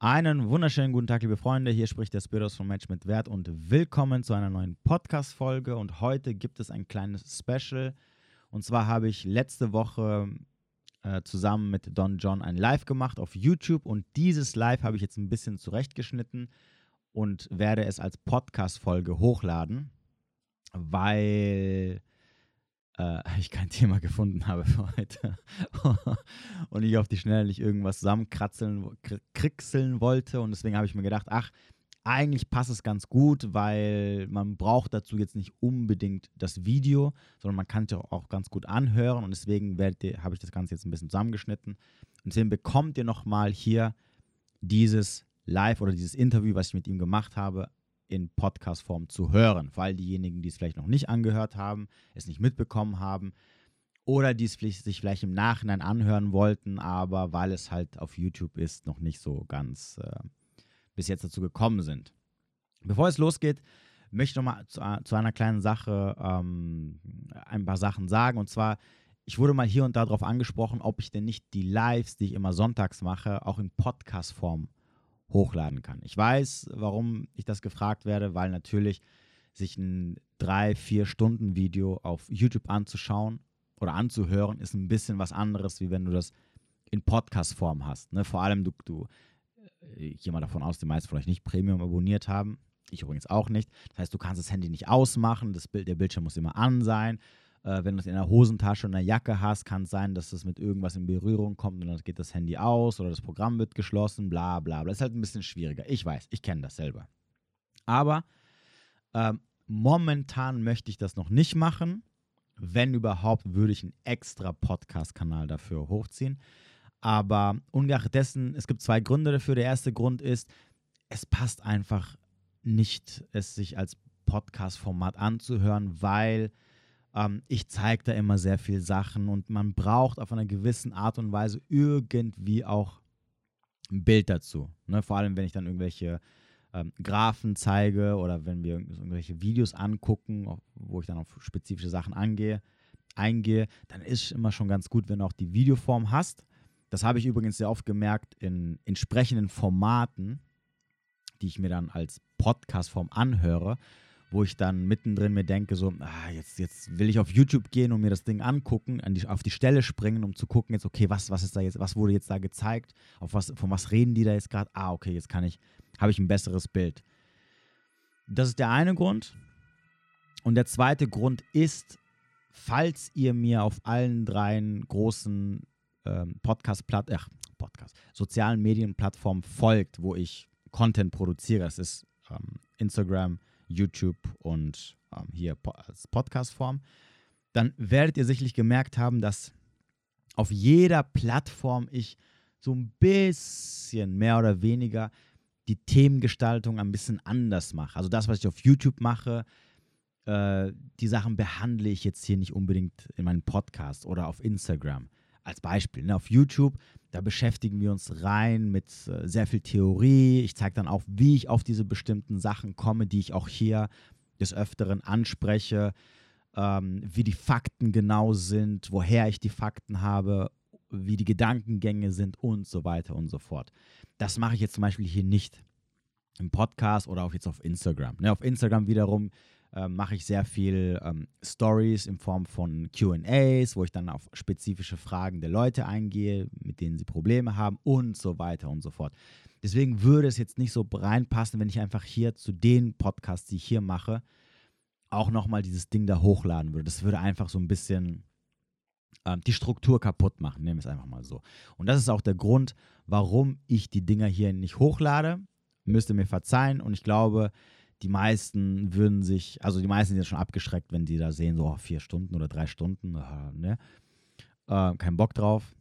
Einen wunderschönen guten Tag, liebe Freunde. Hier spricht der Spiros von Match mit Wert und willkommen zu einer neuen Podcast-Folge. Und heute gibt es ein kleines Special. Und zwar habe ich letzte Woche äh, zusammen mit Don John ein Live gemacht auf YouTube. Und dieses Live habe ich jetzt ein bisschen zurechtgeschnitten und werde es als Podcast-Folge hochladen, weil äh, ich kein Thema gefunden habe für heute. Und ich auf die Schnelle nicht irgendwas zusammenkratzeln, krickseln wollte. Und deswegen habe ich mir gedacht, ach, eigentlich passt es ganz gut, weil man braucht dazu jetzt nicht unbedingt das Video, sondern man kann es auch ganz gut anhören. Und deswegen habe ich das Ganze jetzt ein bisschen zusammengeschnitten. Und deswegen bekommt ihr nochmal hier dieses Live oder dieses Interview, was ich mit ihm gemacht habe, in Podcast-Form zu hören. Vor allem diejenigen, die es vielleicht noch nicht angehört haben, es nicht mitbekommen haben oder die es sich vielleicht im Nachhinein anhören wollten, aber weil es halt auf YouTube ist, noch nicht so ganz äh, bis jetzt dazu gekommen sind. Bevor es losgeht, möchte ich nochmal zu, äh, zu einer kleinen Sache ähm, ein paar Sachen sagen. Und zwar, ich wurde mal hier und da darauf angesprochen, ob ich denn nicht die Lives, die ich immer sonntags mache, auch in Podcast-Form hochladen kann. Ich weiß, warum ich das gefragt werde, weil natürlich sich ein drei, vier Stunden Video auf YouTube anzuschauen oder anzuhören, ist ein bisschen was anderes, wie wenn du das in Podcast-Form hast. Ne? Vor allem, du, du, äh, ich gehe mal davon aus, die meisten von euch nicht Premium abonniert haben. Ich übrigens auch nicht. Das heißt, du kannst das Handy nicht ausmachen, das Bild, der Bildschirm muss immer an sein. Äh, wenn du es in der Hosentasche oder in der Jacke hast, kann es sein, dass es mit irgendwas in Berührung kommt und dann geht das Handy aus oder das Programm wird geschlossen, bla bla bla. Ist halt ein bisschen schwieriger. Ich weiß, ich kenne das selber. Aber ähm, momentan möchte ich das noch nicht machen. Wenn überhaupt, würde ich einen extra Podcast-Kanal dafür hochziehen. Aber ungeachtet dessen, es gibt zwei Gründe dafür. Der erste Grund ist, es passt einfach nicht, es sich als Podcast-Format anzuhören, weil ähm, ich zeige da immer sehr viel Sachen und man braucht auf einer gewissen Art und Weise irgendwie auch ein Bild dazu. Ne? Vor allem, wenn ich dann irgendwelche ähm, Graphen zeige oder wenn wir irgendwelche Videos angucken, wo ich dann auf spezifische Sachen angehe, eingehe, dann ist immer schon ganz gut, wenn du auch die Videoform hast. Das habe ich übrigens sehr oft gemerkt in entsprechenden Formaten, die ich mir dann als Podcastform anhöre wo ich dann mittendrin mir denke, so, ah, jetzt, jetzt will ich auf YouTube gehen und mir das Ding angucken, an die, auf die Stelle springen, um zu gucken, jetzt, okay, was, was ist da jetzt, was wurde jetzt da gezeigt, auf was, von was reden die da jetzt gerade? Ah, okay, jetzt kann ich, habe ich ein besseres Bild. Das ist der eine Grund. Und der zweite Grund ist, falls ihr mir auf allen dreien großen ähm, Podcast, ach, Podcast, sozialen Medienplattformen folgt, wo ich Content produziere, das ist ähm, Instagram, YouTube und ähm, hier als Podcast-Form, dann werdet ihr sicherlich gemerkt haben, dass auf jeder Plattform ich so ein bisschen mehr oder weniger die Themengestaltung ein bisschen anders mache. Also das, was ich auf YouTube mache, äh, die Sachen behandle ich jetzt hier nicht unbedingt in meinem Podcast oder auf Instagram. Als Beispiel, ne, auf YouTube da beschäftigen wir uns rein mit äh, sehr viel Theorie. Ich zeige dann auch, wie ich auf diese bestimmten Sachen komme, die ich auch hier des Öfteren anspreche, ähm, wie die Fakten genau sind, woher ich die Fakten habe, wie die Gedankengänge sind und so weiter und so fort. Das mache ich jetzt zum Beispiel hier nicht im Podcast oder auch jetzt auf Instagram. Ne, auf Instagram wiederum äh, mache ich sehr viel ähm, Stories in Form von QAs, wo ich dann auf spezifische Fragen der Leute eingehe, mit denen sie Probleme haben und so weiter und so fort. Deswegen würde es jetzt nicht so reinpassen, wenn ich einfach hier zu den Podcasts, die ich hier mache, auch nochmal dieses Ding da hochladen würde. Das würde einfach so ein bisschen äh, die Struktur kaputt machen, nehmen wir es einfach mal so. Und das ist auch der Grund, warum ich die Dinger hier nicht hochlade. Müsst ihr mir verzeihen und ich glaube, die meisten würden sich, also die meisten sind schon abgeschreckt, wenn die da sehen, so oh, vier Stunden oder drei Stunden, ne? Äh, kein Bock drauf.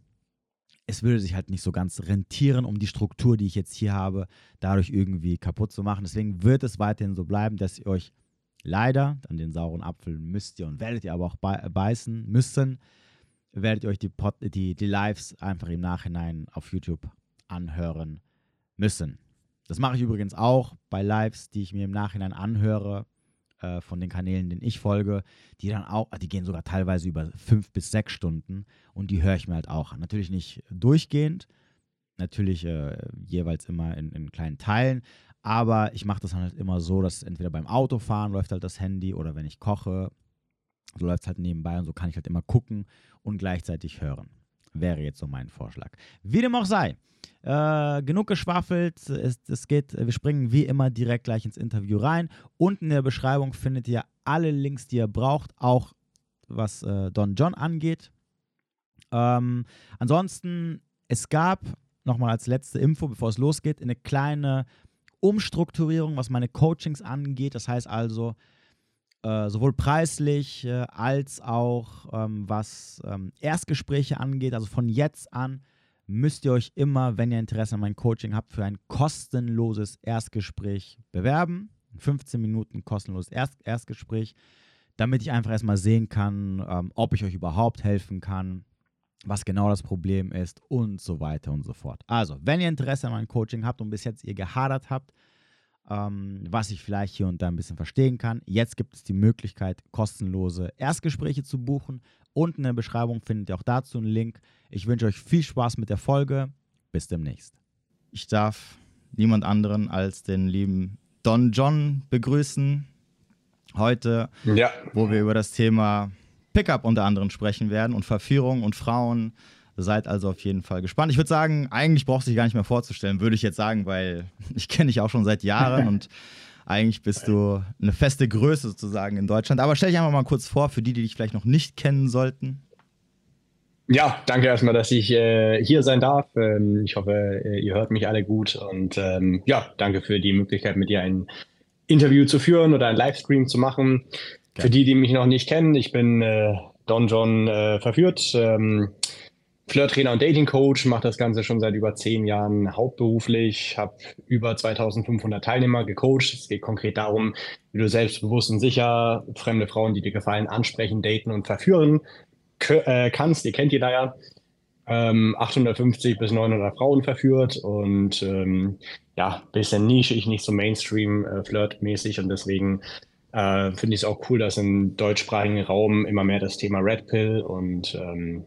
Es würde sich halt nicht so ganz rentieren, um die Struktur, die ich jetzt hier habe, dadurch irgendwie kaputt zu machen. Deswegen wird es weiterhin so bleiben, dass ihr euch leider, an den sauren Apfel müsst ihr und werdet ihr aber auch beißen müssen, werdet ihr euch die, Pod, die, die Lives einfach im Nachhinein auf YouTube anhören müssen. Das mache ich übrigens auch bei Lives, die ich mir im Nachhinein anhöre äh, von den Kanälen, denen ich folge, die dann auch, die gehen sogar teilweise über fünf bis sechs Stunden und die höre ich mir halt auch an. Natürlich nicht durchgehend, natürlich äh, jeweils immer in, in, kleinen Teilen. Aber ich mache das halt immer so, dass entweder beim Autofahren läuft halt das Handy oder wenn ich koche, so läuft es halt nebenbei und so kann ich halt immer gucken und gleichzeitig hören. Wäre jetzt so mein Vorschlag. Wie dem auch sei. Äh, genug geschwafelt. Es, es geht, wir springen wie immer direkt gleich ins Interview rein. Unten in der Beschreibung findet ihr alle Links, die ihr braucht, auch was äh, Don John angeht. Ähm, ansonsten, es gab nochmal als letzte Info, bevor es losgeht, eine kleine Umstrukturierung, was meine Coachings angeht. Das heißt also, äh, sowohl preislich äh, als auch ähm, was ähm, Erstgespräche angeht. Also von jetzt an müsst ihr euch immer, wenn ihr Interesse an meinem Coaching habt, für ein kostenloses Erstgespräch bewerben. 15 Minuten kostenloses Erst Erstgespräch, damit ich einfach erstmal sehen kann, ähm, ob ich euch überhaupt helfen kann, was genau das Problem ist und so weiter und so fort. Also, wenn ihr Interesse an meinem Coaching habt und bis jetzt ihr gehadert habt, ähm, was ich vielleicht hier und da ein bisschen verstehen kann, jetzt gibt es die Möglichkeit, kostenlose Erstgespräche zu buchen. Unten in der Beschreibung findet ihr auch dazu einen Link. Ich wünsche euch viel Spaß mit der Folge. Bis demnächst. Ich darf niemand anderen als den lieben Don John begrüßen. Heute, ja. wo wir über das Thema Pickup unter anderem sprechen werden und Verführung und Frauen. Seid also auf jeden Fall gespannt. Ich würde sagen, eigentlich brauchst du dich gar nicht mehr vorzustellen, würde ich jetzt sagen, weil ich kenne dich auch schon seit Jahren und eigentlich bist du eine feste Größe sozusagen in Deutschland. Aber stell dich einfach mal kurz vor, für die, die dich vielleicht noch nicht kennen sollten. Ja, danke erstmal, dass ich äh, hier sein darf. Ähm, ich hoffe, äh, ihr hört mich alle gut. Und ähm, ja, danke für die Möglichkeit, mit dir ein Interview zu führen oder ein Livestream zu machen. Für die, die mich noch nicht kennen, ich bin äh, Don John äh, verführt, ähm, Flirt-Trainer und Dating-Coach, mache das Ganze schon seit über zehn Jahren hauptberuflich, habe über 2500 Teilnehmer gecoacht. Es geht konkret darum, wie du selbstbewusst und sicher fremde Frauen, die dir gefallen, ansprechen, daten und verführen äh, kannst. Ihr kennt die da ja. Ähm, 850 bis 900 Frauen verführt und ähm, ja, bisschen nischig, nicht so Mainstream-Flirt-mäßig äh, und deswegen äh, finde ich es auch cool, dass im deutschsprachigen Raum immer mehr das Thema Red Pill und ähm,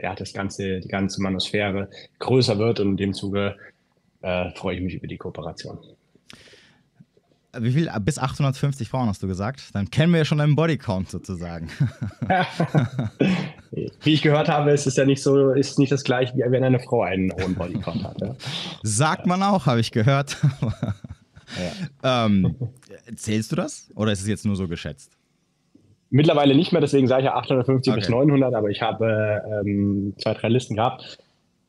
ja, das ganze, die ganze Manosphäre größer wird und in dem Zuge äh, freue ich mich über die Kooperation. Wie viel? Bis 850 Frauen hast du gesagt? Dann kennen wir ja schon deinen Bodycount sozusagen. wie ich gehört habe, ist es ja nicht so, ist nicht das gleiche, wie wenn eine Frau einen hohen Bodycount hat. Ja? Sagt man auch, habe ich gehört. ja. ähm, zählst du das oder ist es jetzt nur so geschätzt? Mittlerweile nicht mehr, deswegen sage ich ja 850 okay. bis 900, aber ich habe ähm, zwei, drei Listen gehabt.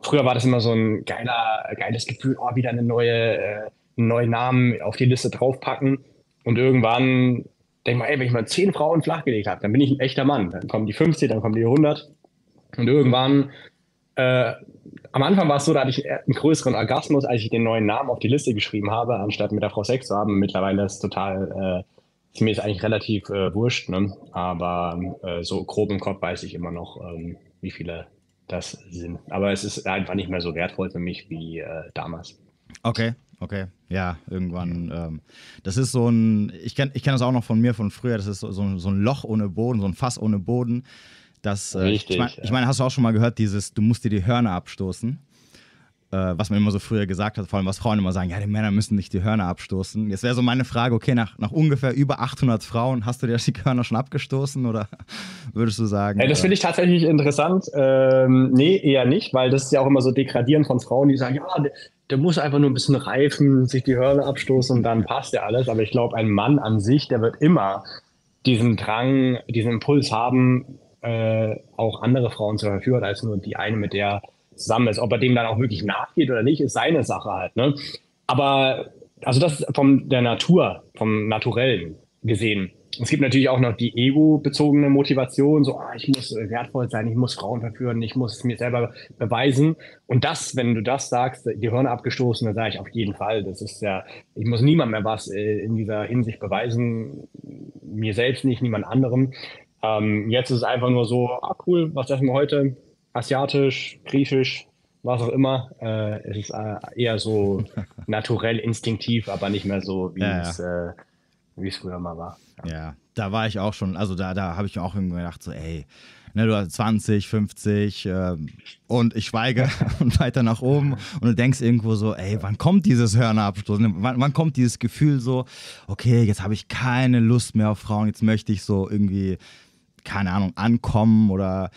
Früher war das immer so ein geiler, geiles Gefühl, oh, wieder eine neue äh, einen neuen Namen auf die Liste draufpacken und irgendwann denke mal, ey, wenn ich mal zehn Frauen flachgelegt habe, dann bin ich ein echter Mann. Dann kommen die 50, dann kommen die 100 und irgendwann äh, am Anfang war es so, da hatte ich einen größeren Orgasmus, als ich den neuen Namen auf die Liste geschrieben habe, anstatt mit der Frau Sex zu haben. Mittlerweile ist es total, äh, mir ist eigentlich relativ äh, wurscht, ne? aber äh, so grob im Kopf weiß ich immer noch, ähm, wie viele das sind. Aber es ist einfach nicht mehr so wertvoll für mich wie äh, damals. Okay, okay. Ja, irgendwann. Ähm, das ist so ein, ich kenne ich kenn das auch noch von mir von früher, das ist so, so, so ein Loch ohne Boden, so ein Fass ohne Boden. Das, äh, Richtig, ich meine, ich mein, hast du auch schon mal gehört, dieses, du musst dir die Hörner abstoßen was man immer so früher gesagt hat, vor allem was Frauen immer sagen, ja, die Männer müssen nicht die Hörner abstoßen. Jetzt wäre so meine Frage, okay, nach, nach ungefähr über 800 Frauen, hast du dir die Hörner schon abgestoßen oder würdest du sagen? Hey, das finde ich tatsächlich interessant. Ähm, nee, eher nicht, weil das ist ja auch immer so degradierend von Frauen, die sagen, ja, der, der muss einfach nur ein bisschen reifen, sich die Hörner abstoßen und dann passt ja alles. Aber ich glaube, ein Mann an sich, der wird immer diesen Drang, diesen Impuls haben, äh, auch andere Frauen zu verführen, als nur die eine, mit der zusammen ist. Ob er dem dann auch wirklich nachgeht oder nicht, ist seine Sache halt. Ne? Aber also das von der Natur, vom Naturellen gesehen. Es gibt natürlich auch noch die ego-bezogene Motivation, so, ah, ich muss wertvoll sein, ich muss Frauen verführen, ich muss es mir selber beweisen. Und das, wenn du das sagst, die Hirne abgestoßen, dann sage ich auf jeden Fall, das ist ja, ich muss niemand mehr was äh, in dieser Hinsicht beweisen, mir selbst nicht, niemand anderem. Ähm, jetzt ist es einfach nur so, ah cool, was essen wir heute? Asiatisch, griechisch, was auch immer. Äh, es ist äh, eher so naturell, instinktiv, aber nicht mehr so, wie ja, es. Äh, wie es früher mal war. Ja. ja. da war ich auch schon, also da, da habe ich mir auch irgendwie gedacht, so, ey, Ne, du hast 20, 50 äh, und ich schweige und weiter nach oben und du denkst irgendwo so, ey, wann kommt dieses Hörnerabstoß? Wann, wann kommt dieses Gefühl so, okay, jetzt habe ich keine Lust mehr auf Frauen, jetzt möchte ich so irgendwie, keine Ahnung, ankommen oder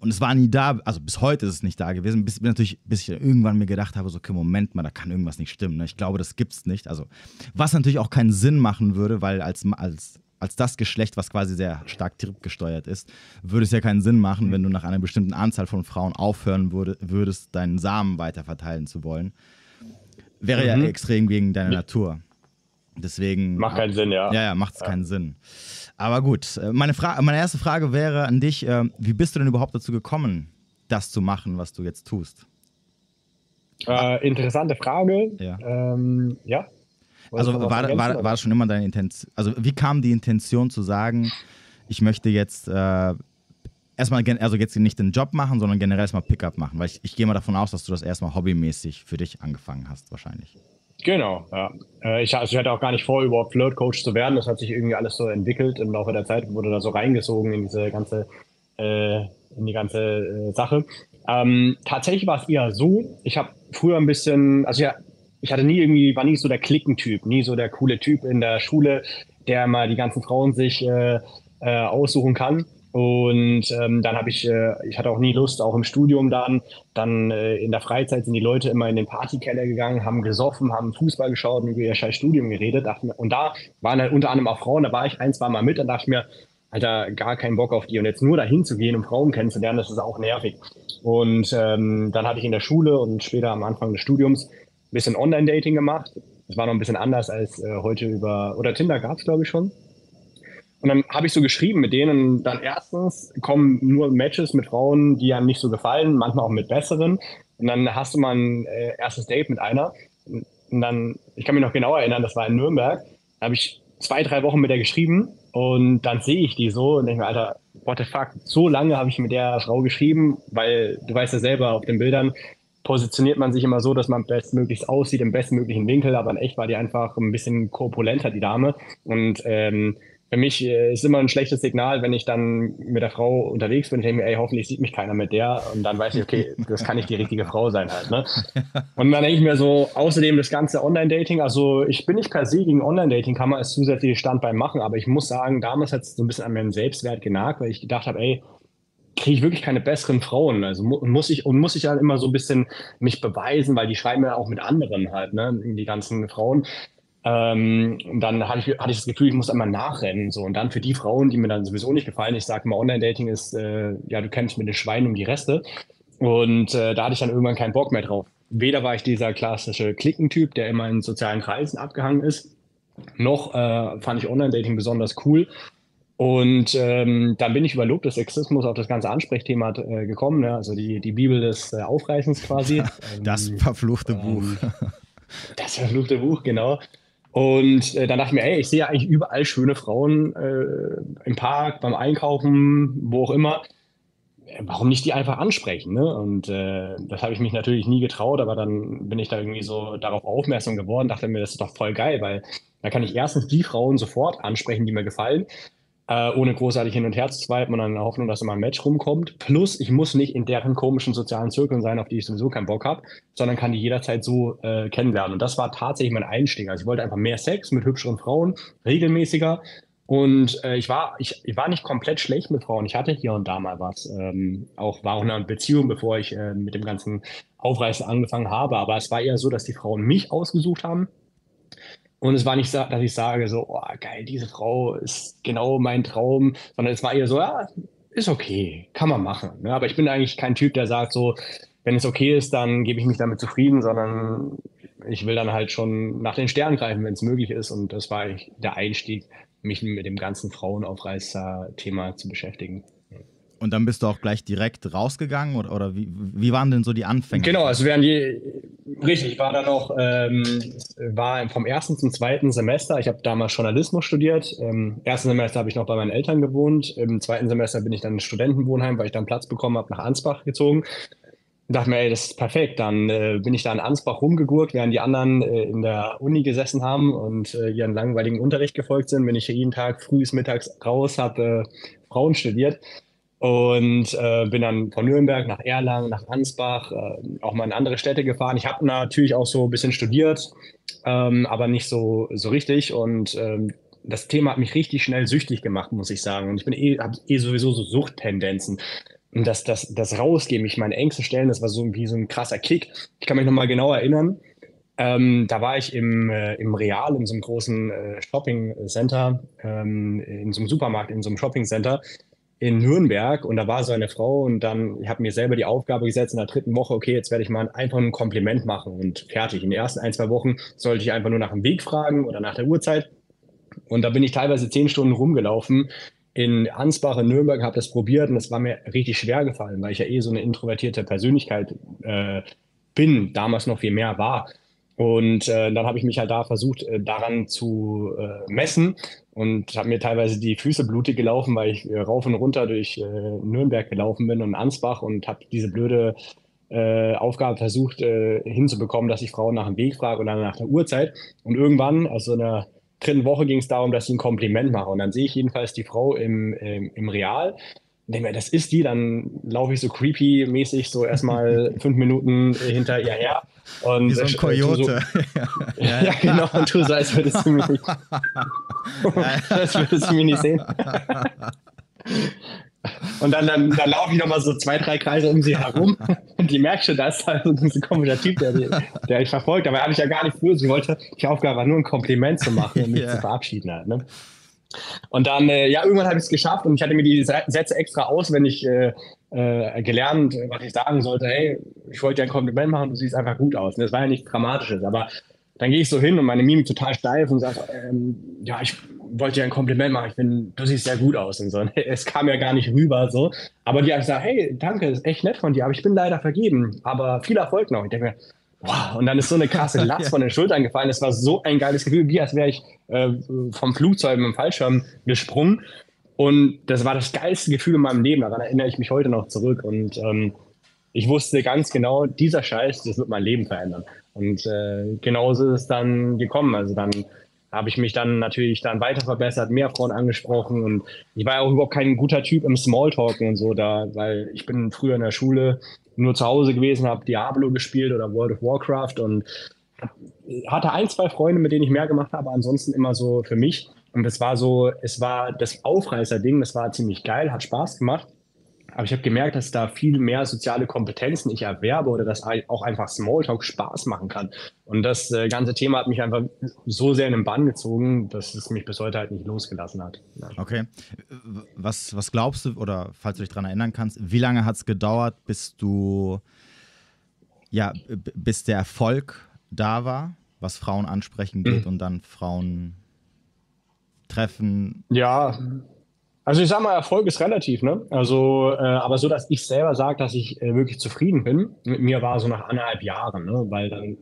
und es war nie da, also bis heute ist es nicht da gewesen, bis, natürlich, bis ich irgendwann mir gedacht habe, so, okay, Moment mal, da kann irgendwas nicht stimmen. Ne? Ich glaube, das gibt es nicht. Also, was natürlich auch keinen Sinn machen würde, weil als, als, als das Geschlecht, was quasi sehr stark triebgesteuert ist, würde es ja keinen Sinn machen, wenn du nach einer bestimmten Anzahl von Frauen aufhören würde, würdest, deinen Samen weiterverteilen zu wollen. Wäre mhm. ja extrem gegen deine Natur. Deswegen. Macht keinen Sinn, ja. Ja, ja, macht es ja. keinen Sinn. Aber gut, äh, meine, Fra meine erste Frage wäre an dich: äh, Wie bist du denn überhaupt dazu gekommen, das zu machen, was du jetzt tust? Äh, interessante Frage. Ja. Ähm, ja. Also war, war, war, das schon immer deine Intention? Also wie kam die Intention zu sagen, ich möchte jetzt äh, erstmal, also jetzt nicht den Job machen, sondern generell erstmal Pickup machen? Weil ich, ich gehe mal davon aus, dass du das erstmal hobbymäßig für dich angefangen hast, wahrscheinlich. Genau, ja. Äh, ich, also ich hatte auch gar nicht vor, überhaupt Flirt-Coach zu werden. Das hat sich irgendwie alles so entwickelt im Laufe der Zeit, wurde da so reingesogen in diese ganze, äh, in die ganze äh, Sache. Ähm, tatsächlich war es eher so, ich habe früher ein bisschen, also ja, ich hatte nie irgendwie, war nie so der Klickentyp, nie so der coole Typ in der Schule, der mal die ganzen Frauen sich äh, äh, aussuchen kann. Und ähm, dann habe ich, äh, ich hatte auch nie Lust, auch im Studium dann, dann äh, in der Freizeit sind die Leute immer in den Partykeller gegangen, haben gesoffen, haben Fußball geschaut und über ihr scheiß Studium geredet. Dachte, und da waren halt unter anderem auch Frauen, da war ich ein, zwei Mal mit, dann dachte mir, Alter, gar keinen Bock auf die. Und jetzt nur dahin zu gehen, um Frauen kennenzulernen, das ist auch nervig. Und ähm, dann hatte ich in der Schule und später am Anfang des Studiums ein bisschen Online-Dating gemacht. Das war noch ein bisschen anders als äh, heute über, oder Tinder gab es, glaube ich, schon. Und dann habe ich so geschrieben mit denen. Dann erstens kommen nur Matches mit Frauen, die einem nicht so gefallen, manchmal auch mit besseren. Und dann hast du mal ein äh, erstes Date mit einer. Und dann, ich kann mich noch genau erinnern, das war in Nürnberg. Da habe ich zwei, drei Wochen mit der geschrieben und dann sehe ich die so und denke mir, Alter, what the fuck, so lange habe ich mit der Frau geschrieben, weil du weißt ja selber auf den Bildern, positioniert man sich immer so, dass man bestmöglichst aussieht, im bestmöglichen Winkel, aber in echt war die einfach ein bisschen korpulenter, die Dame. Und ähm, für mich äh, ist immer ein schlechtes Signal, wenn ich dann mit der Frau unterwegs bin. Ich denke mir, ey, hoffentlich sieht mich keiner mit der. Und dann weiß ich, okay, das kann nicht die richtige Frau sein halt. Ne? Und dann denke ich mir so, außerdem das ganze Online-Dating. Also ich bin nicht per se gegen Online-Dating, kann man als zusätzliches Standbein machen. Aber ich muss sagen, damals hat es so ein bisschen an meinem Selbstwert genagt, weil ich gedacht habe, ey, kriege ich wirklich keine besseren Frauen. Also mu muss ich und muss ich dann immer so ein bisschen mich beweisen, weil die schreiben ja auch mit anderen halt, ne, die ganzen Frauen. Ähm, und dann hatte ich, hatte ich das Gefühl, ich muss einmal nachrennen. So. Und dann für die Frauen, die mir dann sowieso nicht gefallen, ich sage mal, Online-Dating ist, äh, ja, du kennst mit den Schweinen um die Reste. Und äh, da hatte ich dann irgendwann keinen Bock mehr drauf. Weder war ich dieser klassische Klickentyp, der immer in sozialen Kreisen abgehangen ist, noch äh, fand ich Online-Dating besonders cool. Und ähm, dann bin ich über Lob des Sexismus auf das ganze Ansprechthema äh, gekommen, ne? also die, die Bibel des äh, Aufreißens quasi. Das verfluchte ähm, Buch. das verfluchte Buch, genau. Und äh, dann dachte ich mir, ey, ich sehe ja eigentlich überall schöne Frauen äh, im Park, beim Einkaufen, wo auch immer. Warum nicht die einfach ansprechen? Ne? Und äh, das habe ich mich natürlich nie getraut, aber dann bin ich da irgendwie so darauf aufmerksam geworden, dachte mir, das ist doch voll geil, weil da kann ich erstens die Frauen sofort ansprechen, die mir gefallen äh, ohne großartig hin und her zu swipen und dann in der Hoffnung, dass immer ein Match rumkommt. Plus, ich muss nicht in deren komischen sozialen Zirkeln sein, auf die ich sowieso keinen Bock habe, sondern kann die jederzeit so äh, kennenlernen. Und das war tatsächlich mein Einstieg. Also ich wollte einfach mehr Sex mit hübscheren Frauen, regelmäßiger. Und äh, ich, war, ich, ich war nicht komplett schlecht mit Frauen. Ich hatte hier und da mal was. Ähm, auch war auch eine Beziehung, bevor ich äh, mit dem ganzen Aufreißen angefangen habe. Aber es war eher so, dass die Frauen mich ausgesucht haben und es war nicht, so, dass ich sage, so, oh, geil, diese Frau ist genau mein Traum, sondern es war eher so, ja, ist okay, kann man machen. Ne? Aber ich bin eigentlich kein Typ, der sagt so, wenn es okay ist, dann gebe ich mich damit zufrieden, sondern ich will dann halt schon nach den Sternen greifen, wenn es möglich ist. Und das war der Einstieg, mich mit dem ganzen Frauenaufreißer-Thema zu beschäftigen. Und dann bist du auch gleich direkt rausgegangen oder, oder wie, wie waren denn so die Anfänge? Genau, also während die, richtig, ich war dann noch, ähm, war vom ersten zum zweiten Semester, ich habe damals Journalismus studiert, im ersten Semester habe ich noch bei meinen Eltern gewohnt, im zweiten Semester bin ich dann in Studentenwohnheim, weil ich dann Platz bekommen habe, nach Ansbach gezogen. Ich dachte mir, ey, das ist perfekt, dann äh, bin ich da in Ansbach rumgegurt, während die anderen äh, in der Uni gesessen haben und äh, ihren langweiligen Unterricht gefolgt sind, bin ich jeden Tag früh mittags raus, habe äh, Frauen studiert und äh, bin dann von Nürnberg nach Erlangen, nach Ansbach, äh, auch mal in andere Städte gefahren. Ich habe natürlich auch so ein bisschen studiert, ähm, aber nicht so, so richtig. Und ähm, das Thema hat mich richtig schnell süchtig gemacht, muss ich sagen. Und ich bin eh, habe eh sowieso so Suchttendenzen. Und das, das, das Rausgehen, mich meine Ängste stellen, das war so wie so ein krasser Kick. Ich kann mich nochmal genau erinnern. Ähm, da war ich im, äh, im Real, in so einem großen äh, Shopping Center, ähm, in so einem Supermarkt, in so einem Shopping Center in Nürnberg und da war so eine Frau und dann, ich habe mir selber die Aufgabe gesetzt in der dritten Woche, okay, jetzt werde ich mal einfach ein Kompliment machen und fertig. In den ersten ein, zwei Wochen sollte ich einfach nur nach dem Weg fragen oder nach der Uhrzeit. Und da bin ich teilweise zehn Stunden rumgelaufen in Ansbach, in Nürnberg, habe das probiert und es war mir richtig schwer gefallen, weil ich ja eh so eine introvertierte Persönlichkeit äh, bin, damals noch viel mehr war. Und äh, dann habe ich mich halt da versucht, äh, daran zu äh, messen und habe mir teilweise die Füße blutig gelaufen, weil ich äh, rauf und runter durch äh, Nürnberg gelaufen bin und Ansbach und habe diese blöde äh, Aufgabe versucht äh, hinzubekommen, dass ich Frauen nach dem Weg frage oder nach der Uhrzeit. Und irgendwann, also in der dritten Woche, ging es darum, dass ich ein Kompliment mache. Und dann sehe ich jedenfalls die Frau im, im, im Real denke mir, das ist die, dann laufe ich so creepy-mäßig so erstmal fünf Minuten hinter ihr her. Und Wie so ein Coyote. So, ja, ja, genau, und tu so, als würdest du mich nicht, als würdest du mich nicht sehen. Und dann, dann, dann laufe ich nochmal so zwei, drei Kreise um sie herum und die merkt schon, da ist halt so ein komischer Typ, der, der ich verfolgt. Aber habe ich ja gar nicht früher. Sie wollte, die Aufgabe war nur ein Kompliment zu machen und mich yeah. zu verabschieden halt. Ne? Und dann, äh, ja, irgendwann habe ich es geschafft und ich hatte mir die Sätze extra auswendig äh, äh, gelernt, was ich sagen sollte. Hey, ich wollte dir ein Kompliment machen, du siehst einfach gut aus. Und das war ja nichts Dramatisches, aber dann gehe ich so hin und meine Mimik total steif und sage, ähm, ja, ich wollte dir ein Kompliment machen, ich bin, du siehst sehr gut aus und so. Es kam ja gar nicht rüber so. Aber die haben gesagt, hey, danke, ist echt nett von dir, aber ich bin leider vergeben. Aber viel Erfolg noch. Ich denke mir, wow, und dann ist so eine krasse Last von den Schultern gefallen. Es war so ein geiles Gefühl, wie als wäre ich äh, vom Flugzeug mit dem Fallschirm gesprungen. Und das war das geilste Gefühl in meinem Leben. Daran erinnere ich mich heute noch zurück. Und ähm, ich wusste ganz genau, dieser Scheiß, das wird mein Leben verändern. Und äh, genauso ist es dann gekommen. Also dann habe ich mich dann natürlich dann weiter verbessert, mehr Frauen angesprochen und ich war ja auch überhaupt kein guter Typ im Smalltalken und so da, weil ich bin früher in der Schule nur zu Hause gewesen, habe Diablo gespielt oder World of Warcraft und hatte ein, zwei Freunde, mit denen ich mehr gemacht habe, ansonsten immer so für mich. Und das war so, es war das Aufreißer-Ding, das war ziemlich geil, hat Spaß gemacht. Aber ich habe gemerkt, dass da viel mehr soziale Kompetenzen ich erwerbe oder dass auch einfach Smalltalk Spaß machen kann. Und das äh, ganze Thema hat mich einfach so sehr in den Bann gezogen, dass es mich bis heute halt nicht losgelassen hat. Ja. Okay. Was, was glaubst du, oder falls du dich daran erinnern kannst, wie lange hat es gedauert, bis du, ja, bis der Erfolg da war, was Frauen ansprechen geht mhm. und dann Frauen treffen? Ja, also ich sag mal, Erfolg ist relativ, ne? Also, äh, aber so, dass ich selber sage, dass ich äh, wirklich zufrieden bin, mit mir war so nach anderthalb Jahren, ne? Weil dann,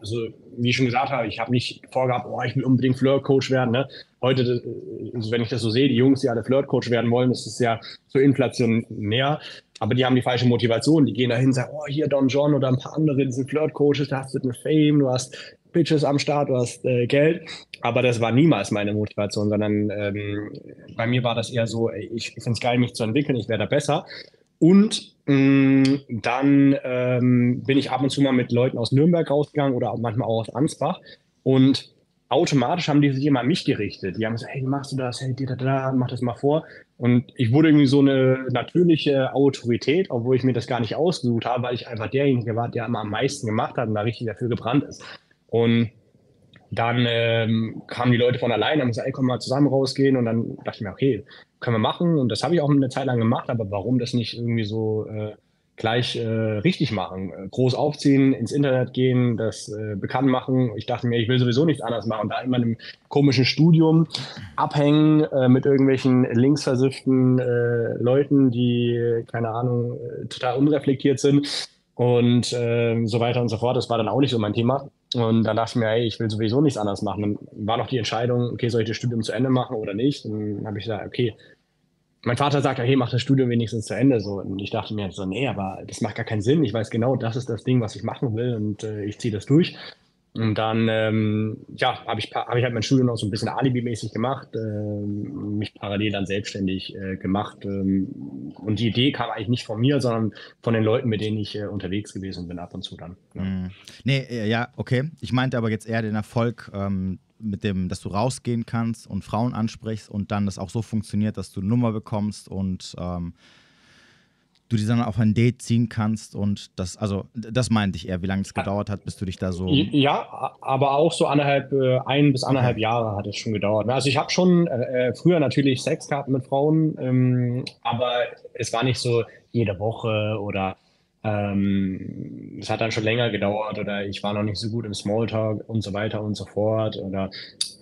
also wie ich schon gesagt habe, ich habe nicht vorgehabt, oh, ich will unbedingt Flirt-Coach werden, ne? Heute, äh, also wenn ich das so sehe, die Jungs, die alle Flirt-Coach werden wollen, das ist ja so inflationär, aber die haben die falsche Motivation. Die gehen dahin und sagen, oh, hier Don John oder ein paar andere, die sind Flirt-Coaches, da hast du eine Fame, du hast Bitches am Start, du hast äh, Geld. Aber das war niemals meine Motivation, sondern ähm, bei mir war das eher so, ich finde es geil, mich zu entwickeln, ich werde besser. Und mh, mm, dann ähm, bin ich ab und zu mal mit Leuten aus Nürnberg rausgegangen oder manchmal auch aus Ansbach. Und automatisch haben die sich immer an mich gerichtet. Die haben gesagt, hey, machst du das? Hey, da, da, mach das mal vor. Und ich wurde irgendwie so eine natürliche Autorität, obwohl ich mir das gar nicht ausgesucht habe, weil ich einfach derjenige war, der immer am meisten gemacht hat und da richtig dafür gebrannt ist. Und dann ähm, kamen die Leute von alleine, haben gesagt, ey, komm mal zusammen rausgehen. Und dann dachte ich mir, okay, können wir machen. Und das habe ich auch eine Zeit lang gemacht, aber warum das nicht irgendwie so äh, gleich äh, richtig machen? Äh, groß aufziehen, ins Internet gehen, das äh, bekannt machen. Ich dachte mir, ich will sowieso nichts anderes machen. Und da in einem komischen Studium abhängen äh, mit irgendwelchen linksversifften äh, Leuten, die, keine Ahnung, äh, total unreflektiert sind und äh, so weiter und so fort. Das war dann auch nicht so mein Thema. Und dann dachte ich mir, hey, ich will sowieso nichts anderes machen. Dann war noch die Entscheidung, okay, soll ich das Studium zu Ende machen oder nicht? Dann habe ich gesagt, okay. Mein Vater sagt, hey, mach das Studium wenigstens zu Ende. So. Und ich dachte mir so, nee, aber das macht gar keinen Sinn. Ich weiß genau, das ist das Ding, was ich machen will und äh, ich ziehe das durch. Und dann, ähm, ja, habe ich, hab ich halt mein Studium noch so ein bisschen alibimäßig gemacht, äh, mich parallel dann selbstständig äh, gemacht. Ähm, und die Idee kam eigentlich nicht von mir, sondern von den Leuten, mit denen ich äh, unterwegs gewesen bin, ab und zu dann. Ja. Mm. Nee, äh, ja, okay. Ich meinte aber jetzt eher den Erfolg, ähm, mit dem, dass du rausgehen kannst und Frauen ansprichst und dann das auch so funktioniert, dass du Nummer bekommst und ähm, du die dann auf ein Date ziehen kannst und das, also das meinte ich eher, wie lange es gedauert hat, bis du dich da so. Ja, aber auch so anderthalb, äh, ein bis anderthalb okay. Jahre hat es schon gedauert. Ne? Also ich habe schon äh, äh, früher natürlich Sex gehabt mit Frauen, ähm, aber es war nicht so jede Woche oder ähm, es hat dann schon länger gedauert oder ich war noch nicht so gut im Smalltalk und so weiter und so fort oder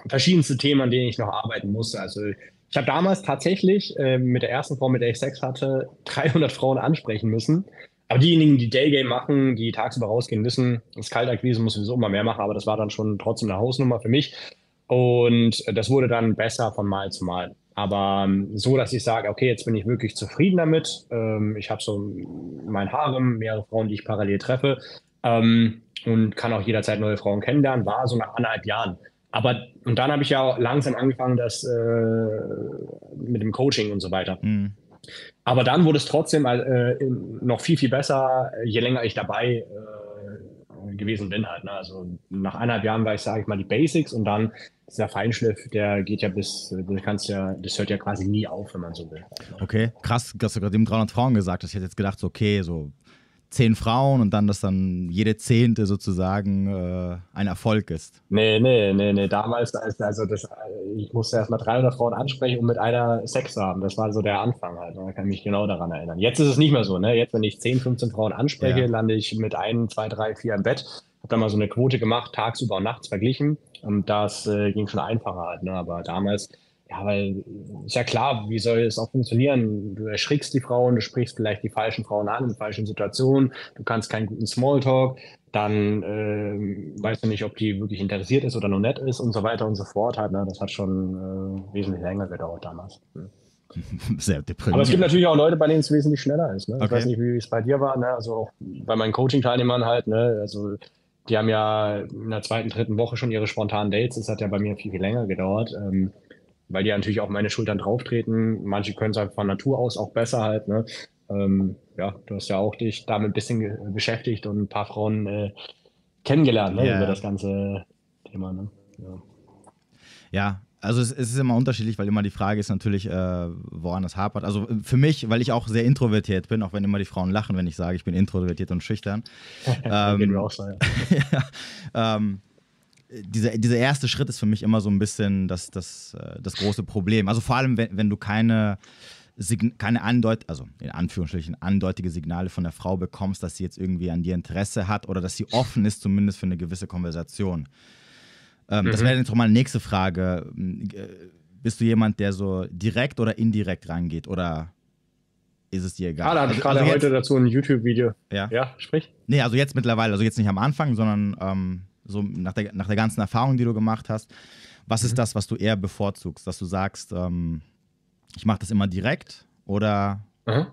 verschiedenste Themen, an denen ich noch arbeiten musste. Also ich habe damals tatsächlich äh, mit der ersten Frau, mit der ich Sex hatte, 300 Frauen ansprechen müssen. Aber diejenigen, die Daygame machen, die tagsüber rausgehen, wissen, das Kaltakquise muss sowieso immer mehr machen, aber das war dann schon trotzdem eine Hausnummer für mich. Und das wurde dann besser von Mal zu Mal. Aber ähm, so, dass ich sage, okay, jetzt bin ich wirklich zufrieden damit. Ähm, ich habe so mein Harem, mehrere Frauen, die ich parallel treffe ähm, und kann auch jederzeit neue Frauen kennenlernen, war so nach anderthalb Jahren. Aber und dann habe ich ja langsam angefangen, das äh, mit dem Coaching und so weiter. Mhm. Aber dann wurde es trotzdem äh, noch viel, viel besser, je länger ich dabei äh, gewesen bin halt. Ne? Also nach eineinhalb Jahren war ich, sage ich mal, die Basics und dann dieser Feinschliff, der geht ja bis, du kannst ja, das hört ja quasi nie auf, wenn man so will. Okay, krass, dass du gerade eben 300 Frauen gesagt hast. Ich hätte jetzt gedacht, so, okay, so zehn Frauen und dann, dass dann jede zehnte sozusagen äh, ein Erfolg ist. Nee, nee, nee, nee. Damals, also das, ich musste erst mal 300 Frauen ansprechen, um mit einer Sex zu haben. Das war so der Anfang halt. Da kann ich mich genau daran erinnern. Jetzt ist es nicht mehr so, ne? Jetzt, wenn ich 10, 15 Frauen anspreche, ja. lande ich mit ein, zwei, drei, vier im Bett. Hab dann mal so eine Quote gemacht, tagsüber und nachts verglichen. Und das äh, ging schon einfacher halt, ne? Aber damals, ja, weil ist ja klar, wie soll es auch funktionieren? Du erschrickst die Frauen, du sprichst vielleicht die falschen Frauen an in falschen Situationen, du kannst keinen guten Smalltalk, dann äh, weißt du nicht, ob die wirklich interessiert ist oder nur nett ist und so weiter und so fort. Halt, ne? Das hat schon äh, wesentlich länger gedauert damals. Hm. Sehr deprimierend. Aber es gibt natürlich auch Leute, bei denen es wesentlich schneller ist. Ne? Okay. Ich weiß nicht, wie es bei dir war. Ne? Also auch bei meinen Coaching-Teilnehmern halt. Ne? Also die haben ja in der zweiten, dritten Woche schon ihre spontanen Dates. Das hat ja bei mir viel, viel länger gedauert. Ähm, weil die natürlich auch meine Schultern drauftreten. Manche können es halt von Natur aus auch besser halt. Ne? Ähm, ja, du hast ja auch dich damit ein bisschen beschäftigt und ein paar Frauen äh, kennengelernt ne? Yeah. über das ganze Thema. Ne? Ja. ja. Also es, es, ist immer unterschiedlich, weil immer die Frage ist natürlich, äh, woran es hapert. Also für mich, weil ich auch sehr introvertiert bin, auch wenn immer die Frauen lachen, wenn ich sage, ich bin introvertiert und schüchtern. ähm, Geht mir auch so, ja. ja ähm, dieser, dieser erste Schritt ist für mich immer so ein bisschen das, das, äh, das große Problem. Also vor allem, wenn, wenn du keine, keine andeut also in Anführungsstrichen andeutige Signale von der Frau bekommst, dass sie jetzt irgendwie an dir Interesse hat oder dass sie offen ist, zumindest für eine gewisse Konversation. Ähm, mhm. Das wäre jetzt mal eine nächste Frage. Äh, bist du jemand, der so direkt oder indirekt rangeht oder ist es dir egal? Ah, da hatte ich also, gerade also heute dazu ein YouTube-Video. Ja. Ja, sprich. Nee, also jetzt mittlerweile, also jetzt nicht am Anfang, sondern ähm, so nach der, nach der ganzen Erfahrung, die du gemacht hast, was mhm. ist das, was du eher bevorzugst? Dass du sagst, ähm, ich mache das immer direkt oder mhm.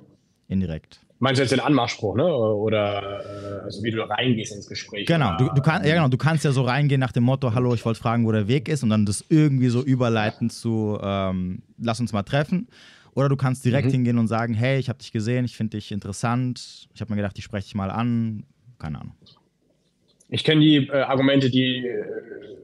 indirekt? Meinst du jetzt den Anmachspruch, ne? Oder äh, also wie du reingehst ins Gespräch? Genau, du, du, kann, ja, genau, du kannst ja so reingehen nach dem Motto, hallo, ich wollte fragen, wo der Weg ist und dann das irgendwie so überleiten zu, ähm, lass uns mal treffen. Oder du kannst direkt mhm. hingehen und sagen, hey, ich habe dich gesehen, ich finde dich interessant, ich habe mir gedacht, ich spreche dich mal an. Keine Ahnung. Ich kenne die äh, Argumente, die äh,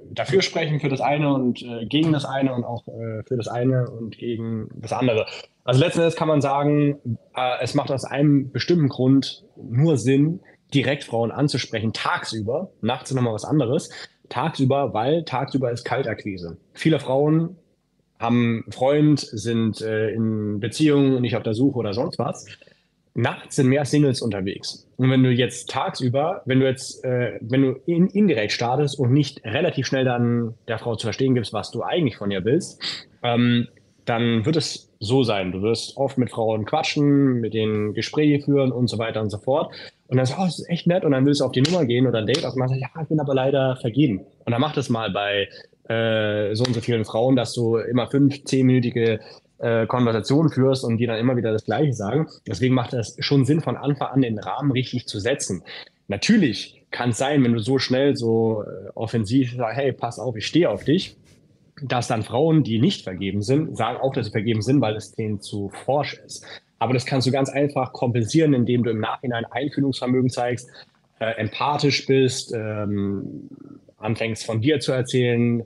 dafür sprechen, für das eine und äh, gegen das eine und auch äh, für das eine und gegen das andere. Also letzten Endes kann man sagen, äh, es macht aus einem bestimmten Grund nur Sinn, direkt Frauen anzusprechen, tagsüber. Nachts nochmal was anderes. Tagsüber, weil tagsüber ist Kaltakquise. Viele Frauen haben Freund, sind in Beziehungen, nicht auf der Suche oder sonst was nachts sind mehr Singles unterwegs. Und wenn du jetzt tagsüber, wenn du jetzt, äh, wenn du in, indirekt startest und nicht relativ schnell dann der Frau zu verstehen gibst, was du eigentlich von ihr willst, ähm, dann wird es so sein. Du wirst oft mit Frauen quatschen, mit denen Gespräche führen und so weiter und so fort. Und dann sagst du, oh, das ist echt nett. Und dann willst du auf die Nummer gehen oder ein Date ausmachen. Ja, ich bin aber leider vergeben. Und dann mach das mal bei äh, so und so vielen Frauen, dass du immer fünf, zehnminütige äh, Konversationen führst und die dann immer wieder das Gleiche sagen. Deswegen macht es schon Sinn, von Anfang an den Rahmen richtig zu setzen. Natürlich kann es sein, wenn du so schnell, so äh, offensiv sagst, hey, pass auf, ich stehe auf dich, dass dann Frauen, die nicht vergeben sind, sagen auch, dass sie vergeben sind, weil es denen zu forsch ist. Aber das kannst du ganz einfach kompensieren, indem du im Nachhinein Einfühlungsvermögen zeigst, äh, empathisch bist, ähm, anfängst von dir zu erzählen,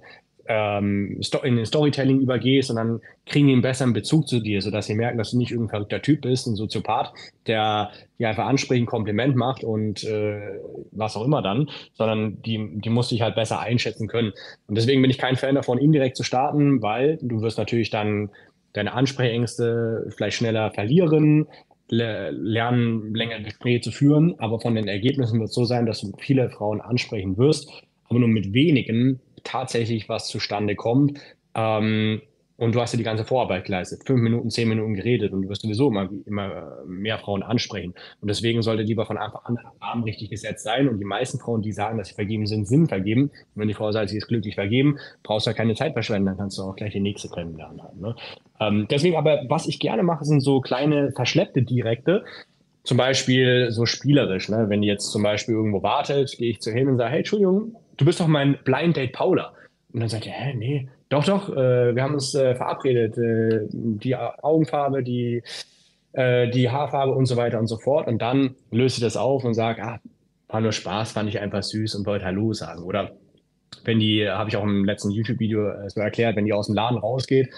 ähm, in den Storytelling übergehst und dann kriegen die einen besseren Bezug zu dir, sodass sie merken, dass du nicht irgendein verrückter Typ bist, ein Soziopath, der die einfach anspricht, ein Kompliment macht und äh, was auch immer dann, sondern die, die muss dich halt besser einschätzen können. Und deswegen bin ich kein Fan davon, indirekt zu starten, weil du wirst natürlich dann deine Ansprechängste vielleicht schneller verlieren, lernen, länger Gespräche zu führen, aber von den Ergebnissen wird es so sein, dass du viele Frauen ansprechen wirst, aber nur mit wenigen tatsächlich was zustande kommt. Ähm, und du hast ja die ganze Vorarbeit geleistet. Fünf Minuten, zehn Minuten geredet und du wirst sowieso immer, immer mehr Frauen ansprechen. Und deswegen sollte lieber von Anfang an Rahmen richtig gesetzt sein. Und die meisten Frauen, die sagen, dass sie vergeben sind, sind vergeben. Und wenn die Frau sagt, sie ist glücklich vergeben, brauchst du ja keine Zeit verschwenden, dann kannst du auch gleich die nächste kennenlernen haben. Ne? Ähm, deswegen aber, was ich gerne mache, sind so kleine verschleppte Direkte. Zum Beispiel so spielerisch. Ne? Wenn die jetzt zum Beispiel irgendwo wartet, gehe ich zu hin und sage, hey, Entschuldigung, du bist doch mein Blind Date Paula. Und dann sagt er, hä, nee, doch, doch, äh, wir haben uns äh, verabredet, äh, die Augenfarbe, die, äh, die Haarfarbe und so weiter und so fort. Und dann löst sie das auf und sagt, ah, war nur Spaß, fand ich einfach süß und wollte Hallo sagen. Oder wenn die, habe ich auch im letzten YouTube-Video äh, so erklärt, wenn die aus dem Laden rausgeht,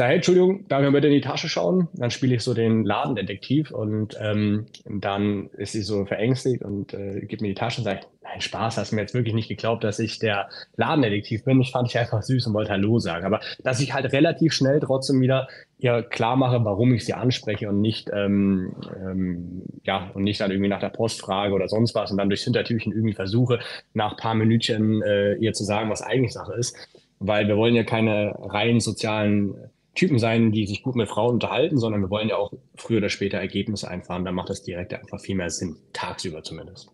sage, hey, Entschuldigung, darf ich bitte in die Tasche schauen? Dann spiele ich so den Ladendetektiv und ähm, dann ist sie so verängstigt und äh, gibt mir die Tasche und sagt, nein, Spaß, hast du mir jetzt wirklich nicht geglaubt, dass ich der Ladendetektiv bin. Ich fand ich einfach süß und wollte Hallo sagen. Aber dass ich halt relativ schnell trotzdem wieder ihr klar mache, warum ich sie anspreche und nicht, ähm, ähm, ja, und nicht dann irgendwie nach der Post frage oder sonst was und dann durchs Hintertürchen irgendwie versuche, nach paar Minütchen äh, ihr zu sagen, was eigentlich Sache ist. Weil wir wollen ja keine rein sozialen Typen sein, die sich gut mit Frauen unterhalten, sondern wir wollen ja auch früher oder später Ergebnisse einfahren. Da macht das direkt einfach viel mehr Sinn, tagsüber zumindest.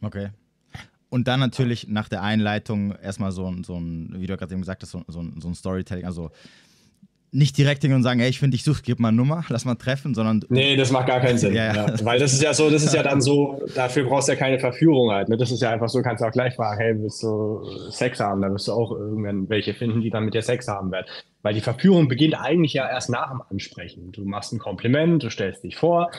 Okay. Und dann natürlich nach der Einleitung erstmal so, so ein, wie du gerade eben gesagt hast, so, so, so ein Storytelling, also nicht direkt hingehen und sagen, hey, ich finde dich such, gib mal eine Nummer, lass mal treffen, sondern. Nee, das macht gar keinen Sinn. ja, ja. Ja. Weil das ist ja so, das ist ja dann so, dafür brauchst du ja keine Verführung halt. Ne? Das ist ja einfach so, kannst du auch gleich fragen, hey, willst du Sex haben? Da wirst du auch irgendwann welche finden, die dann mit dir Sex haben werden. Weil die Verführung beginnt eigentlich ja erst nach dem Ansprechen. Du machst ein Kompliment, du stellst dich vor,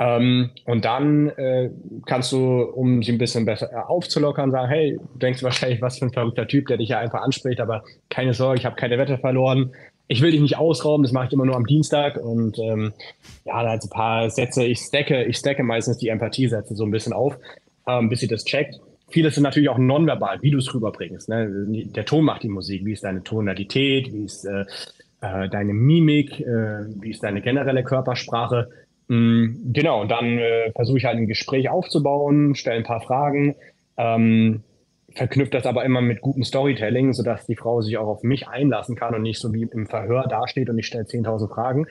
ähm, und dann äh, kannst du, um sie ein bisschen besser äh, aufzulockern, sagen, hey, du denkst wahrscheinlich, was für ein verrückter Typ, der dich ja einfach anspricht, aber keine Sorge, ich habe keine Wette verloren ich will dich nicht ausrauben, das mache ich immer nur am Dienstag und ähm, ja, da hat ein paar Sätze, ich stacke, ich stacke meistens die Empathiesätze so ein bisschen auf, ähm, bis sie das checkt. Vieles sind natürlich auch nonverbal, wie du es rüberbringst. Ne? Der Ton macht die Musik, wie ist deine Tonalität, wie ist äh, äh, deine Mimik, äh, wie ist deine generelle Körpersprache. Mhm, genau, und dann äh, versuche ich halt ein Gespräch aufzubauen, stelle ein paar Fragen. Ähm, verknüpft das aber immer mit gutem Storytelling, sodass die Frau sich auch auf mich einlassen kann und nicht so wie im Verhör dasteht und ich stelle 10.000 Fragen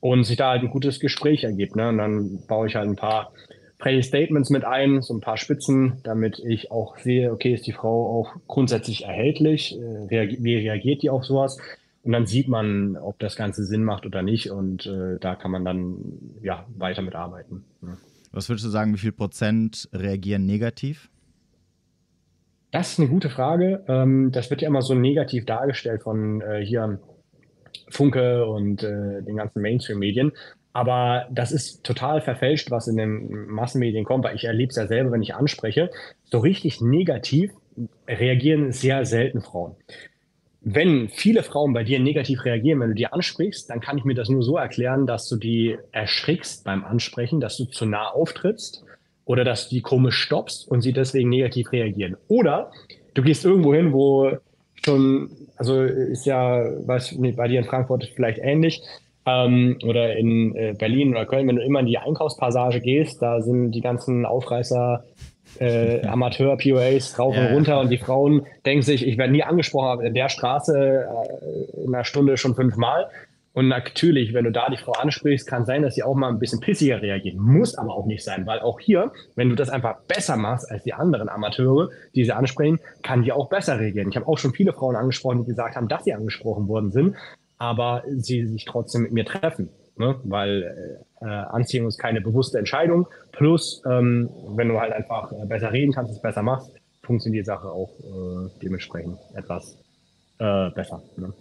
und sich da halt ein gutes Gespräch ergibt. Ne? Und dann baue ich halt ein paar freche Statements mit ein, so ein paar Spitzen, damit ich auch sehe, okay, ist die Frau auch grundsätzlich erhältlich, äh, wie reagiert die auf sowas? Und dann sieht man, ob das Ganze Sinn macht oder nicht. Und äh, da kann man dann ja weiter mitarbeiten. Ja. Was würdest du sagen, wie viel Prozent reagieren negativ? Das ist eine gute Frage. Ähm, das wird ja immer so negativ dargestellt von äh, hier Funke und äh, den ganzen Mainstream-Medien. Aber das ist total verfälscht, was in den Massenmedien kommt, weil ich erlebe es ja selber, wenn ich anspreche. So richtig negativ reagieren sehr selten Frauen. Wenn viele Frauen bei dir negativ reagieren, wenn du die ansprichst, dann kann ich mir das nur so erklären, dass du die erschrickst beim Ansprechen, dass du zu nah auftrittst oder dass du die komisch stoppst und sie deswegen negativ reagieren. Oder du gehst irgendwo hin, wo schon, also ist ja, was nee, bei dir in Frankfurt vielleicht ähnlich, ähm, oder in äh, Berlin oder Köln, wenn du immer in die Einkaufspassage gehst, da sind die ganzen Aufreißer äh, Amateur-POAs rauf ja, und runter und die Frauen denken sich, ich werde nie angesprochen, aber in der Straße äh, in einer Stunde schon fünfmal. Und natürlich, wenn du da die Frau ansprichst, kann sein, dass sie auch mal ein bisschen pissiger reagiert. Muss aber auch nicht sein, weil auch hier, wenn du das einfach besser machst als die anderen Amateure, die sie ansprechen, kann die auch besser reagieren. Ich habe auch schon viele Frauen angesprochen, die gesagt haben, dass sie angesprochen worden sind, aber sie sich trotzdem mit mir treffen. ne? weil äh, Anziehung ist keine bewusste Entscheidung. Plus, ähm, wenn du halt einfach äh, besser reden kannst, es besser machst, funktioniert die Sache auch äh, dementsprechend etwas äh, besser. Ne?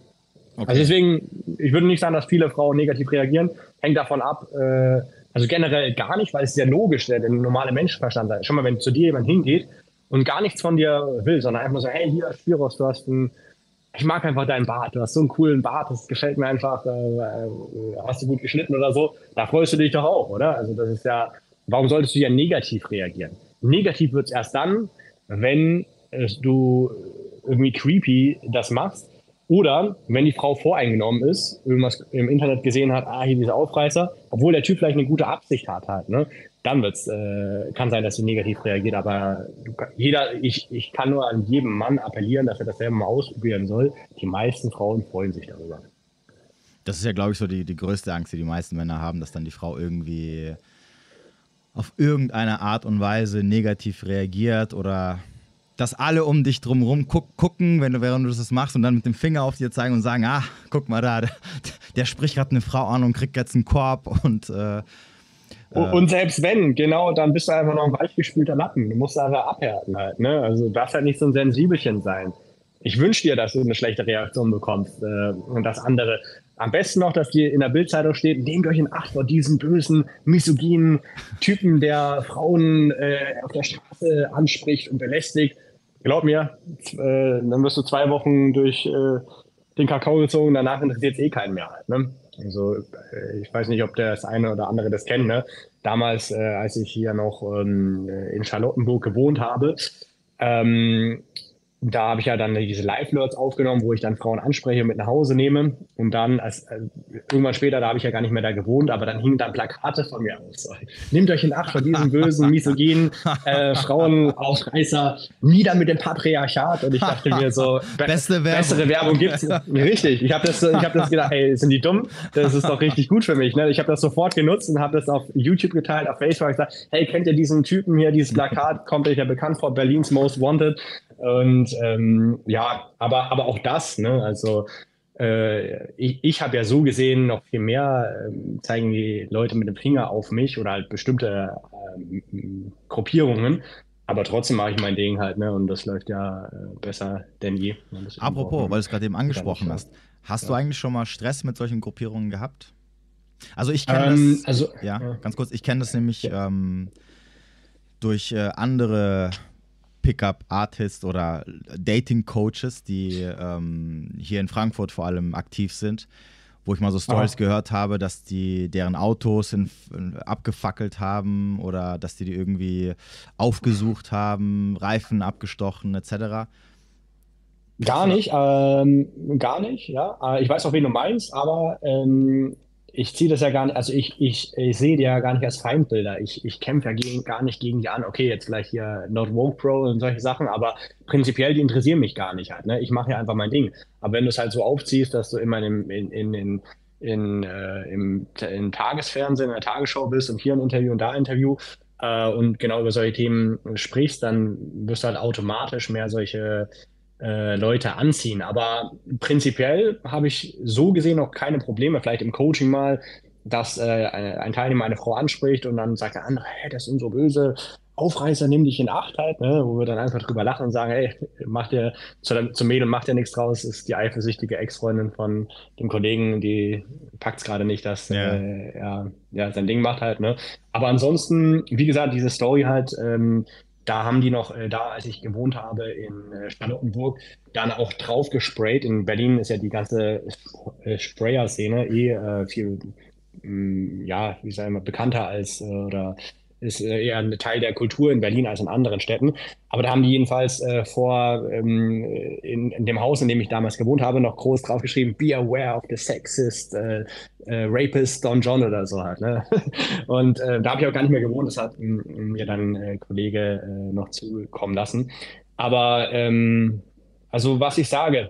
Okay. Also deswegen, ich würde nicht sagen, dass viele Frauen negativ reagieren. Hängt davon ab, äh, also generell gar nicht, weil es sehr logisch, der, der normale Menschenverstand ist. Schon mal, wenn zu dir jemand hingeht und gar nichts von dir will, sondern einfach so, hey, hier, Spiros, du hast ein, ich mag einfach deinen Bart, du hast so einen coolen Bart, das gefällt mir einfach, äh, hast du gut geschnitten oder so, da freust du dich doch auch, oder? Also das ist ja, warum solltest du ja negativ reagieren? Negativ wird es erst dann, wenn du irgendwie creepy das machst oder wenn die Frau voreingenommen ist, irgendwas im Internet gesehen hat, ah, hier dieser Aufreißer, obwohl der Typ vielleicht eine gute Absicht hat halt, ne? Dann wird's, äh, kann sein, dass sie negativ reagiert, aber jeder, ich, ich kann nur an jedem Mann appellieren, dass er das selber mal ausprobieren soll. Die meisten Frauen freuen sich darüber. Das ist ja, glaube ich, so die, die größte Angst, die die meisten Männer haben, dass dann die Frau irgendwie auf irgendeine Art und Weise negativ reagiert oder dass alle um dich drumherum guck, gucken, wenn du, während du das machst und dann mit dem Finger auf dir zeigen und sagen, ah, guck mal da, der, der spricht gerade eine Frau an und kriegt jetzt einen Korb und äh, äh und selbst wenn, genau, dann bist du einfach noch ein weichgespülter Lappen. Du musst einfach abhärten halt, ne? Also du darfst halt nicht so ein Sensibelchen sein. Ich wünsche dir, dass du eine schlechte Reaktion bekommst äh, und das andere. Am besten noch, dass dir in der Bildzeitung steht, nehmt euch in Acht vor diesem bösen, misogynen Typen, der Frauen äh, auf der Straße anspricht und belästigt. Glaub mir, äh, dann wirst du zwei Wochen durch äh, den Kakao gezogen, danach interessiert es eh keinen mehr. Ne? Also äh, ich weiß nicht, ob das eine oder andere das kennt. Ne? Damals, äh, als ich hier noch ähm, in Charlottenburg gewohnt habe, ähm, da habe ich ja dann diese Live-Alerts aufgenommen, wo ich dann Frauen anspreche und mit nach Hause nehme. Und dann, als, äh, irgendwann später, da habe ich ja gar nicht mehr da gewohnt, aber dann hingen dann Plakate von mir aus. Nehmt euch in Acht vor diesen bösen, misogynen äh, Frauenaufreißer, nieder mit dem Patriarchat. Und ich dachte mir so, be Beste Werbung. bessere Werbung gibt's. richtig, ich habe das, ich hab das gedacht, ey, sind die dumm? Das ist doch richtig gut für mich. Ne? Ich habe das sofort genutzt und habe das auf YouTube geteilt, auf Facebook gesagt, hey, kennt ihr diesen Typen hier, dieses Plakat, kommt euch ja bekannt vor, Berlins Most Wanted. Und ähm, ja, aber, aber auch das, ne? Also äh, ich, ich habe ja so gesehen noch viel mehr, äh, zeigen die Leute mit dem Finger auf mich oder halt bestimmte äh, Gruppierungen. Aber trotzdem mache ich mein Ding halt, ne? Und das läuft ja äh, besser denn je. Apropos, weil du es gerade eben angesprochen hast. Hast ja. du eigentlich schon mal Stress mit solchen Gruppierungen gehabt? Also ich kenne ähm, das, also, ja, ja, ganz kurz, ich kenne das nämlich ja. ähm, durch äh, andere Pickup-Artists oder Dating-Coaches, die ähm, hier in Frankfurt vor allem aktiv sind, wo ich mal so Stories oh. gehört habe, dass die deren Autos in, in, abgefackelt haben oder dass die die irgendwie aufgesucht haben, Reifen abgestochen etc. Gar nicht, ähm, gar nicht, ja. Äh, ich weiß auch, wen du meinst, aber ähm, ich ziehe das ja gar nicht, also ich, ich, ich sehe die ja gar nicht als Feindbilder. Ich, ich kämpfe ja gegen, gar nicht gegen die an. Okay, jetzt vielleicht hier Not Woke Pro und solche Sachen, aber prinzipiell, die interessieren mich gar nicht halt. Ne? Ich mache ja einfach mein Ding. Aber wenn du es halt so aufziehst, dass du immer in, in, in, in, in, äh, im, im Tagesfernsehen, in der Tagesschau bist und hier ein Interview und da ein Interview äh, und genau über solche Themen sprichst, dann wirst du halt automatisch mehr solche äh, Leute anziehen. Aber prinzipiell habe ich so gesehen noch keine Probleme, vielleicht im Coaching mal, dass äh, ein Teilnehmer eine Frau anspricht und dann sagt der andere, hey, das sind so böse Aufreißer, nimm dich in Acht halt, ne? wo wir dann einfach drüber lachen und sagen, hey, mach dir, zu, zum Mädel macht ja nichts draus, ist die eifersüchtige Ex-Freundin von dem Kollegen, die packt es gerade nicht, dass ja. Äh, er ja, sein Ding macht halt. Ne? Aber ansonsten, wie gesagt, diese Story halt, ähm, da haben die noch, äh, da als ich gewohnt habe in äh, Charlottenburg, dann auch drauf gesprayt. In Berlin ist ja die ganze äh, Sprayer-Szene eh äh, viel, mh, mm, ja, wie sagen wir, bekannter als äh, oder ist äh, eher ein Teil der Kultur in Berlin als in anderen Städten. Aber da haben die jedenfalls äh, vor ähm, in, in, dem Haus, in dem ich damals gewohnt habe, noch groß draufgeschrieben, be aware of the sexist äh, äh, rapist Don John oder so halt. Ne? Und äh, da habe ich auch gar nicht mehr gewohnt, das hat mir dann ein Kollege äh, noch zukommen lassen. Aber ähm, also was ich sage,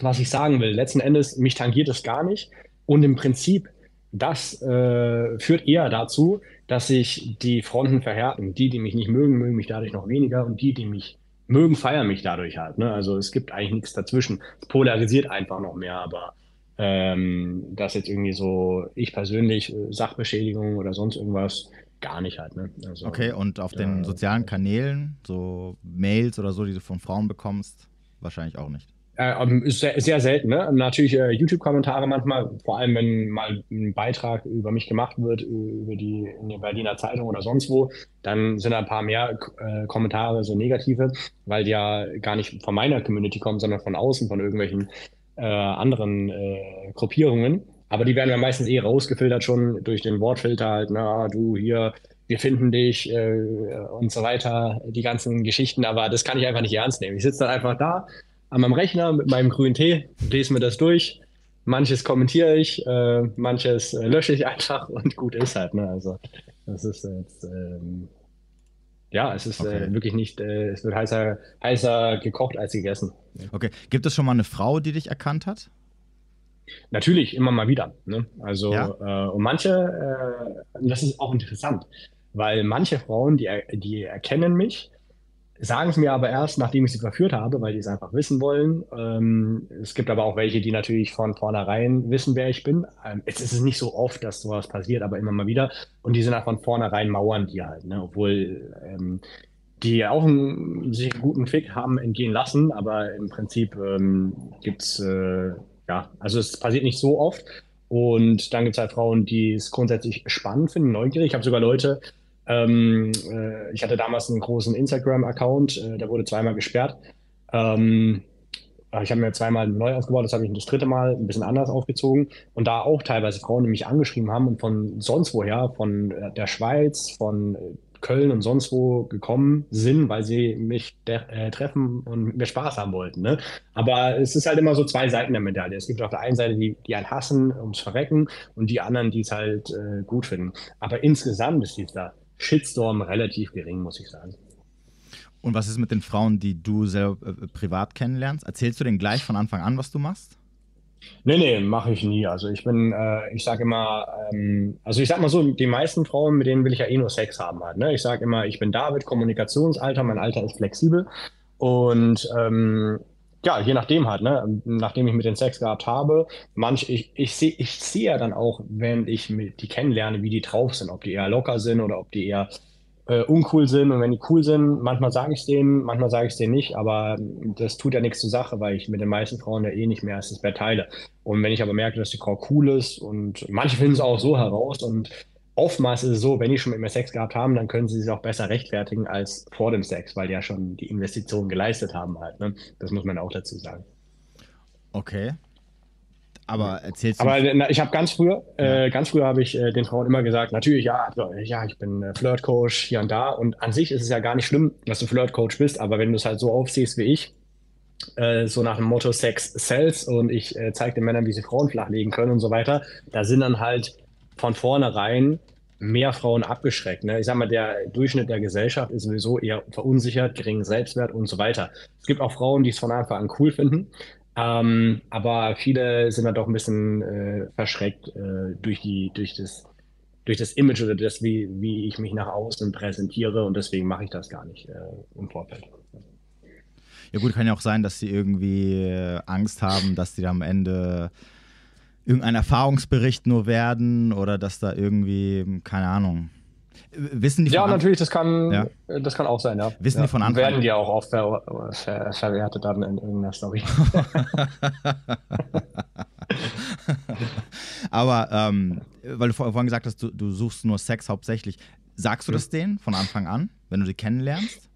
was ich sagen will, letzten Endes, mich tangiert es gar nicht. Und im Prinzip, das führt eher dazu, dass sich die Fronten verhärten. Die, die mich nicht mögen, mögen mich dadurch noch weniger und die, die mich mögen, feiern mich dadurch halt. Ne? Also es gibt eigentlich nichts dazwischen. Es polarisiert einfach noch mehr, aber Ähm, dass jetzt irgendwie so ich persönlich äh, Sachbeschädigung oder sonst irgendwas gar nicht halt. Ne? Also, okay, und auf den sozialen Kanälen, so Mails oder so, die du von Frauen bekommst, wahrscheinlich auch nicht. Äh, ähm, sehr, sehr, selten, ne? Natürlich äh, YouTube-Kommentare manchmal, vor allem wenn mal ein Beitrag über mich gemacht wird, über die in der Berliner Zeitung oder sonst wo, dann sind da ein paar mehr äh, Kommentare, so negative, weil die ja gar nicht von meiner Community kommen, sondern von außen, von irgendwelchen äh, anderen äh, Gruppierungen. Aber die werden ja meistens eh rausgefiltert schon durch den Wortfilter halt, na, du hier, wir finden dich äh, und so weiter, die ganzen Geschichten, aber das kann ich einfach nicht ernst nehmen. Ich sitze dann einfach da an meinem Rechner mit meinem grünen Tee, lese mir das durch. Manches kommentiere ich, äh, manches äh, lösche ich einfach und gut ist halt. Ne? Also das ist jetzt ähm, ja, es ist äh, okay. äh, wirklich nicht, äh, es wird heißer, heißer gekocht als gegessen. Okay. Gibt es schon mal eine Frau, die dich erkannt hat? Natürlich, immer mal wieder. Ne? Also, ja. äh, und manche, das ist auch interessant, weil manche Frauen, die, die erkennen mich, sagen es mir aber erst, nachdem ich sie verführt habe, weil die es einfach wissen wollen. Ähm, es gibt aber auch welche, die natürlich von vornherein wissen, wer ich bin. Ähm, es ist nicht so oft, dass sowas passiert, aber immer mal wieder. Und die sind auch von vornherein Mauern die halt, ne? obwohl ähm, die auch einen, sich einen guten Fick haben entgehen lassen, aber im Prinzip ähm, gibt's äh, ja, also es passiert nicht so oft. Und dann gibt es halt Frauen, die es grundsätzlich spannend finden, neugierig. Ich habe sogar Leute, ähm, äh, ich hatte damals einen großen Instagram-Account, äh, der wurde zweimal gesperrt. Ähm, ich habe mir zweimal neu aufgebaut, das habe ich das dritte Mal ein bisschen anders aufgezogen. Und da auch teilweise Frauen, die mich angeschrieben haben und von sonst woher, von äh, der Schweiz, von äh, Köln und sonst wo gekommen sind, weil sie mich äh, treffen und mir Spaß haben wollten. Ne? Aber es ist halt immer so zwei Seiten der Medaille. Es gibt auf der einen Seite die, die einen hassen ums Verrecken und die anderen, die es halt äh, gut finden. Aber insgesamt ist dieser Shitstorm relativ gering, muss ich sagen. Und was ist mit den Frauen, die du selber äh, privat kennenlernst? Erzählst du denen gleich von Anfang an, was du machst? Nee, nee, mache ich nie. Also ich bin, äh, ich sage immer, ähm, also ich sag mal so, die meisten Frauen, mit denen will ich ja eh nur Sex haben halt. Ne? Ich sage immer, ich bin David, Kommunikationsalter, mein Alter ist flexibel. Und ähm, ja, je nachdem halt, ne? Nachdem ich mit den Sex gehabt habe, manch, ich, ich sehe ich seh ja dann auch, wenn ich mit die kennenlerne, wie die drauf sind, ob die eher locker sind oder ob die eher äh, uncool sind. Und wenn die cool sind, manchmal sage ich es denen, manchmal sage ich es denen nicht, aber das tut ja nichts zur Sache, weil ich mit den meisten Frauen ja eh nicht mehr als das Bett teile. Und wenn ich aber merke, dass die Frau cool ist und manche finden es auch so heraus und oftmals ist es so, wenn die schon mit mir Sex gehabt haben, dann können sie sich auch besser rechtfertigen als vor dem Sex, weil die ja schon die Investition geleistet haben halt. Ne? Das muss man auch dazu sagen. Okay. Aber erzählst du. Aber na, ich habe ganz früher, ja. äh, ganz früher habe ich äh, den Frauen immer gesagt, natürlich, ja, ja, ich bin äh, Flirtcoach hier und da. Und an sich ist es ja gar nicht schlimm, dass du Flirtcoach bist, aber wenn du es halt so aufsiehst wie ich, äh, so nach dem Motto Sex sells und ich äh, zeige den Männern, wie sie Frauen flachlegen können und so weiter, da sind dann halt von vornherein mehr Frauen abgeschreckt. Ne? Ich sag mal, der Durchschnitt der Gesellschaft ist sowieso eher verunsichert, geringen Selbstwert und so weiter. Es gibt auch Frauen, die es von Anfang an cool finden, ähm, aber viele sind dann doch ein bisschen äh, verschreckt äh, durch, die, durch, das, durch das Image oder das, wie, wie ich mich nach außen präsentiere und deswegen mache ich das gar nicht äh, im Vorfeld. Ja gut, kann ja auch sein, dass sie irgendwie äh, Angst haben, dass sie am Ende irgendein Erfahrungsbericht nur werden oder dass da irgendwie, keine Ahnung, Wissen die ja, natürlich, das kann, ja. das kann auch sein, ja. Wissen ja. die von Anfang an? Werden die auch oft ver ver verwertet dann in irgendeiner Story. Aber, ähm, weil du vorhin gesagt hast, du, du suchst nur Sex hauptsächlich. Sagst du das denen von Anfang an, wenn du sie kennenlernst?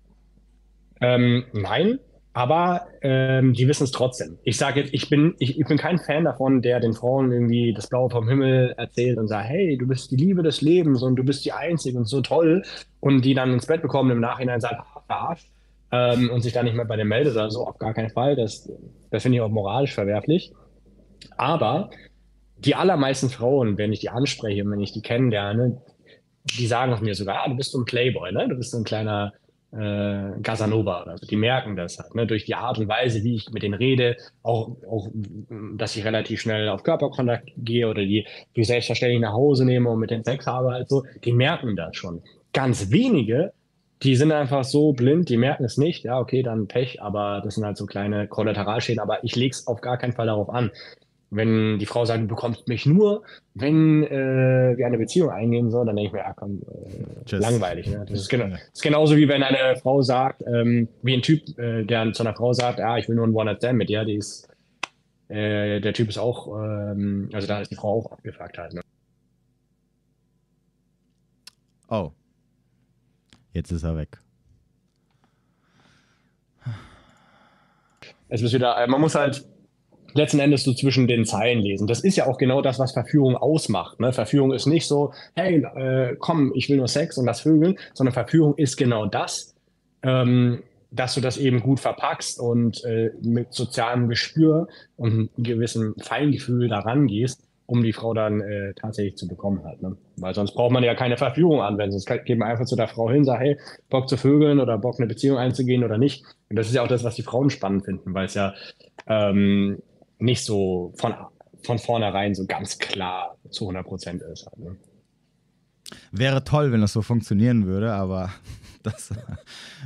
Ähm, nein, aber ähm, die wissen es trotzdem. Ich sage jetzt, ich bin, ich, ich bin kein Fan davon, der den Frauen irgendwie das Blaue vom Himmel erzählt und sagt, hey, du bist die Liebe des Lebens und du bist die Einzige und so toll. Und die dann ins Bett bekommen im Nachhinein sagt, verarscht ähm, und sich dann nicht mehr bei dem meldet oder so, auf gar keinen Fall. Das, das finde ich auch moralisch verwerflich. Aber die allermeisten Frauen, wenn ich die anspreche und wenn ich die kennenlerne, die sagen mir sogar, ah, du bist so ein Playboy, ne? Du bist so ein kleiner äh, Casanova Also Die merken das halt, ne? durch die Art und Weise, wie ich mit denen rede, auch, auch, dass ich relativ schnell auf Körperkontakt gehe oder die, die selbstverständlich nach Hause nehme und mit den Sex habe, halt so, die merken das schon. Ganz wenige, die sind einfach so blind, die merken es nicht, ja, okay, dann Pech, aber das sind halt so kleine Kollateralschäden, aber ich lege es auf gar keinen Fall darauf an. Wenn die Frau sagt, du bekommst mich nur, wenn äh, wir eine Beziehung eingehen sollen, dann denke ich mir, ja komm, äh, langweilig. Ne? Das, ist genau, das ist genauso wie wenn eine Frau sagt, ähm, wie ein Typ, äh, der zu einer Frau sagt, ja, ich will nur ein One-Night-Stand mit dir, die ist, äh, der Typ ist auch, ähm, also da ist die Frau auch abgefuckt halt. Ne? Oh. Jetzt ist er weg. Es ist wieder, äh, man muss halt letzten Endes so zwischen den Zeilen lesen. Das ist ja auch genau das, was Verführung ausmacht. Ne? Verführung ist nicht so, hey, äh, komm, ich will nur Sex und das Vögeln, sondern Verführung ist genau das, ähm, dass du das eben gut verpackst und äh, mit sozialem Gespür und einem gewissen Feingefühl daran gehst, um die Frau dann äh, tatsächlich zu bekommen halt. Ne? Weil sonst braucht man ja keine Verführung anwenden. Sonst geht man einfach zu der Frau hin, sagt, hey, Bock zu vögeln oder Bock eine Beziehung einzugehen oder nicht. Und das ist ja auch das, was die Frauen spannend finden, weil es ja ähm, nicht so von, von vornherein so ganz klar zu 100 Prozent ist. Halt, ne? Wäre toll, wenn das so funktionieren würde, aber das,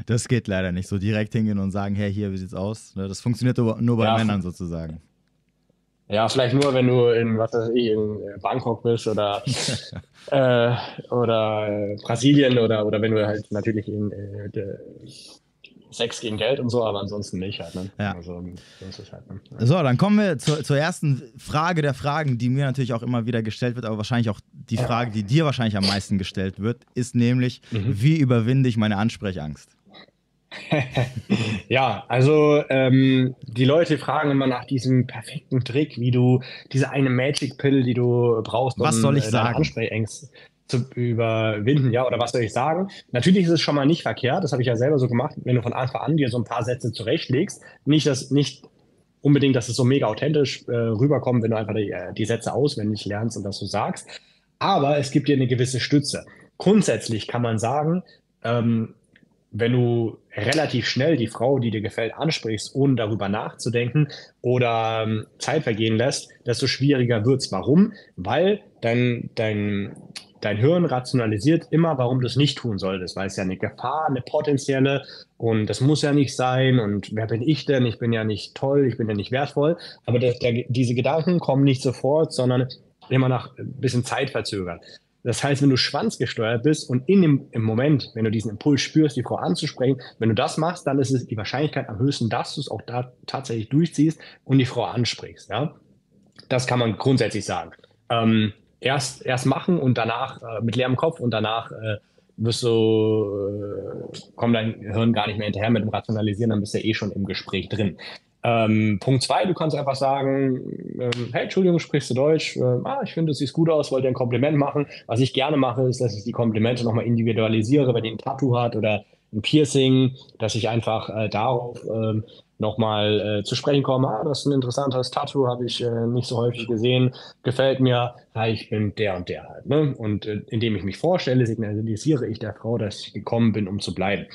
das geht leider nicht. So direkt hingehen und sagen, hey, hier, wie sieht's aus? Ne, das funktioniert nur bei ja, Männern sozusagen. Ja, vielleicht nur, wenn du in, was weiß ich, in äh, Bangkok bist oder, äh, oder äh, Brasilien oder, oder wenn du halt natürlich in äh, Sex gegen Geld und so, aber ansonsten nicht halt. Ne? Ja. Also, so, halt, ne? so, dann kommen wir zur, zur ersten Frage der Fragen, die mir natürlich auch immer wieder gestellt wird, aber wahrscheinlich auch die Frage, die dir wahrscheinlich am meisten gestellt wird, ist nämlich, mhm. wie überwinde ich meine Ansprechangst? ja, also ähm, die Leute fragen immer nach diesem perfekten Trick, wie du diese eine Magic Pill, die du brauchst, um Was soll ich äh, sagen? Ansprechängste zu überwinden, ja, oder was soll ich sagen? Natürlich ist es schon mal nicht verkehrt, das habe ich ja selber so gemacht, wenn du von Anfang an dir so ein paar Sätze zurechtlegst, nicht, dass, nicht unbedingt, dass es so mega authentisch äh, rüberkommt, wenn du einfach die, äh, die Sätze auswendig lernst und das so sagst, aber es gibt dir eine gewisse Stütze. Grundsätzlich kann man sagen, ähm, wenn du relativ schnell die Frau, die dir gefällt, ansprichst, ohne darüber nachzudenken oder ähm, Zeit vergehen lässt, desto schwieriger wird's. Warum? Weil dein, dein, dein Hirn rationalisiert immer, warum du es nicht tun solltest, weil es ja eine Gefahr, eine potenzielle und das muss ja nicht sein und wer bin ich denn? Ich bin ja nicht toll, ich bin ja nicht wertvoll. Aber der, der, diese Gedanken kommen nicht sofort, sondern immer nach ein bisschen Zeit verzögert. Das heißt, wenn du schwanzgesteuert bist und in dem im Moment, wenn du diesen Impuls spürst, die Frau anzusprechen, wenn du das machst, dann ist es die Wahrscheinlichkeit am höchsten, dass du es auch da tatsächlich durchziehst und die Frau ansprichst. Ja? Das kann man grundsätzlich sagen. Ähm, erst, erst machen und danach äh, mit leerem Kopf und danach äh, wirst du, äh, kommt dein Hirn gar nicht mehr hinterher mit dem Rationalisieren, dann bist du eh schon im Gespräch drin. Ähm, Punkt zwei, du kannst einfach sagen, ähm, hey, Entschuldigung, sprichst du Deutsch? Ähm, ah, ich finde, du siehst gut aus, wollte ein Kompliment machen. Was ich gerne mache, ist, dass ich die Komplimente nochmal individualisiere, wenn die ein Tattoo hat oder ein Piercing, dass ich einfach äh, darauf ähm, nochmal äh, zu sprechen komme, ah, das ist ein interessantes Tattoo, habe ich äh, nicht so häufig gesehen, gefällt mir, ah, ich bin der und der halt. Ne? Und äh, indem ich mich vorstelle, signalisiere ich der Frau, dass ich gekommen bin, um zu bleiben.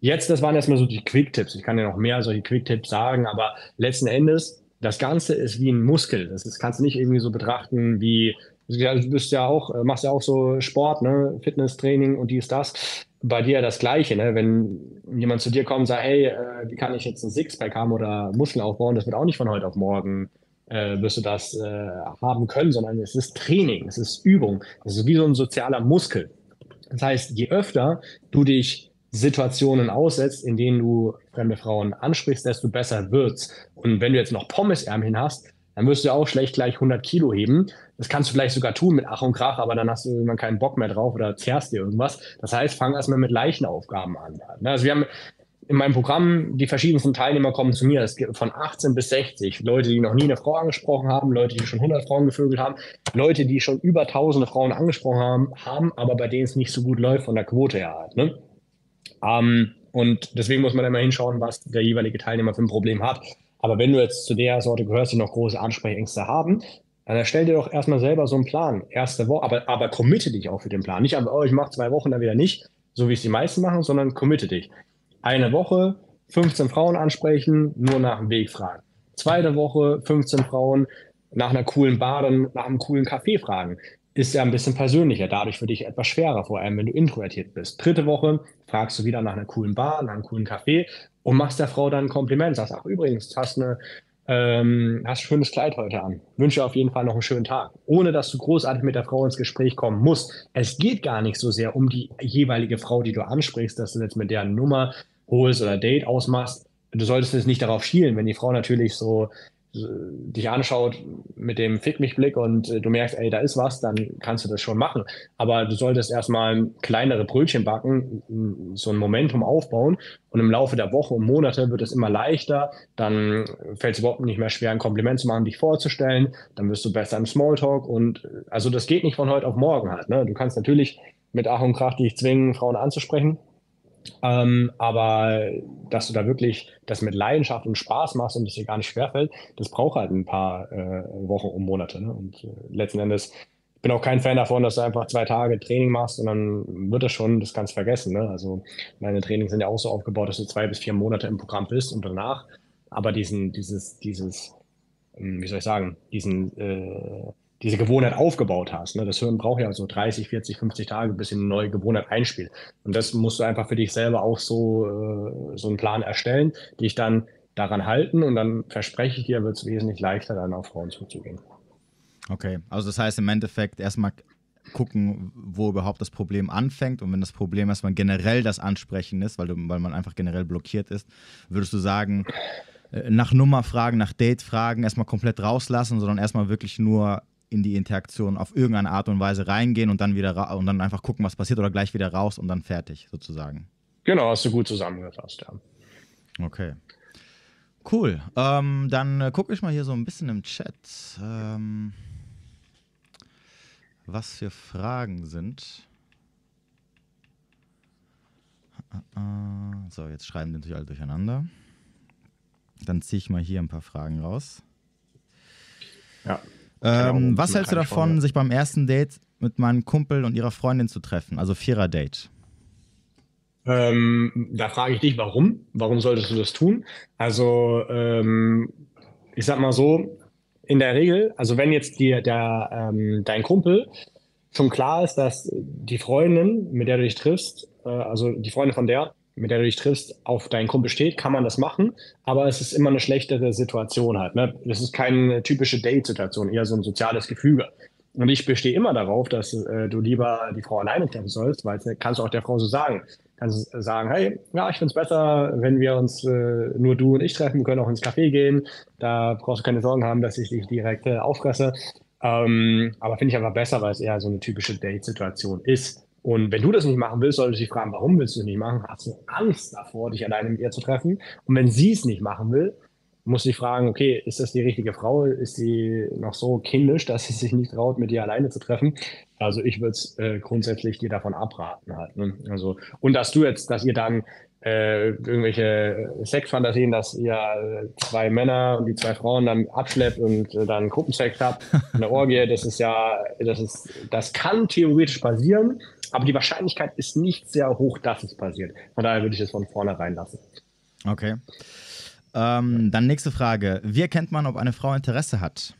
Jetzt, das waren erstmal so die Quick-Tipps. Ich kann ja noch mehr solche Quick-Tipps sagen, aber letzten Endes, das Ganze ist wie ein Muskel. Das ist, kannst du nicht irgendwie so betrachten wie, du bist ja auch, machst ja auch so Sport, ne, Fitnesstraining und dies, das bei dir das Gleiche, ne? Wenn jemand zu dir kommt und sagt, hey, äh, wie kann ich jetzt ein Sixpack haben oder Muskeln aufbauen, das wird auch nicht von heute auf morgen äh, wirst du das äh, haben können, sondern es ist Training, es ist Übung, es ist wie so ein sozialer Muskel. Das heißt, je öfter du dich Situationen aussetzt, in denen du fremde Frauen ansprichst, desto besser wird's. Und wenn du jetzt noch Pommesärmchen hast, dann wirst du auch schlecht gleich 100 Kilo heben. Das kannst du vielleicht sogar tun mit Ach und Krach, aber dann hast du irgendwann keinen Bock mehr drauf oder zerrst dir irgendwas. Das heißt, fang erstmal mit leichten Aufgaben an. Also wir haben in meinem Programm, die verschiedensten Teilnehmer kommen zu mir. Es gibt von 18 bis 60 Leute, die noch nie eine Frau angesprochen haben, Leute, die schon 100 Frauen gevögelt haben, Leute, die schon über tausende Frauen angesprochen haben, haben aber bei denen es nicht so gut läuft von der Quote her halt. Ne? Ähm, und deswegen muss man immer hinschauen, was der jeweilige Teilnehmer für ein Problem hat. Aber wenn du jetzt zu der Sorte gehörst, die noch große Ansprechängste haben, dann erstell dir doch erstmal selber so einen Plan. Erste Woche, aber, aber committe dich auch für den Plan. Nicht einfach, oh, ich mache zwei Wochen dann wieder nicht, so wie es die meisten machen, sondern committe dich. Eine Woche, 15 Frauen ansprechen, nur nach dem Weg fragen. Zweite Woche, 15 Frauen nach einer coolen Bar, dann nach einem coolen Café fragen ist ja ein bisschen persönlicher, dadurch für dich etwas schwerer, vor allem wenn du introvertiert bist. Dritte Woche fragst du wieder nach einer coolen Bar, nach einem coolen Café und machst der Frau dann ein Kompliment, sagst, ach übrigens, hast eine ähm, hast ein schönes Kleid heute an. Wünsche auf jeden Fall noch einen schönen Tag. Ohne dass du großartig mit der Frau ins Gespräch kommen musst. Es geht gar nicht so sehr um die jeweilige Frau, die du ansprichst, dass du jetzt mit der Nummer holst oder Date ausmachst. Du solltest jetzt nicht darauf schielen, wenn die Frau natürlich so dich anschaut mit dem Fick mich Blick und äh, du merkst, ey, da ist was, dann kannst du das schon machen. Aber du solltest erstmal kleinere Brötchen backen, so ein Momentum aufbauen und im Laufe der Woche und Monate wird es immer leichter. Dann fällt es überhaupt nicht mehr schwer, ein Kompliment zu machen, dich vorzustellen. Dann wirst du besser im Smalltalk und äh, also das geht nicht von heute auf morgen halt. Ne? Du kannst natürlich mit Ach und Krach dich zwingen, Frauen anzusprechen. Ähm, aber dass du da wirklich das mit Leidenschaft und Spaß machst und es dir gar nicht schwerfällt, das braucht halt ein paar äh, Wochen und Monate. Ne? Und äh, letzten Endes ich bin auch kein Fan davon, dass du einfach zwei Tage Training machst und dann wird das schon das ganz vergessen. Ne? Also meine Trainings sind ja auch so aufgebaut, dass du zwei bis vier Monate im Programm bist und danach aber diesen, dieses, dieses, ähm, wie soll ich sagen, diesen äh, diese Gewohnheit aufgebaut hast. Ne? Das Hirn braucht ja so 30, 40, 50 Tage, bis eine neue Gewohnheit einspielt. Und das musst du einfach für dich selber auch so, äh, so einen Plan erstellen, dich dann daran halten und dann verspreche ich dir, wird es wesentlich leichter, dann auf Frauen zuzugehen. Okay, also das heißt im Endeffekt erstmal gucken, wo überhaupt das Problem anfängt und wenn das Problem erstmal generell das Ansprechen ist, weil, du, weil man einfach generell blockiert ist, würdest du sagen, äh, nach Nummer fragen, nach Date fragen, erstmal komplett rauslassen, sondern erstmal wirklich nur in die Interaktion auf irgendeine Art und Weise reingehen und dann wieder und dann einfach gucken, was passiert oder gleich wieder raus und dann fertig sozusagen. Genau, hast du gut zusammengefasst, ja. Okay. Cool. Ähm, dann äh, gucke ich mal hier so ein bisschen im Chat, ähm, was für Fragen sind. So, jetzt schreiben die natürlich alle durcheinander. Dann ziehe ich mal hier ein paar Fragen raus. Ja. Ähm, was hältst du davon, sich beim ersten Date mit meinem Kumpel und ihrer Freundin zu treffen? Also Vierer-Date. Ähm, da frage ich dich, warum? Warum solltest du das tun? Also, ähm, ich sag mal so, in der Regel, also wenn jetzt dir der, ähm, dein Kumpel schon klar ist, dass die Freundin, mit der du dich triffst, äh, also die Freundin von der, mit der du dich triffst, auf deinen Kumpel steht, kann man das machen, aber es ist immer eine schlechtere Situation halt. Ne? Das ist keine typische Date-Situation, eher so ein soziales Gefüge. Und ich bestehe immer darauf, dass äh, du lieber die Frau alleine treffen sollst, weil kannst du auch der Frau so sagen. Kannst sagen, hey, ja, ich finde es besser, wenn wir uns äh, nur du und ich treffen, wir können auch ins Café gehen. Da brauchst du keine Sorgen haben, dass ich dich direkt äh, auffresse. Ähm, aber finde ich einfach besser, weil es eher so eine typische Date-Situation ist. Und wenn du das nicht machen willst, solltest du dich fragen, warum willst du es nicht machen? Hast du Angst davor, dich alleine mit ihr zu treffen? Und wenn sie es nicht machen will, musst du dich fragen, okay, ist das die richtige Frau? Ist sie noch so kindisch, dass sie sich nicht traut, mit dir alleine zu treffen? Also ich würde es äh, grundsätzlich dir davon abraten halt. Ne? Also, und dass du jetzt, dass ihr dann äh, irgendwelche Sexfantasien, dass ihr zwei Männer und die zwei Frauen dann abschleppt und äh, dann Gruppensex habt, eine Orgie, das ist ja, das ist, das kann theoretisch passieren, aber die Wahrscheinlichkeit ist nicht sehr hoch, dass es passiert. Von daher würde ich es von vornherein lassen. Okay. Ähm, dann nächste Frage. Wie erkennt man, ob eine Frau Interesse hat?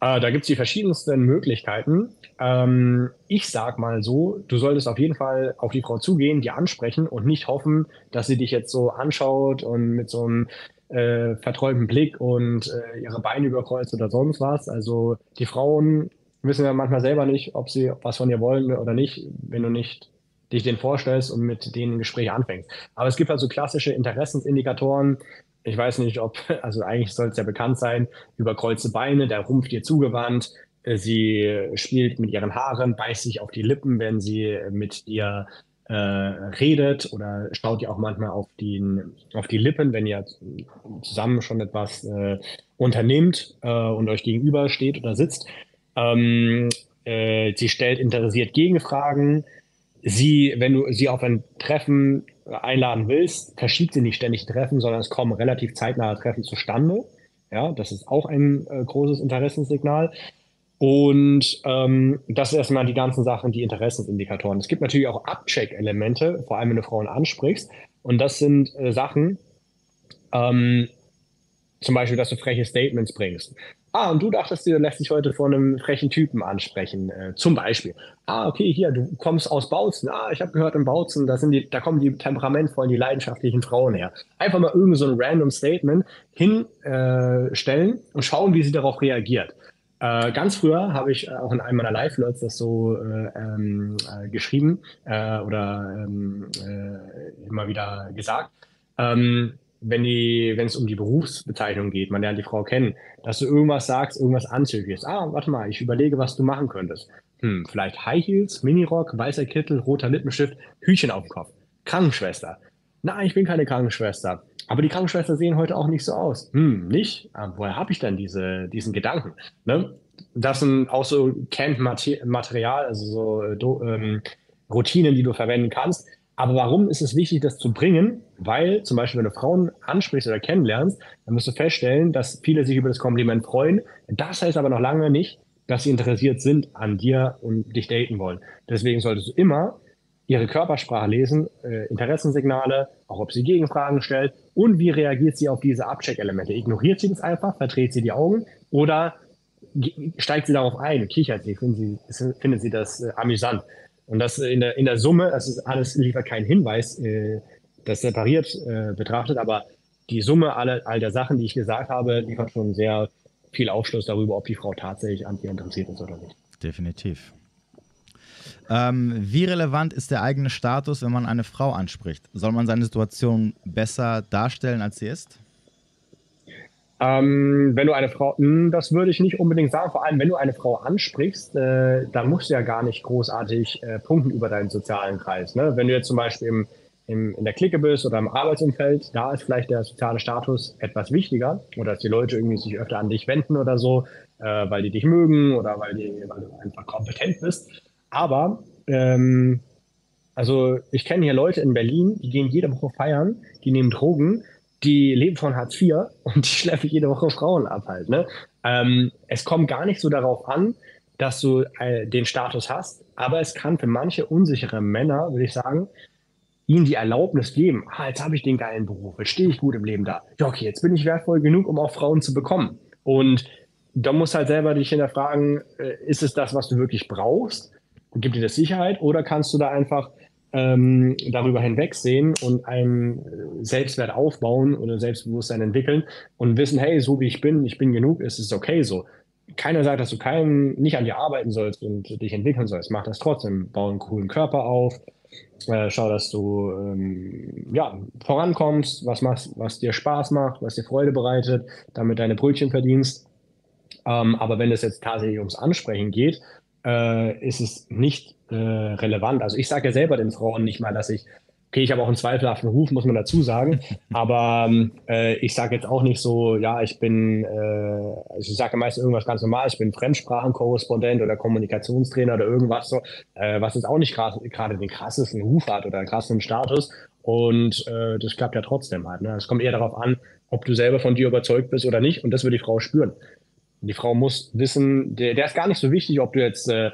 Äh, da gibt es die verschiedensten Möglichkeiten. Ähm, ich sag mal so, du solltest auf jeden Fall auf die Frau zugehen, die ansprechen und nicht hoffen, dass sie dich jetzt so anschaut und mit so einem äh, verträumten Blick und äh, ihre Beine überkreuzt oder sonst was. Also die Frauen wissen ja manchmal selber nicht, ob sie was von dir wollen oder nicht, wenn du nicht dich denen vorstellst und mit denen Gespräche anfängst. Aber es gibt also klassische Interessensindikatoren. Ich weiß nicht, ob, also eigentlich soll es ja bekannt sein, überkreuzte Beine, der Rumpf dir zugewandt, sie spielt mit ihren Haaren, beißt sich auf die Lippen, wenn sie mit dir äh, redet oder schaut ihr auch manchmal auf, den, auf die Lippen, wenn ihr zusammen schon etwas äh, unternehmt äh, und euch gegenüber steht oder sitzt. Ähm, äh, sie stellt interessiert Gegenfragen. Sie, wenn du sie auf ein Treffen einladen willst, verschiebt sie nicht ständig Treffen, sondern es kommen relativ zeitnahe Treffen zustande. Ja, das ist auch ein äh, großes Interessenssignal. Und ähm, das ist erstmal die ganzen Sachen, die Interessensindikatoren. Es gibt natürlich auch Abcheck-Elemente, vor allem wenn du Frauen ansprichst. Und das sind äh, Sachen, ähm, zum Beispiel, dass du freche Statements bringst. Ah, und du dachtest, du lässt dich heute von einem frechen Typen ansprechen, äh, zum Beispiel. Ah, okay, hier, du kommst aus Bautzen. Ah, ich habe gehört, in Bautzen, da, sind die, da kommen die temperamentvollen, die leidenschaftlichen Frauen her. Einfach mal irgend so ein random Statement hinstellen äh, und schauen, wie sie darauf reagiert. Äh, ganz früher habe ich auch in einem meiner Live-Lots das so äh, ähm, äh, geschrieben äh, oder ähm, äh, immer wieder gesagt. Ähm, wenn, die, wenn es um die Berufsbezeichnung geht, man lernt die Frau kennen, dass du irgendwas sagst, irgendwas anzügliches. Ah, warte mal, ich überlege, was du machen könntest. Hm, vielleicht High Heels, Minirock, weißer Kittel, roter Lippenstift, Hütchen auf dem Kopf. Krankenschwester. Nein, ich bin keine Krankenschwester. Aber die Krankenschwester sehen heute auch nicht so aus. Hm, nicht? Aber ah, woher habe ich denn diese, diesen Gedanken? Ne? Das sind auch so Camp-Material, also so äh, ähm, Routinen, die du verwenden kannst, aber warum ist es wichtig, das zu bringen? Weil zum Beispiel, wenn du Frauen ansprichst oder kennenlernst, dann wirst du feststellen, dass viele sich über das Kompliment freuen. Das heißt aber noch lange nicht, dass sie interessiert sind an dir und dich daten wollen. Deswegen solltest du immer ihre Körpersprache lesen, äh, Interessensignale, auch ob sie Gegenfragen stellt und wie reagiert sie auf diese Abcheck-Elemente. Ignoriert sie das einfach, verdreht sie die Augen oder steigt sie darauf ein, kichert sie, findet sie, findet sie das äh, amüsant. Und das in der, in der Summe, das ist alles liefert keinen Hinweis, äh, das separiert äh, betrachtet, aber die Summe aller, all der Sachen, die ich gesagt habe, liefert schon sehr viel Aufschluss darüber, ob die Frau tatsächlich an dir interessiert ist oder nicht. Definitiv. Ähm, wie relevant ist der eigene Status, wenn man eine Frau anspricht? Soll man seine Situation besser darstellen, als sie ist? Ähm, wenn du eine Frau, mh, hm, das würde ich nicht unbedingt sagen, vor allem wenn du eine Frau ansprichst, äh, dann musst du ja gar nicht großartig äh, punkten über deinen sozialen Kreis. Ne? Wenn du jetzt zum Beispiel im, im, in der Clique bist oder im Arbeitsumfeld, da ist vielleicht der soziale Status etwas wichtiger oder dass die Leute irgendwie sich öfter an dich wenden oder so, äh, weil die dich mögen oder weil, die, weil du einfach kompetent bist. Aber ähm, also ich kenne hier Leute in Berlin, die gehen jede Woche feiern, die nehmen Drogen, die leben von Hartz IV und die schleppe jede Woche Frauen ab halt. Ne? Ähm, es kommt gar nicht so darauf an, dass du äh, den Status hast, aber es kann für manche unsichere Männer, würde ich sagen, ihnen die Erlaubnis geben, ah, jetzt habe ich den geilen Beruf, jetzt stehe ich gut im Leben da. Ja, okay, jetzt bin ich wertvoll genug, um auch Frauen zu bekommen. Und da musst halt selber dich hinterfragen, äh, ist es das, was du wirklich brauchst? Gibt dir das Sicherheit? Oder kannst du da einfach ähm, darüber hinwegsehen und einen Selbstwert aufbauen oder Selbstbewusstsein entwickeln und wissen, hey, so wie ich bin, ich bin genug, es ist okay so. Keiner sagt, dass du keinen nicht an dir arbeiten sollst und dich entwickeln sollst. Mach das trotzdem. Bau einen coolen Körper auf. Äh, schau, dass du ähm, ja, vorankommst, was, machst, was dir Spaß macht, was dir Freude bereitet, damit deine Brötchen verdienst. Ähm, aber wenn es jetzt tatsächlich ums Ansprechen geht, äh, ist es nicht äh, relevant. Also ich sage ja selber den Frauen nicht mal, dass ich, okay, ich habe auch einen zweifelhaften Ruf, muss man dazu sagen, aber äh, ich sage jetzt auch nicht so, ja, ich bin, äh, also ich sage meistens irgendwas ganz normal, ich bin Fremdsprachenkorrespondent oder Kommunikationstrainer oder irgendwas so, äh, was jetzt auch nicht gerade den krassesten Ruf hat oder krassen Status und äh, das klappt ja trotzdem halt. Ne? Es kommt eher darauf an, ob du selber von dir überzeugt bist oder nicht und das wird die Frau spüren. Die Frau muss wissen, der, der ist gar nicht so wichtig, ob du jetzt äh,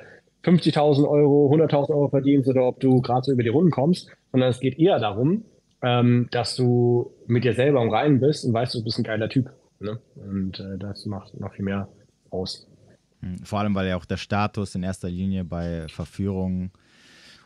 50.000 Euro, 100.000 Euro verdienst oder ob du gerade so über die Runden kommst, sondern es geht eher darum, ähm, dass du mit dir selber im Reinen bist und weißt, du bist ein geiler Typ. Ne? Und äh, das macht noch viel mehr aus. Hm, vor allem, weil ja auch der Status in erster Linie bei Verführungen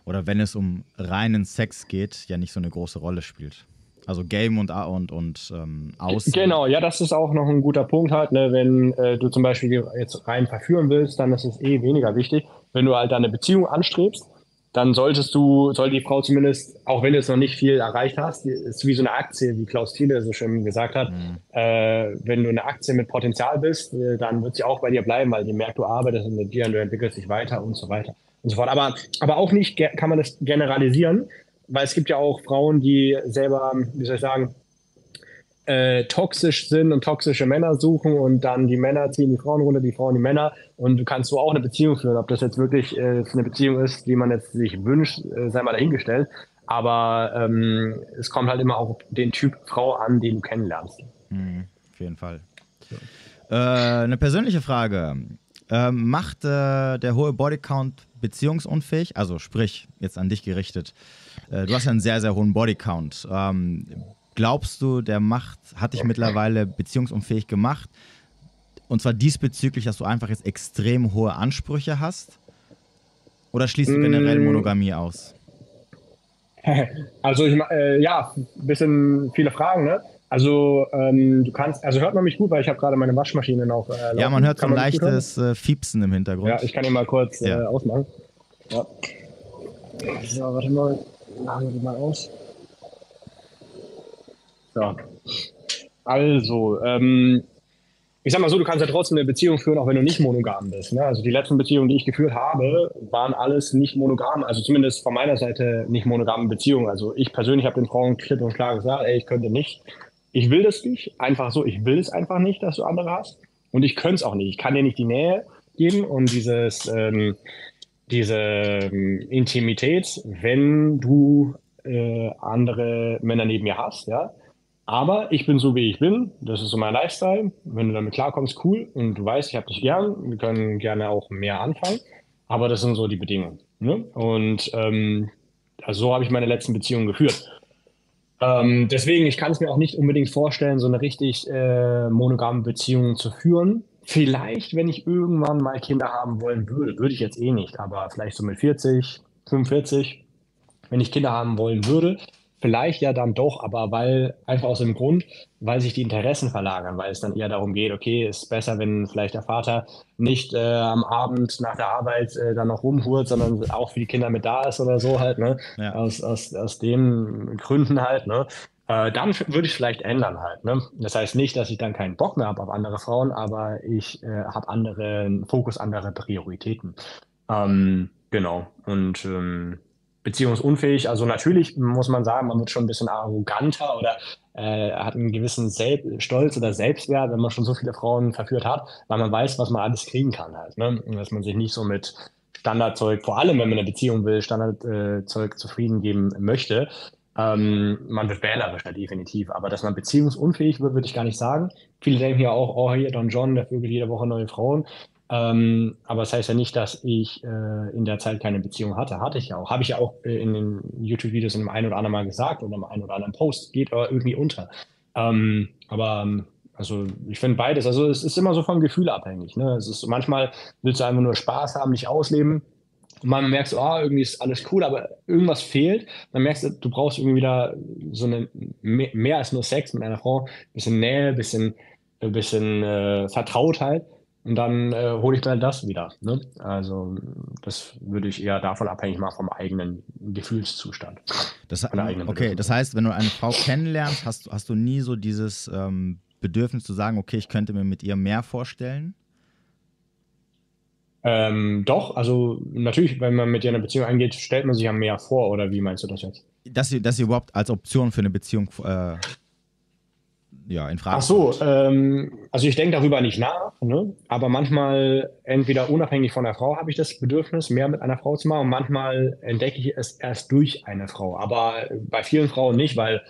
oder wenn es um reinen Sex geht, ja nicht so eine große Rolle spielt. Also Game und, und, und ähm, Außen. Genau, ja, das ist auch noch ein guter Punkt halt. Ne? Wenn äh, du zum Beispiel jetzt rein verführen willst, dann ist es eh weniger wichtig. Wenn du halt eine Beziehung anstrebst, dann solltest du, soll die Frau zumindest, auch wenn du jetzt noch nicht viel erreicht hast, ist wie so eine Aktie, wie Klaus Thiele so schön gesagt hat. Mhm. Äh, wenn du eine Aktie mit Potenzial bist, äh, dann wird sie auch bei dir bleiben, weil die merkt, du arbeitest mit dir und du entwickelst dich weiter und so weiter und so fort. Aber, aber auch nicht kann man das generalisieren weil es gibt ja auch Frauen, die selber, wie soll ich sagen, äh, toxisch sind und toxische Männer suchen und dann die Männer ziehen die Frauen runter, die Frauen die Männer und du kannst so auch eine Beziehung führen. Ob das jetzt wirklich äh, eine Beziehung ist, die man jetzt sich wünscht, äh, sei mal dahingestellt. Aber ähm, es kommt halt immer auch den Typ Frau an, den du kennenlernst. Mhm, auf jeden Fall. Ja. Äh, eine persönliche Frage. Ähm, macht äh, der hohe Bodycount beziehungsunfähig? Also sprich, jetzt an dich gerichtet. Äh, du hast ja einen sehr, sehr hohen Bodycount. Ähm, glaubst du, der macht, hat dich mittlerweile beziehungsunfähig gemacht? Und zwar diesbezüglich, dass du einfach jetzt extrem hohe Ansprüche hast? Oder schließt du generell Mm. Monogamie aus? Also ich äh, ja, ein bisschen viele Fragen, ne? Also ähm, du kannst, also hört man mich gut, weil ich habe gerade meine Waschmaschine noch. Äh, Ja, man hört so ein leichtes äh, Fiepsen im Hintergrund. Ja, ich kann ihn mal kurz Ja. äh, ausmachen. Ja. So, warte mal. Machen wir die mal aus. So. Also, ähm, ich sag mal so, du kannst ja trotzdem eine Beziehung führen, auch wenn du nicht monogam bist. Ne? Also die letzten Beziehungen, die ich geführt habe, waren alles nicht monogam. Also zumindest von meiner Seite nicht monogame Beziehungen. Also ich persönlich habe den Frauen klipp und klar gesagt, ey, ich könnte nicht. Ich will das nicht. Einfach so, ich will es einfach nicht, dass du andere hast. Und ich könnte es auch nicht. Ich kann dir nicht die Nähe geben und dieses, ähm, diese ähm, Intimität, wenn du äh, andere Männer neben mir hast, ja. Aber ich bin so, wie ich bin. Das ist so mein Lifestyle. Wenn du damit klarkommst, cool. Und du weißt, ich habe dich gern. Wir können gerne auch mehr anfangen. Aber das sind so die Bedingungen. Ne? Und ähm, also so habe ich meine letzten Beziehungen geführt. Ähm, deswegen, ich kann es mir auch nicht unbedingt vorstellen, so eine richtig äh, monogame Beziehung zu führen. Vielleicht, wenn ich irgendwann mal Kinder haben wollen würde, würde ich jetzt eh nicht, aber vielleicht so mit 40, 45, wenn ich Kinder haben wollen würde, vielleicht ja dann doch, aber weil einfach aus dem Grund, weil sich die Interessen verlagern, weil es dann eher darum geht, okay, ist besser, wenn vielleicht der Vater nicht äh, am Abend nach der Arbeit äh, dann noch rumhurt, sondern auch für die Kinder mit da ist oder so halt, ne? Ja. Aus, aus, aus den Gründen halt, ne? Äh, dann würde ich vielleicht ändern halt, ne? Das heißt nicht, dass ich dann keinen Bock mehr habe auf andere Frauen, aber ich äh, habe anderen Fokus, andere Prioritäten. Ähm, genau. Und ähm, beziehungsunfähig, also natürlich muss man sagen, man wird schon ein bisschen arroganter oder äh, hat einen gewissen Sel Stolz oder Selbstwert, wenn man schon so viele Frauen verführt hat, weil man weiß, was man alles kriegen kann halt, ne? Dass man sich nicht so mit Standardzeug, vor allem wenn man eine Beziehung will, Standardzeug zufrieden geben möchte. Ähm, man wird wählerischer, definitiv. Aber dass man beziehungsunfähig wird, würde ich gar nicht sagen. Viele denken ja auch, oh, hier Don John, der vögelt jede Woche neue Frauen. Ähm, aber das heißt ja nicht, dass ich äh, in der Zeit keine Beziehung hatte. Hatte ich ja auch. Habe ich ja auch äh, in den YouTube-Videos in dem einen oder anderen Mal gesagt oder im einen oder anderen Post. Geht aber irgendwie unter. Ähm, aber ähm, also ich finde beides. Also es ist immer so vom Gefühl abhängig. Ne? Es ist manchmal willst du einfach nur Spaß haben, dich ausleben. Und man merkt so, ah, irgendwie ist alles cool, aber irgendwas fehlt. Dann merkst du, du brauchst irgendwie wieder so eine mehr, als nur Sex mit einer Frau, bisschen Nähe, bisschen, ein bisschen äh, Vertrautheit. Und dann äh, hole ich mir das wieder. Ne? Also das würde ich eher davon abhängig machen vom eigenen Gefühlszustand. Das, eigenen okay, Bedürfnis. das heißt, wenn du eine Frau kennenlernst, hast, du- hast du nie so dieses ähm, Bedürfnis zu sagen, okay, ich könnte mir mit ihr mehr vorstellen? Ähm, doch, also natürlich, wenn man mit dir eine Beziehung eingeht, stellt man sich ja mehr vor, oder wie meinst du das jetzt? Dass sie, dass sie überhaupt als Option für eine Beziehung äh, ja, in Frage Ach so, ähm, also ich denke darüber nicht nach, ne? aber manchmal, entweder unabhängig von der Frau, habe ich das Bedürfnis, mehr mit einer Frau zu machen und manchmal entdecke ich es erst durch eine Frau. Aber bei vielen Frauen nicht, weil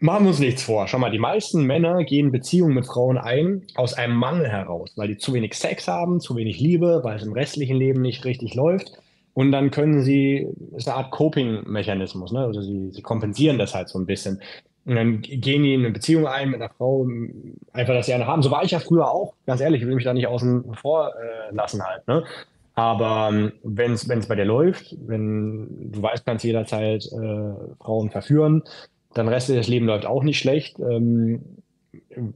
machen wir uns nichts vor. Schau mal, die meisten Männer gehen Beziehungen mit Frauen ein aus einem Mangel heraus, weil die zu wenig Sex haben, zu wenig Liebe, weil es im restlichen Leben nicht richtig läuft. Und dann können sie, ist eine Art Coping-Mechanismus, ne? Also sie, sie kompensieren das halt so ein bisschen. Und dann gehen die in eine Beziehung ein mit einer Frau, einfach, dass sie eine haben. So war ich ja früher auch, ganz ehrlich, ich will mich da nicht außen vor äh, lassen halt. Ne? Aber ähm, wenn es bei dir läuft, wenn du weißt, kannst jederzeit äh, Frauen verführen, dann restliches Leben läuft auch nicht schlecht. Ähm,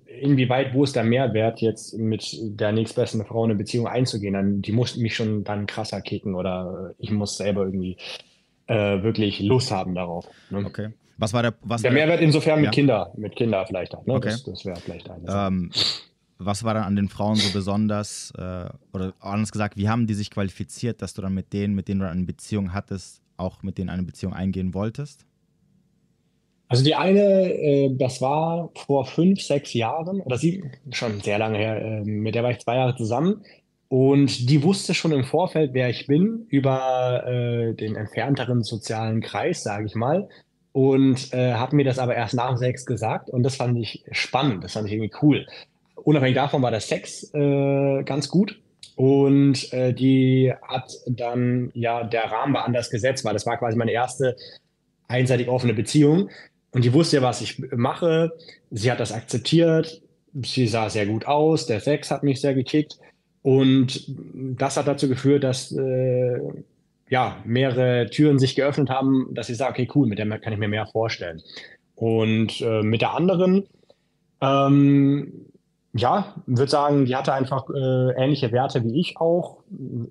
inwieweit, wo ist der Mehrwert, jetzt mit der nächstbesten Frau eine Beziehung einzugehen? Dann, die muss mich schon dann krasser kicken oder ich muss selber irgendwie äh, wirklich Lust haben darauf. Ne? Okay. Was war der, was Der Mehrwert insofern mit Ja. Kinder, mit Kinder vielleicht auch. Ne? Okay. Das, das wäre vielleicht eine. ähm, was war dann an den Frauen so besonders, äh, oder anders gesagt, wie haben die sich qualifiziert, dass du dann mit denen, mit denen du eine Beziehung hattest, auch mit denen eine Beziehung eingehen wolltest? Also die eine, äh, das war vor fünf, sechs Jahren, oder sieben, schon sehr lange her, äh, mit der war ich zwei Jahre zusammen. Und die wusste schon im Vorfeld, wer ich bin, über äh, den entfernteren sozialen Kreis, sage ich mal. Und äh, hat mir das aber erst nach dem Sex gesagt. Und das fand ich spannend, das fand ich irgendwie cool. Unabhängig davon war der Sex äh, ganz gut. Und äh, die hat dann, ja, der Rahmen war anders gesetzt, weil das war quasi meine erste einseitig offene Beziehung. Und die wusste ja, was ich mache. Sie hat das akzeptiert. sie sah sehr gut aus, der Sex hat mich sehr gekickt. Und das hat dazu geführt, dass äh, ja, mehrere Türen sich geöffnet haben, dass ich sage, okay, cool, mit der kann ich mir mehr vorstellen. Und äh, mit der anderen, ähm, ja, würde sagen, die hatte einfach äh, ähnliche Werte wie ich auch.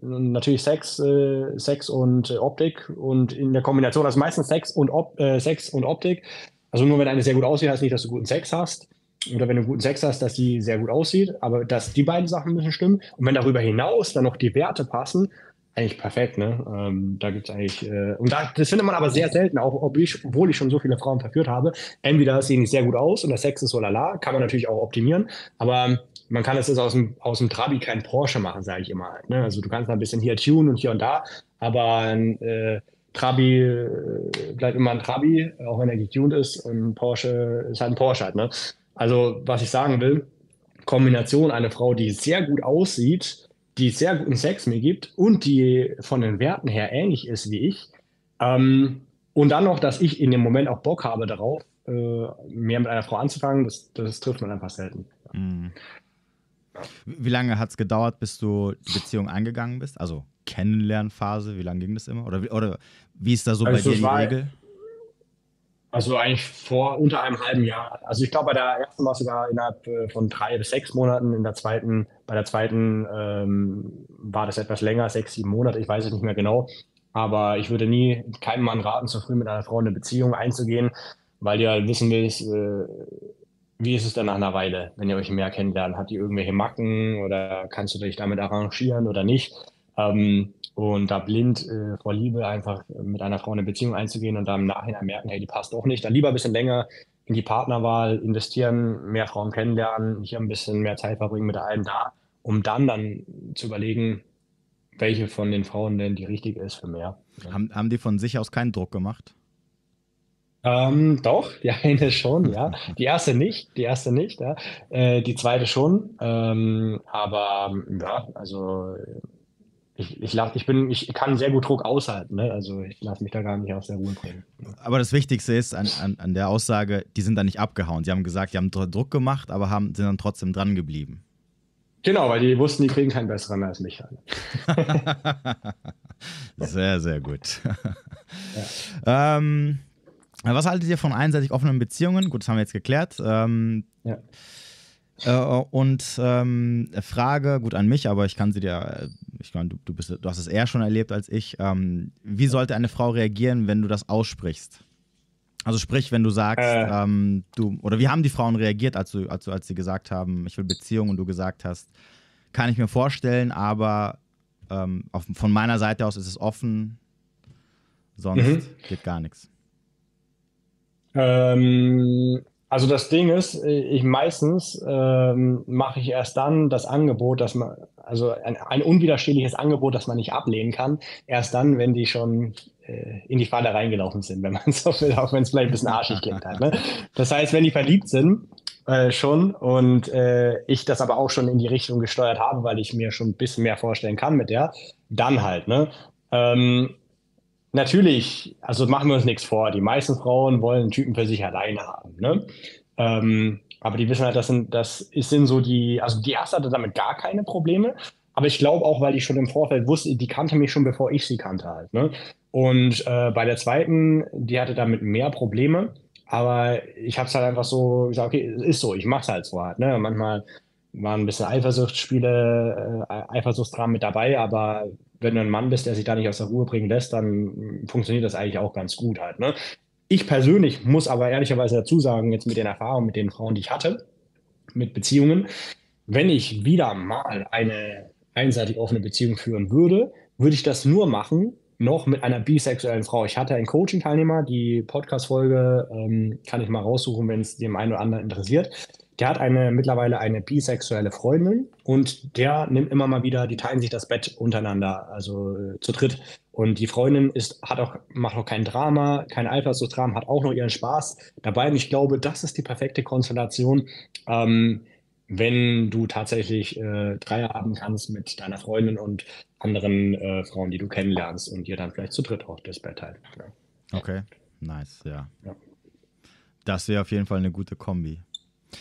Natürlich Sex, äh, Sex und äh, Optik und in der Kombination, also meistens Sex und, Op äh, Sex und Optik. Also nur wenn eine sehr gut aussieht, heißt nicht, dass du guten Sex hast. Oder wenn du guten Sex hast, dass sie sehr gut aussieht. Aber dass die beiden Sachen müssen stimmen. Und wenn darüber hinaus dann noch die Werte passen, eigentlich perfekt, ne? Ähm, da gibt es eigentlich, äh, und da, das findet man aber sehr selten, auch ob ich, obwohl ich schon so viele Frauen verführt habe. Entweder sehen die sehr gut aus und der Sex ist so lala, kann man natürlich auch optimieren, aber man kann es aus dem, aus dem Trabi kein Porsche machen, sage ich immer halt. Ne? Also du kannst ein bisschen hier tunen und hier und da, aber ein äh, Trabi äh, bleibt immer ein Trabi, auch wenn er getuned ist und Porsche ist halt ein Porsche halt, ne? Also was ich sagen will, Kombination eine Frau, die sehr gut aussieht, die sehr guten Sex mir gibt und die von den Werten her ähnlich ist wie ich. Ähm, und dann noch, dass ich in dem Moment auch Bock habe darauf, äh, mehr mit einer Frau anzufangen, das, das trifft man einfach selten. Mhm. Wie lange hat es gedauert, bis du die Beziehung eingegangen bist? Also Kennenlernphase, wie lange ging das immer? Oder, oder wie ist da so also bei dir die Regel? Also eigentlich vor unter einem halben Jahr. Also ich glaube, bei der ersten war es sogar innerhalb äh, von drei bis sechs Monaten. In der zweiten, bei der zweiten ähm, war das etwas länger, sechs, sieben Monate. Ich weiß es nicht mehr genau. Aber ich würde nie keinem Mann raten, so früh mit einer Frau eine Beziehung einzugehen, weil ihr halt wissen willst, äh, wie ist es dann nach einer Weile, wenn ihr euch mehr kennenlernt? Hat die irgendwelche Macken oder kannst du dich damit arrangieren oder nicht? Ähm, und da blind äh, vor Liebe einfach mit einer Frau eine Beziehung einzugehen und dann im Nachhinein merken, hey, die passt doch nicht. Dann lieber ein bisschen länger in die Partnerwahl investieren, mehr Frauen kennenlernen, hier ein bisschen mehr Zeit verbringen mit der einen da, um dann dann zu überlegen, welche von den Frauen denn die richtige ist für mehr. Haben, haben die von sich aus keinen Druck gemacht? Ähm, doch, die eine schon, ja. Die erste nicht, die erste nicht, ja. Äh, die zweite schon. Ähm, aber ja, also ich, ich, ich, bin, ich kann sehr gut Druck aushalten. Ne? Also ich lasse mich da gar nicht aus der Ruhe bringen. Aber das Wichtigste ist an, an, an der Aussage, die sind da nicht abgehauen. Sie haben gesagt, die haben Druck gemacht, aber haben, sind dann trotzdem dran geblieben. Genau, weil die wussten, die kriegen keinen besseren als mich. sehr, sehr gut. Ja. ähm, was haltet ihr von einseitig offenen Beziehungen? Gut, das haben wir jetzt geklärt. Ähm, ja. Äh, und ähm, Frage, gut an mich, aber ich kann sie dir, äh, ich meine, du, du, bist, du hast es eher schon erlebt als ich. Ähm, wie sollte eine Frau reagieren, wenn du das aussprichst? Also sprich, wenn du sagst, äh. ähm, du, oder wie haben die Frauen reagiert, als, du, als, als sie gesagt haben, ich will Beziehung und du gesagt hast, kann ich mir vorstellen, aber ähm, auf, von meiner Seite aus ist es offen, sonst mhm. geht gar nichts. Ähm, also das Ding ist, ich meistens ähm, mache ich erst dann das Angebot, dass man, also ein, ein, unwiderstehliches Angebot, das man nicht ablehnen kann, erst dann, wenn die schon äh, in die Falle reingelaufen sind, wenn man so will, auch wenn es vielleicht ein bisschen arschig klingt halt. Ne? Das heißt, wenn die verliebt sind, äh, schon und äh, ich das aber auch schon in die Richtung gesteuert habe, weil ich mir schon ein bisschen mehr vorstellen kann mit der, dann halt, ne? Ähm, natürlich, also machen wir uns nichts vor. Die meisten Frauen wollen einen Typen für sich alleine haben. Ne? Ähm, aber die wissen halt, das sind, das sind so die, also die erste hatte damit gar keine Probleme. Aber ich glaube auch, weil die schon im Vorfeld wusste, die kannte mich schon, bevor ich sie kannte halt. Ne? Und äh, bei der zweiten, die hatte damit mehr Probleme. Aber ich habe es halt einfach so gesagt, okay, ist so, ich mache es halt so halt. Ne? Manchmal waren ein bisschen Eifersuchtsspiele, äh, Eifersuchtskram mit dabei, aber wenn du ein Mann bist, der sich da nicht aus der Ruhe bringen lässt, dann funktioniert das eigentlich auch ganz gut halt. Ne? Ich persönlich muss aber ehrlicherweise dazu sagen, jetzt mit den Erfahrungen mit den Frauen, die ich hatte, mit Beziehungen, wenn ich wieder mal eine einseitig offene Beziehung führen würde, würde ich das nur machen, noch mit einer bisexuellen Frau. Ich hatte einen Coaching-Teilnehmer, die Podcast-Folge ähm, kann ich mal raussuchen, wenn es dem einen oder anderen interessiert. Der hat eine mittlerweile eine bisexuelle Freundin und der nimmt immer mal wieder, die teilen sich das Bett untereinander, also äh, zu dritt. Und die Freundin ist, hat auch, macht auch kein Drama, kein Eifersuchtsdrama, hat auch noch ihren Spaß dabei. Und ich glaube, das ist die perfekte Konstellation, ähm, wenn du tatsächlich äh, Dreier haben kannst mit deiner Freundin und anderen äh, Frauen, die du kennenlernst und ihr dann vielleicht zu dritt auch das Bett teilt. Ja. Okay, nice, ja. ja. Das wäre auf jeden Fall eine gute Kombi.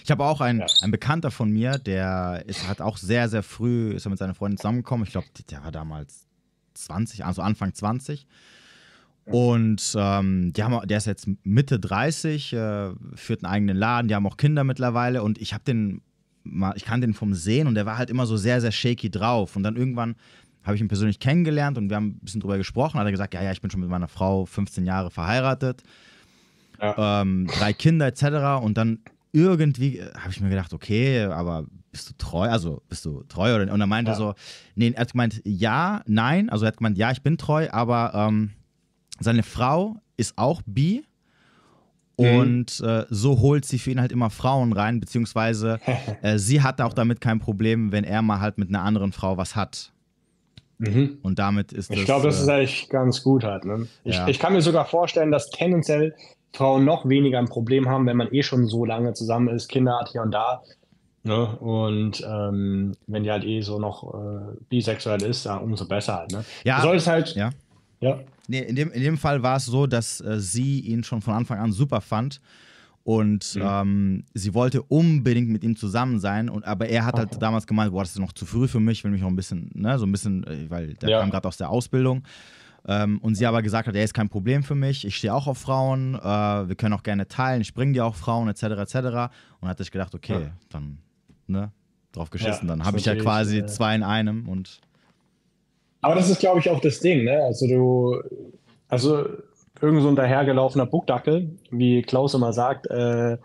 Ich habe auch einen, ja. ein Bekannter von mir, der ist, hat auch sehr, sehr früh, ist er mit seiner Freundin zusammengekommen. Ich glaube, der war damals 20, also Anfang 20. Und ähm, die haben, der ist jetzt Mitte 30, äh, führt einen eigenen Laden, die haben auch Kinder mittlerweile und ich habe den mal, ich kannte den vom Sehen und der war halt immer so sehr, sehr shaky drauf. Und dann irgendwann habe ich ihn persönlich kennengelernt und wir haben ein bisschen drüber gesprochen. Hat er gesagt, ja, ja, ich bin schon mit meiner Frau 15 Jahre verheiratet, ja. ähm, drei Kinder etc. Und dann irgendwie äh, habe ich mir gedacht, okay, aber bist du treu? Also bist du treu? Oder, und er meinte ja. so, nee, er hat gemeint, ja, nein. Also er hat gemeint, ja, ich bin treu, aber ähm, seine Frau ist auch bi. Mhm. Und äh, so holt sie für ihn halt immer Frauen rein, beziehungsweise äh, sie hat auch damit kein Problem, wenn er mal halt mit einer anderen Frau was hat. Mhm. Und damit ist Ich glaube, das ist äh, eigentlich ganz gut halt. Ne? Ich, ja. ich kann mir sogar vorstellen, dass tendenziell Frauen noch weniger ein Problem haben, wenn man eh schon so lange zusammen ist, Kinder hat hier und da. Ne? Und ähm, wenn die halt eh so noch äh, bisexuell ist, ja, umso besser halt. Ne? Ja, du solltest halt. Ja. ja. Nee, in dem, in dem Fall war es so, dass äh, sie ihn schon von Anfang an super fand. Und mhm. ähm, sie wollte unbedingt mit ihm zusammen sein. Und, aber er hat halt okay. damals gemeint, boah, das ist noch zu früh für mich, will mich noch ein bisschen, ne, so ein bisschen, äh, weil der ja. kam gerade aus der Ausbildung. Ähm, und sie aber gesagt hat, er ist kein Problem für mich, ich stehe auch auf Frauen, äh, wir können auch gerne teilen, ich bringe dir auch Frauen, etc., etc. Und hatte ich gedacht, okay, ja. dann, ne, drauf geschissen. Ja, dann habe ich ja quasi äh, zwei in einem und aber das ist, glaube ich, auch das Ding, ne? Also du, also irgend so ein dahergelaufener Buckdackel, wie Klaus immer sagt, äh,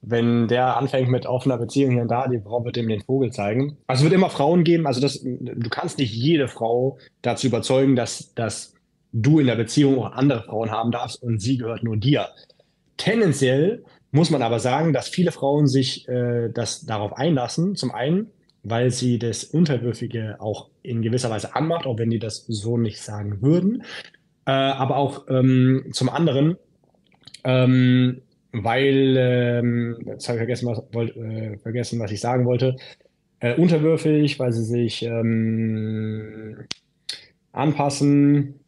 wenn der anfängt mit offener Beziehung hier und da, die Frau wird ihm den Vogel zeigen. Also es wird immer Frauen geben, also das, du kannst nicht jede Frau dazu überzeugen, dass, dass du in der Beziehung auch andere Frauen haben darfst und sie gehört nur dir. Tendenziell muss man aber sagen, dass viele Frauen sich äh, das darauf einlassen. Zum einen, weil sie das Unterwürfige auch in gewisser Weise anmacht, auch wenn die das so nicht sagen würden. Äh, aber auch ähm, zum anderen, ähm, weil, ähm, jetzt habe ich vergessen was, wollt, äh, vergessen, was ich sagen wollte, äh, unterwürfig, weil sie sich ähm, anpassen,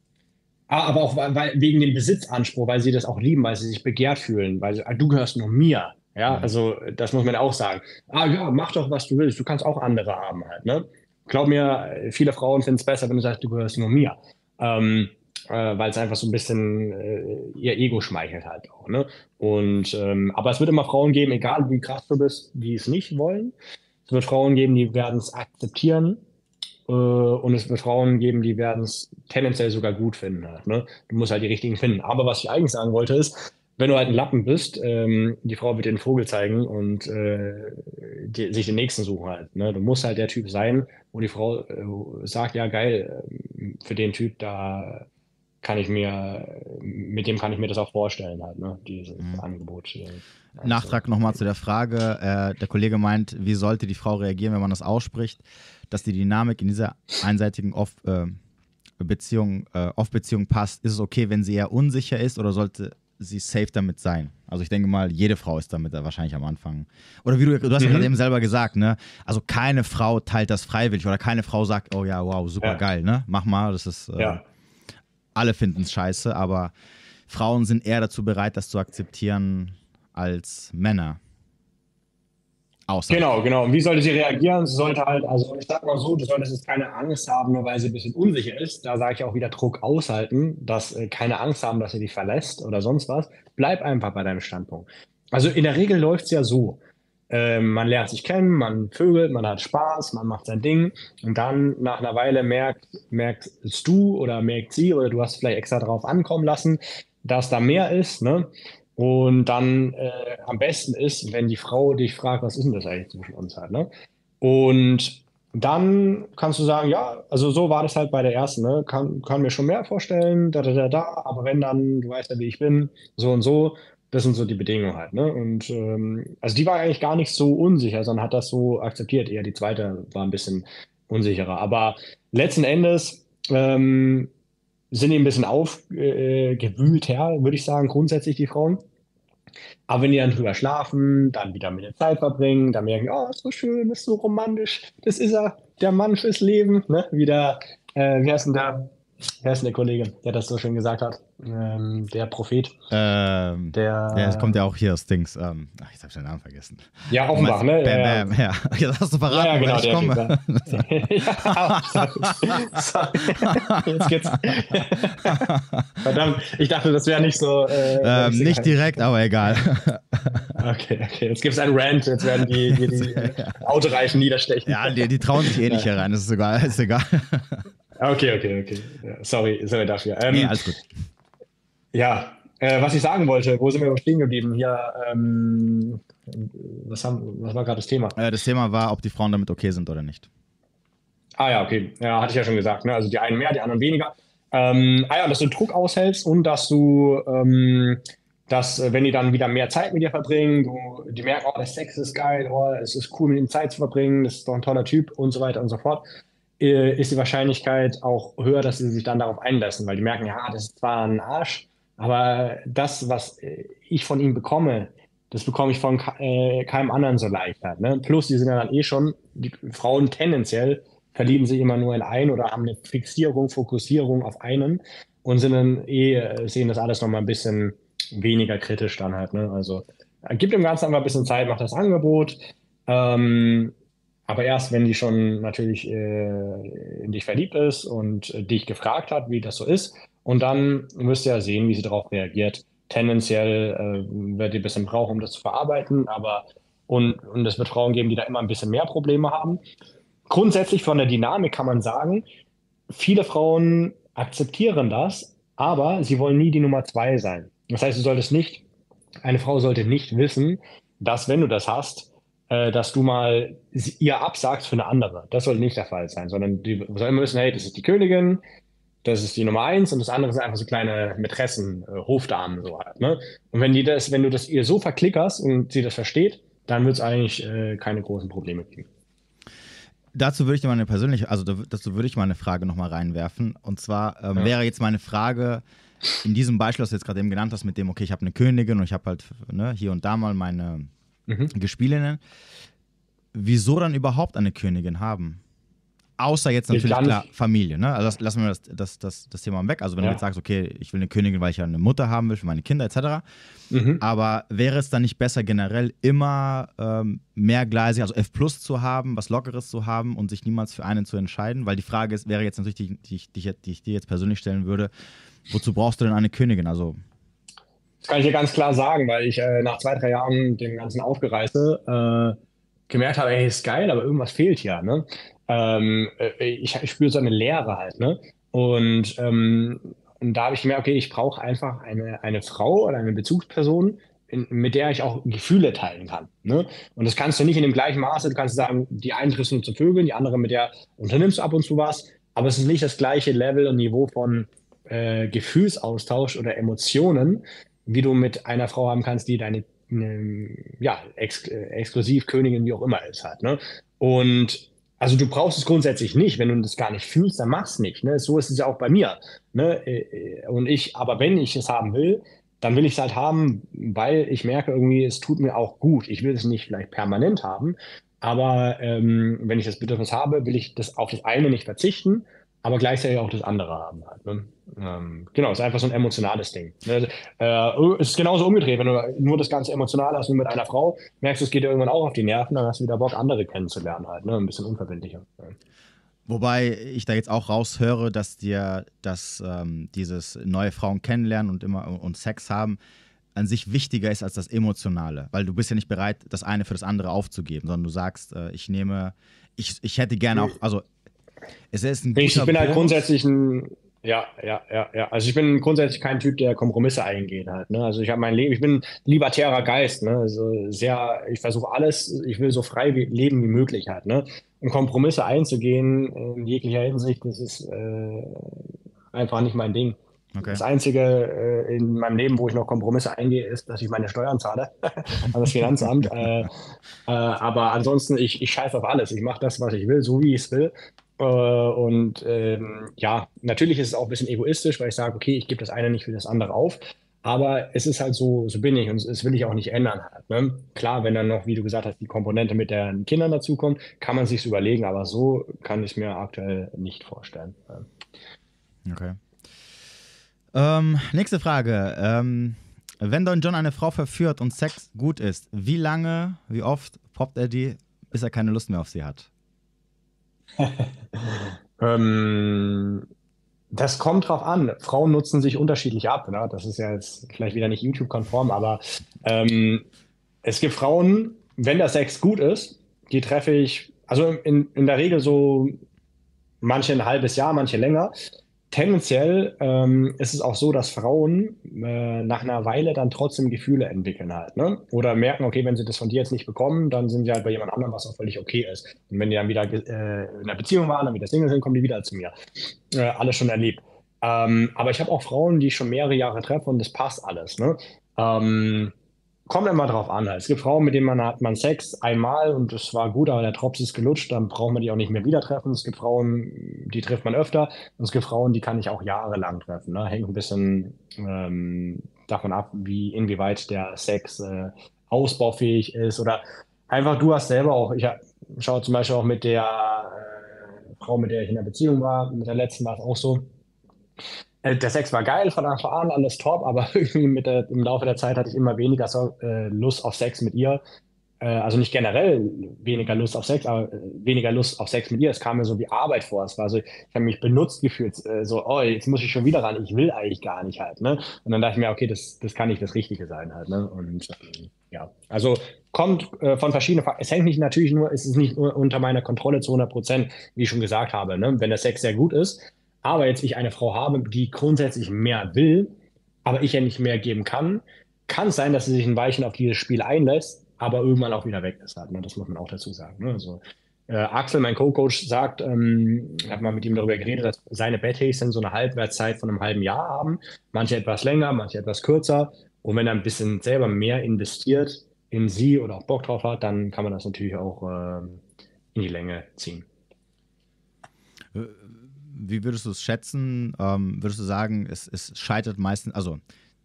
aber auch weil, wegen dem Besitzanspruch, weil sie das auch lieben, weil sie sich begehrt fühlen, weil sie, ah, du gehörst nur mir. Ja, mhm. also das muss man auch sagen. Ah ja, mach doch, was du willst. Du kannst auch andere haben halt. Ne? Glaub mir, viele Frauen finden es besser, wenn du sagst, du gehörst nur mir. Ähm, äh, weil es einfach so ein bisschen äh, ihr Ego schmeichelt halt auch. Ne? Und ähm, aber es wird immer Frauen geben, egal wie krass du bist, die es nicht wollen. Es wird Frauen geben, die werden es akzeptieren. Äh, und es wird Frauen geben, die werden es tendenziell sogar gut finden. Halt, ne? Du musst halt die richtigen finden. Aber was ich eigentlich sagen wollte ist, wenn du halt ein Lappen bist, ähm, die Frau wird dir den Vogel zeigen und äh, die, sich den nächsten suchen halt. Ne? Du musst halt der Typ sein, wo die Frau äh, sagt, ja geil, äh, für den Typ, da kann ich mir, mit dem kann ich mir das auch vorstellen halt, ne? Dieses mhm. Angebot. Also, Nachtrag nochmal zu der Frage. Äh, der Kollege meint, wie sollte die Frau reagieren, wenn man das ausspricht, dass die Dynamik in dieser einseitigen Off, äh, Beziehung, äh, Off-Beziehung passt. Ist es okay, wenn sie eher unsicher ist oder sollte sie safe damit sein. Also ich denke mal, jede Frau ist damit wahrscheinlich am Anfang. Oder wie du, du hast mhm. ja gerade eben selber gesagt, ne? Also keine Frau teilt das freiwillig oder keine Frau sagt, oh ja, wow, super ja. geil, ne? Mach mal, das ist. Äh, ja. Alle finden es scheiße, aber Frauen sind eher dazu bereit, das zu akzeptieren als Männer. Außer. Genau, genau. Und wie sollte sie reagieren? Sie sollte halt, also ich sag mal so, du solltest jetzt keine Angst haben, nur weil sie ein bisschen unsicher ist. Da sage ich auch wieder Druck aushalten, dass äh, keine Angst haben, dass sie dich verlässt oder sonst was. Bleib einfach bei deinem Standpunkt. Also in der Regel läuft es ja so. Äh, man lernt sich kennen, man vögelt, man hat Spaß, man macht sein Ding und dann nach einer Weile merkt, merkst du oder merkt sie oder du hast vielleicht extra darauf ankommen lassen, dass da mehr ist, ne? Und dann äh, am besten ist, wenn die Frau dich fragt, was ist denn das eigentlich zwischen uns halt, ne? Und dann kannst du sagen, ja, also so war das halt bei der ersten, ne? Kann, kann mir schon mehr vorstellen, da, da, da, da, aber wenn dann, du weißt ja, wie ich bin, so und so, das sind so die Bedingungen halt, ne? Und ähm, also die war eigentlich gar nicht so unsicher, sondern hat das so akzeptiert. Eher die zweite war ein bisschen unsicherer. Aber letzten Endes ähm, sind die ein bisschen aufgewühlt äh, würde ich sagen, grundsätzlich die Frauen. Aber wenn die dann drüber schlafen, dann wieder mit der Zeit verbringen, dann merken, oh, ist so schön, ist so romantisch, das ist er, der Mann fürs Leben, ne? Wieder, äh, wie heißt denn der, wer ist denn der Kollege, der das so schön gesagt hat? Ähm, der Prophet. Ähm, der, ja, das kommt ja auch hier aus Dings. Ähm, ach, jetzt habe ich den Namen vergessen. Ja, Offenbach, ne? Bam, bam, ja. Jetzt hast du verraten, ja, ja, genau, ich komme. ja, sorry. Jetzt geht's. Verdammt, ich dachte, das wäre nicht so. Äh, ähm, nicht direkt, aber egal. okay, okay. Jetzt gibt es einen Rant, jetzt werden die, die, die Autoreifen niederstechen. Ja, die, die trauen sich eh nicht herein, das ist egal. Ist egal. Okay, okay, okay. Sorry, sorry dafür. Ähm, nee, alles gut. Ja, äh, was ich sagen wollte, wo sind wir stehen geblieben? Hier, ähm, was, haben, was war gerade das Thema? Äh, das Thema war, ob die Frauen damit okay sind oder nicht. Ah ja, okay. Ja, hatte ich ja schon gesagt. Ne? Also die einen mehr, die anderen weniger. Ähm, ah ja, dass du Druck aushältst und dass du, ähm, dass wenn die dann wieder mehr Zeit mit dir verbringen, du, die merken, oh, der Sex ist geil, oh, es ist cool, mit ihm Zeit zu verbringen, das ist doch ein toller Typ und so weiter und so fort, äh, ist die Wahrscheinlichkeit auch höher, dass sie sich dann darauf einlassen, weil die merken, ja, das ist zwar ein Arsch, aber das, was ich von ihm bekomme, das bekomme ich von äh, keinem anderen so leicht. Halt, ne? Plus, die sind ja dann eh schon, die Frauen tendenziell verlieben sich immer nur in einen oder haben eine Fixierung, Fokussierung auf einen und sind dann eh, äh, sehen das alles nochmal ein bisschen weniger kritisch dann halt. Ne? Also gibt dem Ganzen einfach ein bisschen Zeit, macht das Angebot. Ähm, aber erst, wenn die schon natürlich äh, in dich verliebt ist und äh, dich gefragt hat, wie das so ist, und dann müsst ihr ja sehen, wie sie darauf reagiert. Tendenziell äh, wird die ein bisschen brauchen, um das zu verarbeiten, aber und, und es wird Frauen geben, die da immer ein bisschen mehr Probleme haben. Grundsätzlich von der Dynamik kann man sagen, viele Frauen akzeptieren das, aber sie wollen nie die Nummer zwei sein. Das heißt, du solltest nicht, eine Frau sollte nicht wissen, dass wenn du das hast, äh, dass du mal ihr absagst für eine andere. Das sollte nicht der Fall sein, sondern die soll immer wissen, hey, das ist die Königin, das ist die Nummer eins und das andere sind einfach so kleine Mätressen, äh, Hofdamen so halt. Ne? Und wenn die das, wenn du das ihr so verklickerst und sie das versteht, dann wird es eigentlich äh, keine großen Probleme geben. Dazu würde ich dir mal eine persönliche, also dazu würde ich mal eine Frage nochmal reinwerfen. Und zwar ähm, ja. wäre jetzt meine Frage in diesem Beispiel, was du jetzt gerade eben genannt hast, mit dem, okay, ich habe eine Königin und ich habe halt ne, hier und da mal meine mhm. Gespielinnen. Wieso dann überhaupt eine Königin haben? Außer jetzt natürlich klar Familie, ne? Also lassen wir das, das, das, das Thema weg. Also wenn ja. du jetzt sagst, okay, ich will eine Königin, weil ich ja eine Mutter haben will für meine Kinder etc. Mhm. Aber wäre es dann nicht besser generell immer ähm, mehrgleisig, also F Plus zu haben, was Lockeres zu haben und sich niemals für einen zu entscheiden? Weil die Frage ist, wäre jetzt natürlich, die, die, die, die ich dir jetzt persönlich stellen würde, wozu brauchst du denn eine Königin? Also das kann ich dir ganz klar sagen, weil ich äh, nach zwei, drei Jahren dem ganzen Aufgereiste äh, gemerkt habe, ey, ist geil, aber irgendwas fehlt hier. Ne? Ähm, äh, ich, ich spüre so eine Leere halt, ne? Und, ähm, und da habe ich gemerkt, okay, ich brauche einfach eine, eine Frau oder eine Bezugsperson, in, mit der ich auch Gefühle teilen kann. Ne? Und das kannst du nicht in dem gleichen Maße. Du kannst sagen, die einen triffst du zu Vögeln, die andere mit der unternimmst du ab und zu was, aber es ist nicht das gleiche Level und Niveau von äh, Gefühlsaustausch oder Emotionen, wie du mit einer Frau haben kannst, die deine äh, ja, ex äh, Exklusivkönigin, wie auch immer ist halt. Ne? Und also du brauchst es grundsätzlich nicht, wenn du das gar nicht fühlst, dann mach's nicht. Ne? So ist es ja auch bei mir. Ne? Äh, äh, und ich, aber wenn ich es haben will, dann will ich es halt haben, weil ich merke irgendwie, es tut mir auch gut. Ich will es nicht vielleicht permanent haben, aber ähm, wenn ich das Bedürfnis habe, will ich das auf das eine nicht verzichten, aber gleichzeitig auch das andere haben. Halt, ne? ähm, genau, ist einfach so ein emotionales Ding. Ne? Äh, es ist genauso umgedreht, wenn du nur das ganze emotional hast, nur mit einer Frau, merkst du, es geht dir irgendwann auch auf die Nerven, dann hast du wieder Bock, andere kennenzulernen halt, ne? ein bisschen unverbindlicher. Ja. Wobei ich da jetzt auch raushöre, dass dir dass ähm, dieses neue Frauen kennenlernen und immer und Sex haben an sich wichtiger ist als das Emotionale, weil du bist ja nicht bereit, das eine für das andere aufzugeben, sondern du sagst, äh, ich nehme, ich, ich hätte gerne auch, also es ist ein Ich bin halt grundsätzlich ein, ja, ja, ja, ja. Also ich bin grundsätzlich kein Typ, der Kompromisse eingeht halt. Ne? Also ich habe mein Leben, ich bin libertärer Geist, ne? Also sehr, ich versuche alles, ich will so frei leben wie möglich halt, ne? Und Kompromisse einzugehen in jeglicher Hinsicht, das ist äh, einfach nicht mein Ding. Okay. Das Einzige äh, in meinem Leben, wo ich noch Kompromisse eingehe, ist, dass ich meine Steuern zahle an das Finanzamt. äh, äh, aber ansonsten, ich, ich scheiße auf alles. Ich mache das, was ich will, so wie ich es will. Äh, und ähm, ja, natürlich ist es auch ein bisschen egoistisch, weil ich sage, okay, ich gebe das eine nicht für das andere auf. Aber es ist halt so, so bin ich und das will ich auch nicht ändern. Halt, ne? Klar, wenn dann noch, wie du gesagt hast, die Komponente mit den Kindern dazukommt, kann man sich überlegen, aber so kann ich es mir aktuell nicht vorstellen. Okay. Ähm, nächste Frage. Ähm, wenn Don John eine Frau verführt und Sex gut ist, wie lange, wie oft poppt er die, bis er keine Lust mehr auf sie hat? ähm, das kommt drauf an. Frauen nutzen sich unterschiedlich ab. Ne? Das ist ja jetzt vielleicht wieder nicht YouTube-konform, aber ähm, es gibt Frauen, wenn der Sex gut ist, die treffe ich, also in, in der Regel so manche ein halbes Jahr, manche länger tendenziell ähm, ist es auch so, dass Frauen äh, nach einer Weile dann trotzdem Gefühle entwickeln halt, ne? Oder merken, okay, wenn sie das von dir jetzt nicht bekommen, dann sind sie halt bei jemand anderem, was auch völlig okay ist. Und wenn die dann wieder äh, in einer Beziehung waren, dann wieder Single sind, kommen die wieder zu mir. Äh, alles schon erlebt. Ähm, aber ich habe auch Frauen, die ich schon mehrere Jahre treffe und das passt alles, ne? Ähm, kommt immer drauf an. Es gibt Frauen, mit denen man hat man Sex einmal und es war gut, aber der Drops ist gelutscht, dann braucht man die auch nicht mehr wieder treffen. Es gibt Frauen, die trifft man öfter und es gibt Frauen, die kann ich auch jahrelang treffen. Ne? Hängt ein bisschen ähm, davon ab, wie inwieweit der Sex äh, ausbaufähig ist oder einfach du hast selber auch, ich schaue zum Beispiel auch mit der äh, Frau, mit der ich in der Beziehung war, mit der letzten war es auch so, der Sex war geil von Anfang an, alles top, aber irgendwie der, im Laufe der Zeit hatte ich immer weniger so, äh, Lust auf Sex mit ihr. Äh, also nicht generell weniger Lust auf Sex, aber äh, weniger Lust auf Sex mit ihr. Es kam mir so wie Arbeit vor. Es war so, ich habe mich benutzt gefühlt, äh, so, oh, jetzt muss ich schon wieder ran, ich will eigentlich gar nicht halt. Ne? Und dann dachte ich mir, okay, das, das kann nicht das Richtige sein halt. Ne? Und ähm, ja, also kommt äh, von verschiedenen. Es hängt nicht natürlich nur, es ist nicht unter meiner Kontrolle zu 100 Prozent, wie ich schon gesagt habe. Ne? Wenn der Sex sehr gut ist, aber jetzt ich eine Frau habe, die grundsätzlich mehr will, aber ich ja nicht mehr geben kann, kann es sein, dass sie sich ein Weilchen auf dieses Spiel einlässt, aber irgendwann auch wieder weg ist. Halt, ne? Das muss man auch dazu sagen. Ne? Also, äh, Axel, mein Co-Coach, sagt, ähm, ich habe mal mit ihm darüber geredet, dass seine Betthäschen so eine Halbwertszeit von einem halben Jahr haben. Manche etwas länger, manche etwas kürzer. Und wenn er ein bisschen selber mehr investiert in sie oder auch Bock drauf hat, dann kann man das natürlich auch äh, in die Länge ziehen. Wie würdest du es schätzen? Ähm, würdest du sagen, es, es scheitert meistens, also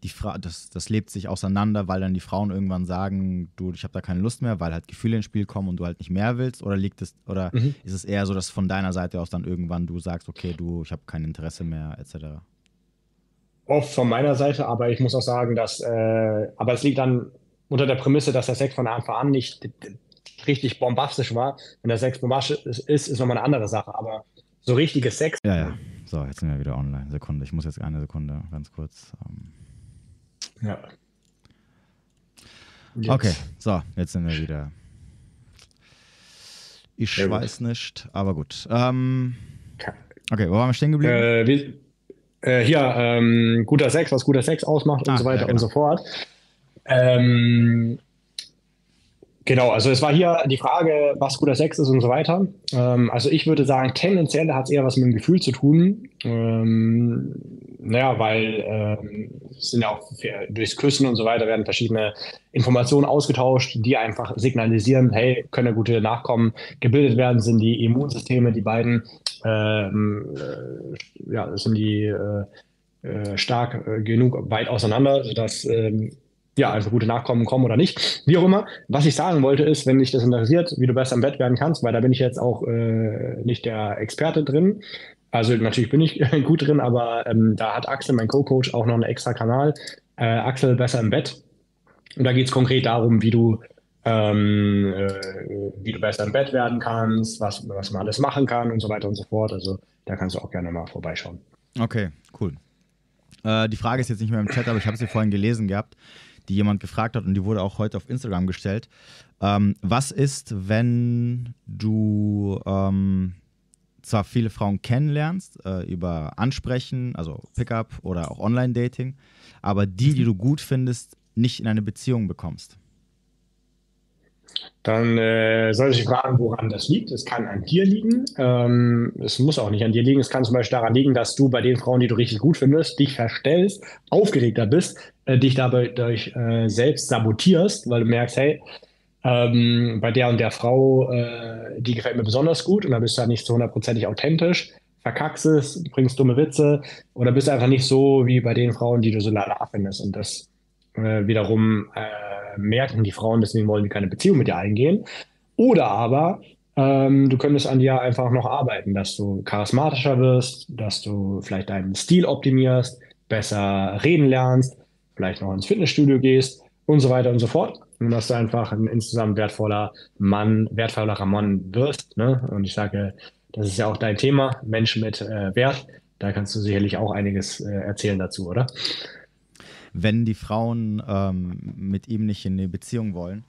die Fra das, das lebt sich auseinander, weil dann die Frauen irgendwann sagen, du, ich habe da keine Lust mehr, weil halt Gefühle ins Spiel kommen und du halt nicht mehr willst? Oder liegt es, oder mhm. ist es eher so, dass von deiner Seite aus dann irgendwann du sagst, okay, du, ich habe kein Interesse mehr, etc.? Oft von meiner Seite, aber ich muss auch sagen, dass, äh, aber es liegt dann unter der Prämisse, dass der Sex von Anfang an nicht richtig bombastisch war. Wenn der Sex bombastisch ist, ist nochmal eine andere Sache. Aber so richtige Sex. Ja, ja. So, jetzt sind wir wieder online. Sekunde. Ich muss jetzt eine Sekunde, ganz kurz. Ähm. Ja. Jetzt. Okay, so, jetzt sind wir wieder. Ich ja, weiß gut. nicht, aber gut. Ähm, okay, wo waren wir stehen geblieben? Äh, wie, äh, hier, ähm, guter Sex, was guter Sex ausmacht und ah, so weiter ja, genau. und so fort. Ähm, Genau, also es war hier die Frage, was guter Sex ist und so weiter. Ähm, also ich würde sagen, tendenziell hat es eher was mit dem Gefühl zu tun. Ähm, naja, weil ähm, sind ja auch durchs Küssen und so weiter werden verschiedene Informationen ausgetauscht, die einfach signalisieren, hey, können gute Nachkommen gebildet werden, sind die Immunsysteme, die beiden, ähm, äh, ja, sind die äh, äh stark äh, genug weit auseinander, sodass ähm, ja, also gute Nachkommen kommen oder nicht. Wie auch immer. Was ich sagen wollte ist, wenn dich das interessiert, wie du besser im Bett werden kannst, weil da bin ich jetzt auch äh, nicht der Experte drin. Also natürlich bin ich gut drin, aber ähm, da hat Axel, mein Co-Coach, auch noch einen extra Kanal. Äh, Axel besser im Bett. Und da geht es konkret darum, wie du ähm, äh, wie du besser im Bett werden kannst, was, was man alles machen kann und so weiter und so fort. Also da kannst du auch gerne mal vorbeischauen. Okay, cool. Äh, die Frage ist jetzt nicht mehr im Chat, aber ich habe sie vorhin gelesen gehabt die jemand gefragt hat und die wurde auch heute auf Instagram gestellt. Ähm, was ist, wenn du ähm, zwar viele Frauen kennenlernst äh, über Ansprechen, also Pickup oder auch Online-Dating, aber die, die mhm. du gut findest, nicht in eine Beziehung bekommst? Dann äh, soll sich fragen, woran das liegt. Es kann an dir liegen. Ähm, es muss auch nicht an dir liegen. Es kann zum Beispiel daran liegen, dass du bei den Frauen, die du richtig gut findest, dich verstellst, aufgeregter bist, äh, dich dabei durch, äh, selbst sabotierst, weil du merkst, hey, ähm, bei der und der Frau, äh, die gefällt mir besonders gut und dann bist du halt nicht zu hundertprozentig authentisch, verkackst es, bringst dumme Witze oder bist einfach nicht so wie bei den Frauen, die du so lala findest. Und das äh, wiederum äh, merken die Frauen, deswegen wollen die keine Beziehung mit dir eingehen. Oder aber ähm, du könntest an dir einfach noch arbeiten, dass du charismatischer wirst, dass du vielleicht deinen Stil optimierst, besser reden lernst, vielleicht noch ins Fitnessstudio gehst und so weiter und so fort. Und dass du einfach ein insgesamt wertvoller Mann, wertvollerer Mann wirst. Ne? Und ich sage, das ist ja auch dein Thema, Mensch mit äh, Wert. Da kannst du sicherlich auch einiges äh, erzählen dazu, oder? Wenn die Frauen ähm, mit ihm nicht in eine Beziehung wollen,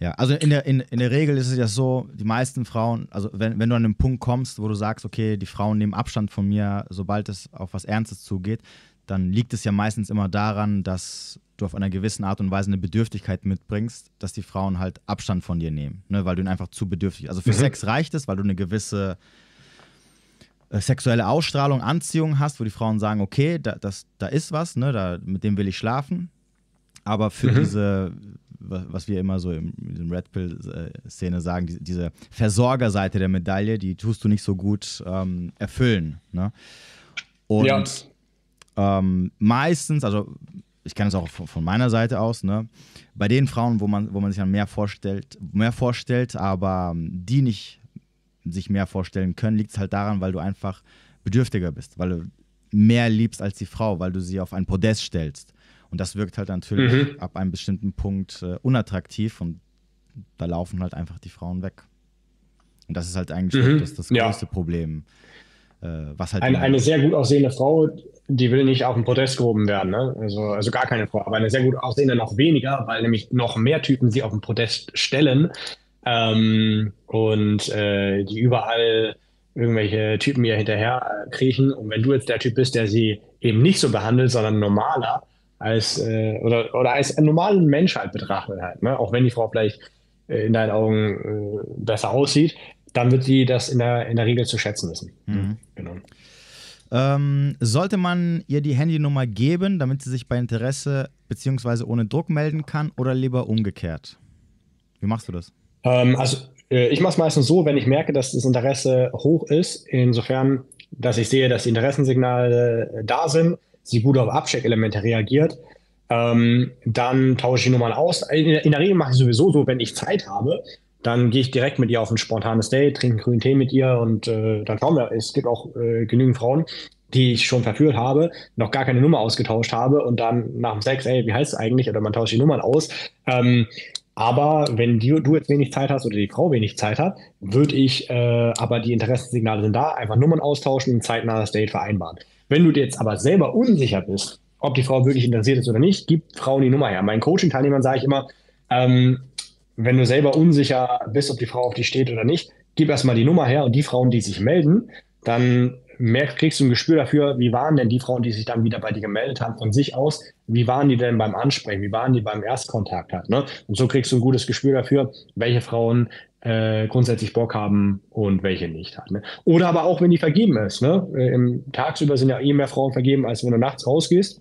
ja, also in der, in, in der Regel ist es ja so, die meisten Frauen, also wenn, wenn du an den Punkt kommst, wo du sagst, okay, die Frauen nehmen Abstand von mir, sobald es auf was Ernstes zugeht, dann liegt es ja meistens immer daran, dass du auf einer gewissen Art und Weise eine Bedürftigkeit mitbringst, dass die Frauen halt Abstand von dir nehmen, ne, weil du ihn einfach zu bedürftig. Also für mhm. Sex reicht es, weil du eine gewisse sexuelle Ausstrahlung, Anziehung hast, wo die Frauen sagen, okay, da, das, da ist was, ne, da, mit dem will ich schlafen. Aber für mhm. diese, was wir immer so in, in Red Pill-Szene sagen, die, diese Versorgerseite der Medaille, die tust du nicht so gut ähm, erfüllen. Ne? Und ja. ähm, meistens, also ich kenne es auch von meiner Seite aus, ne? bei den Frauen, wo man, wo man sich dann mehr vorstellt, mehr vorstellt, aber die nicht sich mehr vorstellen können, liegt es halt daran, weil du einfach bedürftiger bist, weil du mehr liebst als die Frau, weil du sie auf ein Podest stellst. Und das wirkt halt natürlich mhm. ab einem bestimmten Punkt äh, unattraktiv und da laufen halt einfach die Frauen weg. Und das ist halt eigentlich mhm. das, das größte ja. Problem. Äh, was halt eine, eine sehr gut aussehende Frau, die will nicht auf den Podest gehoben werden. Ne? Also, also gar keine Frau, aber eine sehr gut aussehende noch weniger, weil nämlich noch mehr Typen sie auf den Podest stellen ähm, und äh, die überall irgendwelche Typen ihr hinterher kriechen. Und wenn du jetzt der Typ bist, der sie eben nicht so behandelt, sondern normaler, als äh, oder, oder als einen normalen Mensch halt betrachtet halt, ne? auch wenn die Frau vielleicht äh, in deinen Augen äh, besser aussieht, dann wird sie das in der, in der Regel zu schätzen wissen. Mhm. Genau. Ähm, sollte man ihr die Handynummer geben, damit sie sich bei Interesse bzw. ohne Druck melden kann oder lieber umgekehrt? Wie machst du das? Ähm, also äh, ich mache es meistens so, wenn ich merke, dass das Interesse hoch ist, insofern, dass ich sehe, dass die Interessensignale äh, da sind, sie gut auf Abcheck-Elemente reagiert, ähm, dann tausche ich die Nummern aus. In, in der Regel mache ich sowieso so, wenn ich Zeit habe, dann gehe ich direkt mit ihr auf ein spontanes Date, trinke einen grünen Tee mit ihr und äh, dann schauen wir. Es gibt auch äh, genügend Frauen, die ich schon verführt habe, noch gar keine Nummer ausgetauscht habe und dann nach dem Sex, ey, wie heißt es eigentlich? Oder man tauscht die Nummern aus. Ähm, aber wenn die, du jetzt wenig Zeit hast oder die Frau wenig Zeit hat, würde ich, äh, aber die Interessensignale sind da, einfach Nummern austauschen und zeitnah das Date vereinbaren. Wenn du dir jetzt aber selber unsicher bist, ob die Frau wirklich interessiert ist oder nicht, gib Frauen die Nummer her. Meinen Coaching-Teilnehmern sage ich immer, ähm, wenn du selber unsicher bist, ob die Frau auf dich steht oder nicht, gib erstmal die Nummer her und die Frauen, die sich melden, dann merkst, kriegst du ein Gespür dafür, wie waren denn die Frauen, die sich dann wieder bei dir gemeldet haben, von sich aus, wie waren die denn beim Ansprechen, wie waren die beim Erstkontakt halt, ne? Und so kriegst du ein gutes Gespür dafür, welche Frauen äh, grundsätzlich Bock haben und welche nicht halt, ne? Oder aber auch, wenn die vergeben ist, ne? Äh, Im tagsüber sind ja eh mehr Frauen vergeben, als wenn du nachts rausgehst.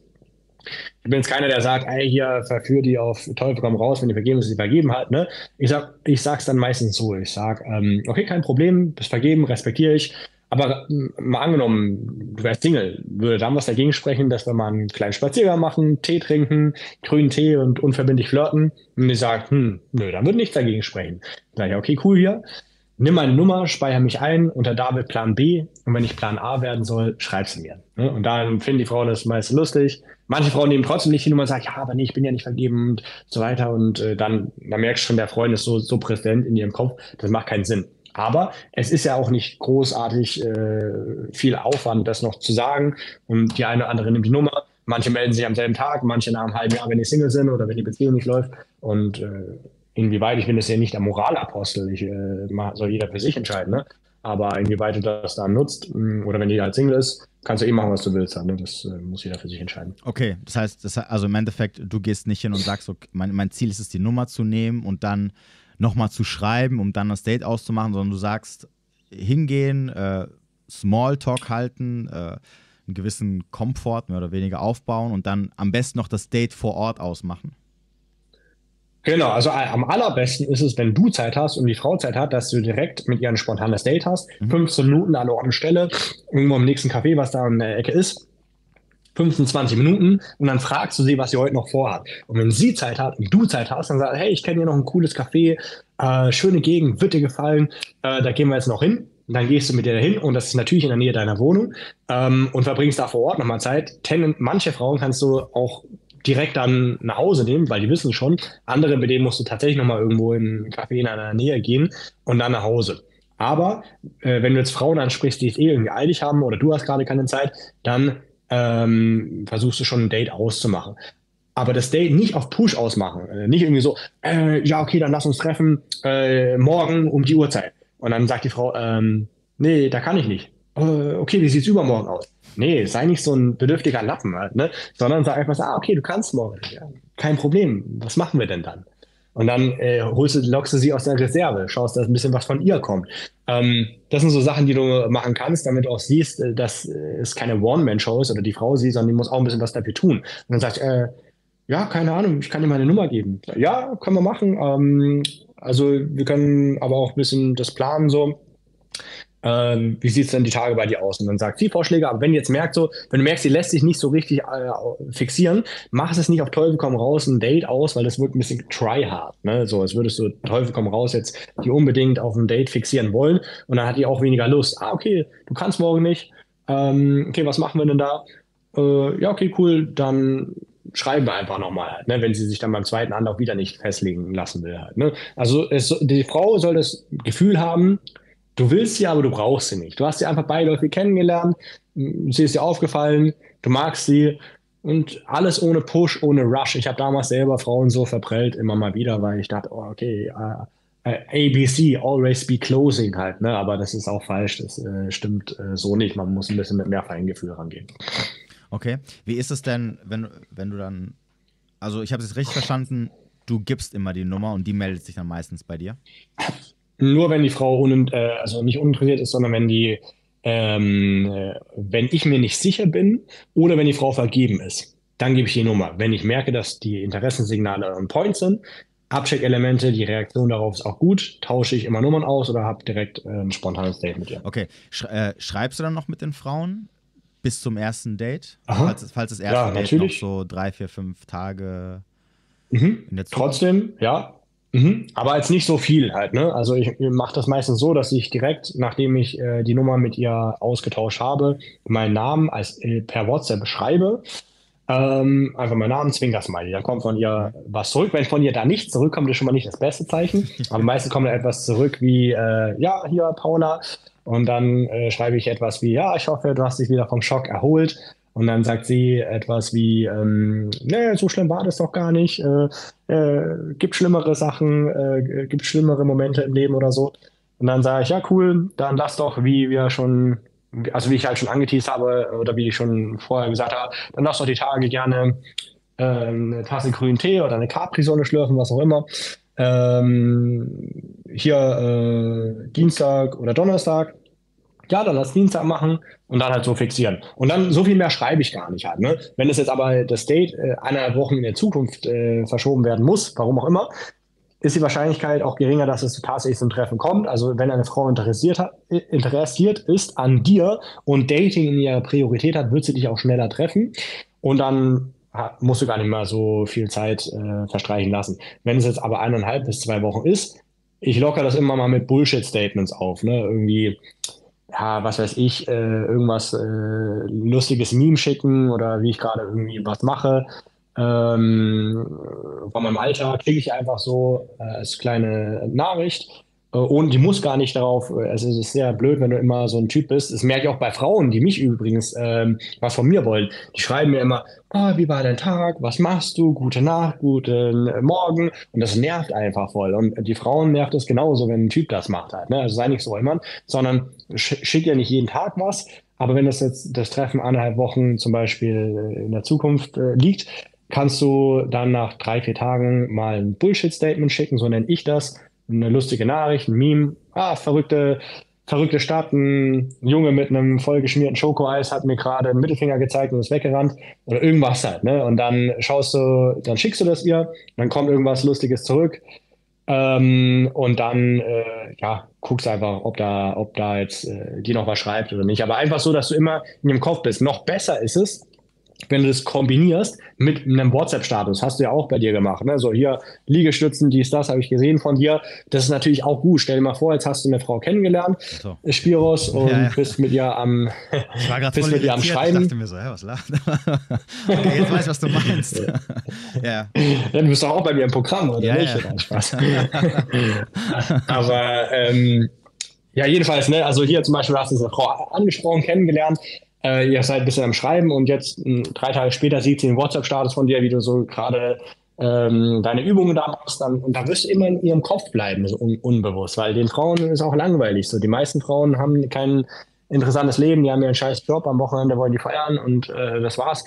Ich bin jetzt keiner, der sagt, ey, hier verführ die auf Teufel komm raus, wenn die vergeben ist, die vergeben halt, ne? Ich sag, ich sag's dann meistens so. Ich sag, ähm, okay, kein Problem, bist vergeben, respektiere ich. Aber mal angenommen, du wärst Single, würde dann was dagegen sprechen, dass wir mal einen kleinen Spaziergang machen, Tee trinken, grünen Tee und unverbindlich flirten. Und ich sage, hm, nö, dann würde nichts dagegen sprechen. Sag ich, okay, cool hier. Nimm meine Nummer, speichere mich ein unter David Plan B und wenn ich Plan A werden soll, schreib sie mir. Ne? Und dann finden die Frauen das meist lustig. Manche Frauen nehmen trotzdem nicht die Nummer und sagen, ja, aber nee, ich bin ja nicht vergeben und so weiter. Und äh, dann, dann merkst du schon, der Freund ist so, so präsent in ihrem Kopf, das macht keinen Sinn. Aber es ist ja auch nicht großartig äh, viel Aufwand, das noch zu sagen. Und die eine oder andere nimmt die Nummer. Manche melden sich am selben Tag, manche nach einem halben Jahr, wenn die Single sind oder wenn die Beziehung nicht läuft. Und äh, inwieweit, ich bin das ja nicht der Moralapostel, ich, äh, soll jeder für sich entscheiden. Ne? Aber inwieweit du das dann nutzt mm, oder wenn jeder halt Single ist, kannst du eh machen, was du willst. Ne? Das äh, muss jeder für sich entscheiden. Okay, das heißt, das, also im Endeffekt, du gehst nicht hin und sagst, okay, mein, mein Ziel ist es, die Nummer zu nehmen und dann nochmal zu schreiben, um dann das Date auszumachen, sondern du sagst, hingehen, äh, Smalltalk halten, äh, einen gewissen Komfort mehr oder weniger aufbauen und dann am besten noch das Date vor Ort ausmachen. Genau, also äh, am allerbesten ist es, wenn du Zeit hast und die Frau Zeit hat, dass du direkt mit ihr ein spontanes Date hast. Mhm. 15 Minuten an Ort und Stelle, irgendwo im nächsten Café, was da in der Ecke ist. 15, 20 Minuten und dann fragst du sie, was sie heute noch vorhat. Und wenn sie Zeit hat und du Zeit hast, dann sagst du, hey, ich kenne hier noch ein cooles Café, äh, schöne Gegend, wird dir gefallen, äh, da gehen wir jetzt noch hin. dann gehst du mit der hin und das ist natürlich in der Nähe deiner Wohnung ähm, und verbringst da vor Ort nochmal Zeit. Ten, manche Frauen kannst du auch direkt dann nach Hause nehmen, weil die wissen schon. Andere, mit denen musst du tatsächlich nochmal irgendwo im Café in deiner Nähe gehen und dann nach Hause. Aber äh, wenn du jetzt Frauen ansprichst, die es eh irgendwie eilig haben oder du hast gerade keine Zeit, dann ähm, versuchst du schon ein Date auszumachen. Aber das Date nicht auf Push ausmachen. Äh, nicht irgendwie so, äh, ja, okay, dann lass uns treffen äh, morgen um die Uhrzeit. Und dann sagt die Frau, ähm, nee, da kann ich nicht. Äh, okay, wie sieht's übermorgen aus? Nee, sei nicht so ein bedürftiger Lappen halt, ne? Sondern sag einfach so, ah, okay, du kannst morgen. Ja, kein Problem. Was machen wir denn dann? Und dann äh, holst du, lockst du sie aus der Reserve, schaust, dass ein bisschen was von ihr kommt. Ähm, das sind so Sachen, die du machen kannst, damit du auch siehst, äh, dass äh, es keine One-Man-Show ist oder die Frau sie, sondern die muss auch ein bisschen was dafür tun. Und dann sagt, äh, ja, keine Ahnung, ich kann dir meine Nummer geben. Ja, können wir machen. Ähm, also wir können aber auch ein bisschen das planen so ähm, wie sieht es denn die Tage bei dir aus? Und dann sagt sie Vorschläge, aber wenn jetzt merkst, so, wenn du merkst, sie lässt sich nicht so richtig äh, fixieren, mach es nicht auf Teufel komm raus ein Date aus, weil das wird ein bisschen tryhard. Ne? So, als würdest du Teufel komm raus jetzt die unbedingt auf ein Date fixieren wollen und dann hat die auch weniger Lust. Ah, okay, du kannst morgen nicht. Ähm, okay, was machen wir denn da? Äh, ja, okay, cool, dann schreiben wir einfach nochmal, halt, ne, wenn sie sich dann beim zweiten Anlauf wieder nicht festlegen lassen will. Halt, ne? Also es, die Frau soll das Gefühl haben, Du willst sie, aber du brauchst sie nicht. Du hast sie einfach beiläufig kennengelernt, sie ist dir aufgefallen, du magst sie und alles ohne Push, ohne Rush. Ich habe damals selber Frauen so verprellt, immer mal wieder, weil ich dachte, oh, okay, uh, uh, ABC, always be closing halt, ne? Aber das ist auch falsch, das äh, stimmt äh, so nicht. Man muss ein bisschen mit mehr Feingefühl rangehen. Okay. Wie ist es denn, wenn, wenn du dann, also ich habe es richtig verstanden, du gibst immer die Nummer und die meldet sich dann meistens bei dir? Nur wenn die Frau äh, also nicht uninteressiert ist, sondern wenn die, ähm, äh, wenn ich mir nicht sicher bin oder wenn die Frau vergeben ist, dann gebe ich die Nummer. Wenn ich merke, dass die Interessenssignale on point sind, Abcheck-Elemente, die Reaktion darauf ist auch gut, tausche ich immer Nummern aus oder habe direkt äh, ein spontanes Date mit ihr. Okay, Sch äh, schreibst du dann noch mit den Frauen bis zum ersten Date? Falls, falls, das erste ja, Date natürlich. noch so drei, vier, fünf Tage mhm. in der Zukunft. Trotzdem, ja, Mhm. Aber jetzt nicht so viel halt, ne? Also ich mache das meistens so, dass ich direkt, nachdem ich äh, die Nummer mit ihr ausgetauscht habe, meinen Namen als äh, per WhatsApp schreibe. Ähm, einfach meinen Namen, Zwinkersmiley. Dann kommt von ihr was zurück. Wenn von ihr da nichts zurückkommt, ist schon mal nicht das beste Zeichen. Aber meistens kommt da etwas zurück wie, äh, ja, hier, Paula. Und dann äh, schreibe ich etwas wie, ja, ich hoffe, du hast dich wieder vom Schock erholt. Und dann sagt sie etwas wie, ähm, nee, so schlimm war das doch gar nicht, äh, äh, gibt schlimmere Sachen, äh, gibt schlimmere Momente im Leben oder so. Und dann sage ich, ja, cool, dann lass doch, wie wir schon, also wie ich halt schon angeteased habe oder wie ich schon vorher gesagt habe, dann lass doch die Tage gerne äh, eine Tasse grünen Tee oder eine Capri-Sonne schlürfen, was auch immer. Ähm, hier äh, Dienstag oder Donnerstag ja, dann lass Dienstag machen und dann halt so fixieren. Und dann so viel mehr schreibe ich gar nicht halt. Ne? Wenn es jetzt aber das Date äh, eineinhalb Wochen in der Zukunft äh, verschoben werden muss, warum auch immer, ist die Wahrscheinlichkeit auch geringer, dass es tatsächlich zum Treffen kommt. Also wenn eine Frau interessiert, hat, interessiert ist an dir und Dating in ihrer Priorität hat, wird sie dich auch schneller treffen. Und dann musst du gar nicht mehr so viel Zeit äh, verstreichen lassen. Wenn es jetzt aber eineinhalb bis zwei Wochen ist, ich locker das immer mal mit Bullshit-Statements auf. Ne? Irgendwie, ja, was weiß ich, äh, irgendwas äh, lustiges Meme schicken oder wie ich gerade irgendwie was mache. Ähm, von meinem Alltag kriege ich einfach so äh, als kleine Nachricht. Äh, und die muss gar nicht darauf, äh, also es ist sehr blöd, wenn du immer so ein Typ bist. Das merke ich auch bei Frauen, die mich übrigens ähm, was von mir wollen. Die schreiben mir immer, oh, wie war dein Tag, was machst du, gute Nacht, guten Morgen. Und das nervt einfach voll. Und die Frauen nervt es genauso, wenn ein Typ das macht halt. Ne? Also sei nicht so immer, sondern schick ja nicht jeden Tag was. Aber wenn das jetzt das Treffen eineinhalb Wochen zum Beispiel äh, in der Zukunft äh, liegt, kannst du dann nach drei, vier Tagen mal ein Bullshit-Statement schicken, so nenne ich das eine lustige Nachricht, ein Meme, ah, verrückte, verrückte Stadt, ein Junge mit einem vollgeschmierten Schokoeis hat mir gerade einen Mittelfinger gezeigt und ist weggerannt oder irgendwas halt, ne? Und dann schaust du, dann schickst du das ihr, dann kommt irgendwas Lustiges zurück ähm, und dann, äh, ja, guckst einfach, ob da, ob da jetzt äh, die noch was schreibt oder nicht. Aber einfach so, dass du immer in dem Kopf bist. Noch besser ist es, wenn du das kombinierst mit einem WhatsApp-Status, hast du ja auch bei dir gemacht, ne? So hier Liegestützen, dies, das habe ich gesehen von dir. Das ist natürlich auch gut. Stell dir mal vor, jetzt hast du eine Frau kennengelernt, so. Spiros, und ja, ja. bist mit ihr am, ich war bist mit ihr am Schreiben. Ich dachte mir so, hä, was lacht? okay, jetzt weiß ich, was du meinst. ja. ja. Du bist doch auch bei mir im Programm, oder ja, nicht? Ja. Spaß. Aber ähm, ja, jedenfalls, ne? Also hier zum Beispiel hast du eine Frau angesprochen, kennengelernt äh, ihr seid ein bisschen am Schreiben und jetzt mh, drei Tage später sieht sie den WhatsApp-Status von dir, wie du so gerade ähm, deine Übungen da machst, dann, und da wirst du immer in ihrem Kopf bleiben, so un unbewusst, weil den Frauen ist auch langweilig. So, die meisten Frauen haben kein interessantes Leben, die haben ihren scheiß Job, am Wochenende wollen die feiern und äh, das war's.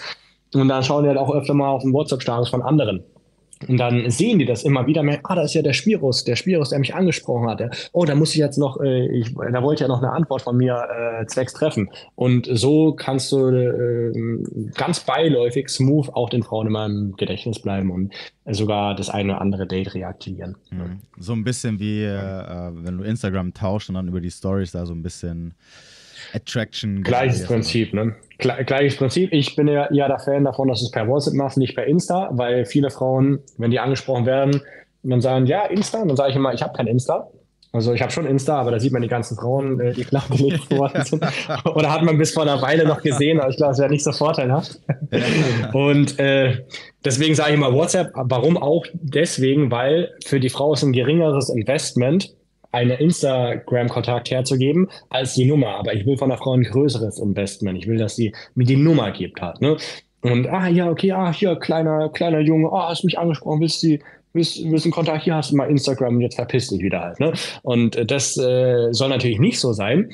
Und dann schauen die halt auch öfter mal auf den WhatsApp-Status von anderen. Und dann sehen die das immer wieder mehr. Ah, da ist ja der Spirus, der Spirus, der mich angesprochen hatte. Oh, da muss ich jetzt noch, äh, ich, da wollte ja noch eine Antwort von mir äh, zwecks treffen. Und so kannst du äh, ganz beiläufig, smooth auch den Frauen immer im Gedächtnis bleiben und sogar das eine oder andere Date reaktivieren. Mhm. So ein bisschen wie, äh, wenn du Instagram tauscht und dann über die Stories da so ein bisschen Attraction. Gleiches Prinzip, ne? Gleiches Prinzip. Ich bin ja, ja der Fan davon, dass es per WhatsApp machst, nicht per Insta, weil viele Frauen, wenn die angesprochen werden, dann sagen, ja, Insta, und dann sage ich immer, ich habe kein Insta. Also ich habe schon Insta, aber da sieht man die ganzen Frauen, äh, die flachgelegt worden sind. Oder hat man bis vor einer Weile noch gesehen, aber ich glaube, es wäre nicht so vorteilhaft. und äh, deswegen sage ich immer WhatsApp. Warum auch? Deswegen, weil für die Frau ist ein geringeres Investment, einen Instagram-Kontakt herzugeben als die Nummer. Aber ich will von der Frau ein größeres Investment. Ich will, dass sie mir die Nummer gibt hat. Ne? Und ah ja, okay, ah, hier, kleiner, kleiner Junge, ah, hast mich angesprochen, willst du willst, willst einen Kontakt, hier hast du mal Instagram und jetzt verpiss dich wieder halt. Ne? Und äh, das äh, soll natürlich nicht so sein.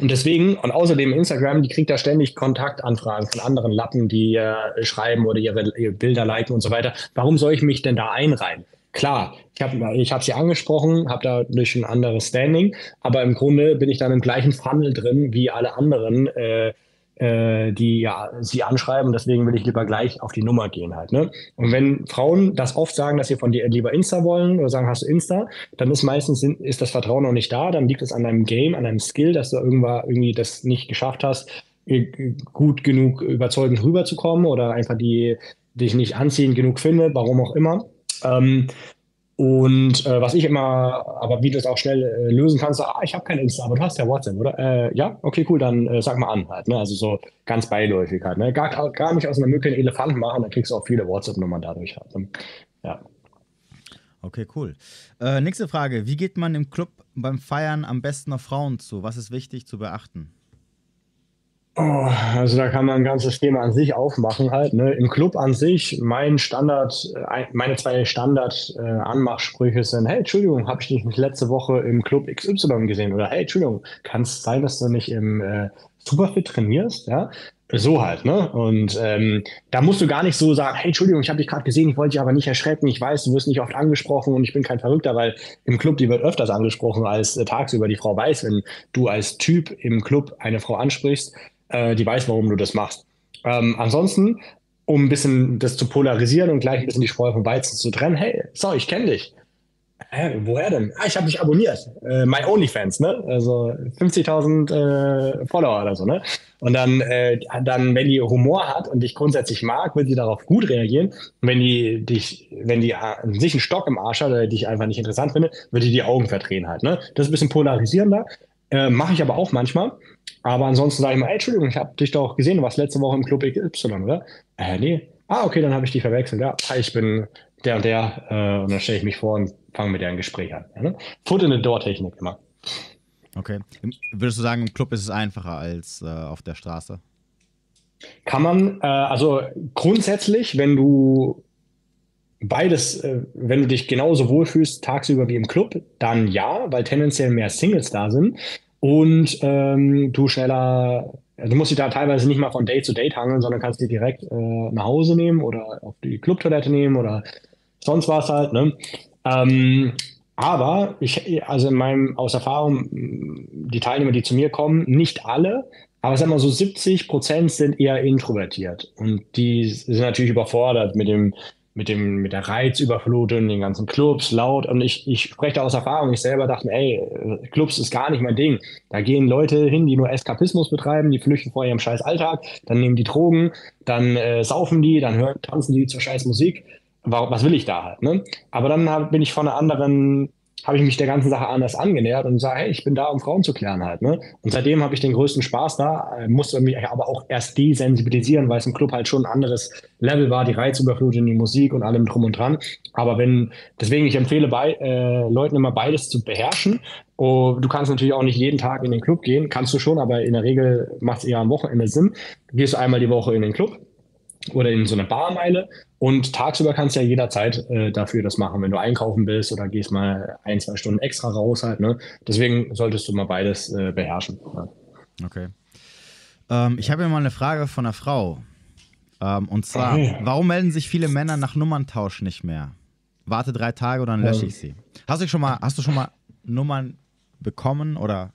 Und deswegen, und außerdem Instagram, die kriegt da ständig Kontaktanfragen von anderen Lappen, die äh, schreiben oder ihre, ihre Bilder liken und so weiter. Warum soll ich mich denn da einreihen? Klar, ich habe ich hab sie angesprochen, habe dadurch ein anderes Standing, aber im Grunde bin ich dann im gleichen Funnel drin wie alle anderen, äh, äh, die ja sie anschreiben. Deswegen will ich lieber gleich auf die Nummer gehen halt. Ne? Und wenn Frauen das oft sagen, dass sie von dir lieber Insta wollen oder sagen, hast du Insta, dann ist meistens ist das Vertrauen noch nicht da. Dann liegt es an deinem Game, an deinem Skill, dass du irgendwann irgendwie das nicht geschafft hast, gut genug überzeugend rüberzukommen oder einfach die dich nicht anziehend genug finde, warum auch immer. Ähm, und äh, was ich immer, aber wie du es auch schnell äh, lösen kannst, ah, ich habe kein Insta, aber du hast ja WhatsApp, oder? Äh, ja, okay, cool, dann äh, sag mal an halt. Ne? Also so ganz beiläufig halt. Ne? Gar, gar nicht aus einer Mücke einen Elefanten machen, dann kriegst du auch viele WhatsApp-Nummern dadurch halt. Ne? Ja. Okay, cool. Äh, nächste Frage. Wie geht man im Club beim Feiern am besten auf Frauen zu? Was ist wichtig zu beachten? Oh, also da kann man ein ganzes Thema an sich aufmachen halt. Ne? Im Club an sich, mein Standard, äh, meine zwei Standard-Anmachsprüche sind, hey, Entschuldigung, habe ich dich nicht letzte Woche im Club XY gesehen? Oder hey, Entschuldigung, kann es sein, dass du nicht im äh, Superfit trainierst? Ja, so halt, ne? Und ähm, da musst du gar nicht so sagen, hey, Entschuldigung, ich habe dich gerade gesehen, ich wollte dich aber nicht erschrecken, ich weiß, du wirst nicht oft angesprochen und ich bin kein Verrückter, weil im Club, die wird öfters angesprochen als äh, tagsüber. Die Frau weiß, wenn du als Typ im Club eine Frau ansprichst, äh, die weiß, warum du das machst. Ähm, ansonsten, um ein bisschen das zu polarisieren und gleich ein bisschen die Spreu vom Weizen zu trennen, hey, so, ich kenne dich. Hä, woher denn? Ah, ich habe dich abonniert. Äh, My OnlyFans, ne? Also 50.000 äh, Follower oder so, ne? Und dann, äh, dann, wenn die Humor hat und dich grundsätzlich mag, wird sie darauf gut reagieren. Und wenn die dich, wenn die äh, sich einen Stock im Arsch hat oder dich einfach nicht interessant findet, wird die die Augen verdrehen halt, ne? Das ist ein bisschen polarisierender. Äh, Mache ich aber auch manchmal. Aber ansonsten sage ich mal, ey, Entschuldigung, ich habe dich doch gesehen, du warst letzte Woche im Club XY, oder? Äh, nee. Ah, okay, dann habe ich die verwechselt. Ja, hi, ich bin der und der. Äh, und dann stelle ich mich vor und fange mit dir ein Gespräch an. Ja, ne? Foot in the Door-Technik immer. Okay. Würdest du sagen, im Club ist es einfacher als äh, auf der Straße? Kann man, äh, also grundsätzlich, wenn du beides, äh, wenn du dich genauso wohlfühlst tagsüber wie im Club, dann ja, weil tendenziell mehr Singles da sind und ähm, du schneller, du musst dich da teilweise nicht mal von Date zu Date hangeln, sondern kannst die direkt äh, nach Hause nehmen oder auf die Clubtoilette nehmen oder sonst was halt. Ne? Ähm, aber ich, also in meinem, aus Erfahrung, die Teilnehmer, die zu mir kommen, nicht alle, aber sagen wir so 70 Prozent sind eher introvertiert und die sind natürlich überfordert mit dem mit dem, mit der Reizüberflutung, den ganzen Clubs, laut. Und ich, ich spreche da aus Erfahrung. Ich selber dachte ey, Clubs ist gar nicht mein Ding. Da gehen Leute hin, die nur Eskapismus betreiben, die flüchten vor ihrem scheiß Alltag, dann nehmen die Drogen, dann äh, saufen die, dann hören, tanzen die zur scheiß Musik. Was will ich da halt, ne? Aber dann hab, bin ich von einer anderen habe ich mich der ganzen Sache anders angenähert und sage, hey, ich bin da, um Frauen zu klären halt. Ne? Und seitdem habe ich den größten Spaß da, äh, musste mich aber auch erst desensibilisieren, weil es im Club halt schon ein anderes Level war, die Reizüberflutung, die Musik und allem drum und dran. Aber wenn, deswegen, ich empfehle bei, äh, Leuten immer beides zu beherrschen. Oh, du kannst natürlich auch nicht jeden Tag in den Club gehen, kannst du schon, aber in der Regel macht es eher am Wochenende Sinn. Du gehst einmal die Woche in den Club oder in so eine Barmeile. Und tagsüber kannst du ja jederzeit äh, dafür das machen, wenn du einkaufen bist oder gehst mal ein, zwei Stunden extra raus halt. Ne? Deswegen solltest du mal beides äh, beherrschen. Ja. Okay. Ähm, ich habe hier mal eine Frage von einer Frau. Ähm, und zwar, okay. warum melden sich viele Männer nach Nummerntausch nicht mehr? Warte drei Tage oder dann lösche ich sie. Hast du schon mal, hast du schon mal Nummern bekommen oder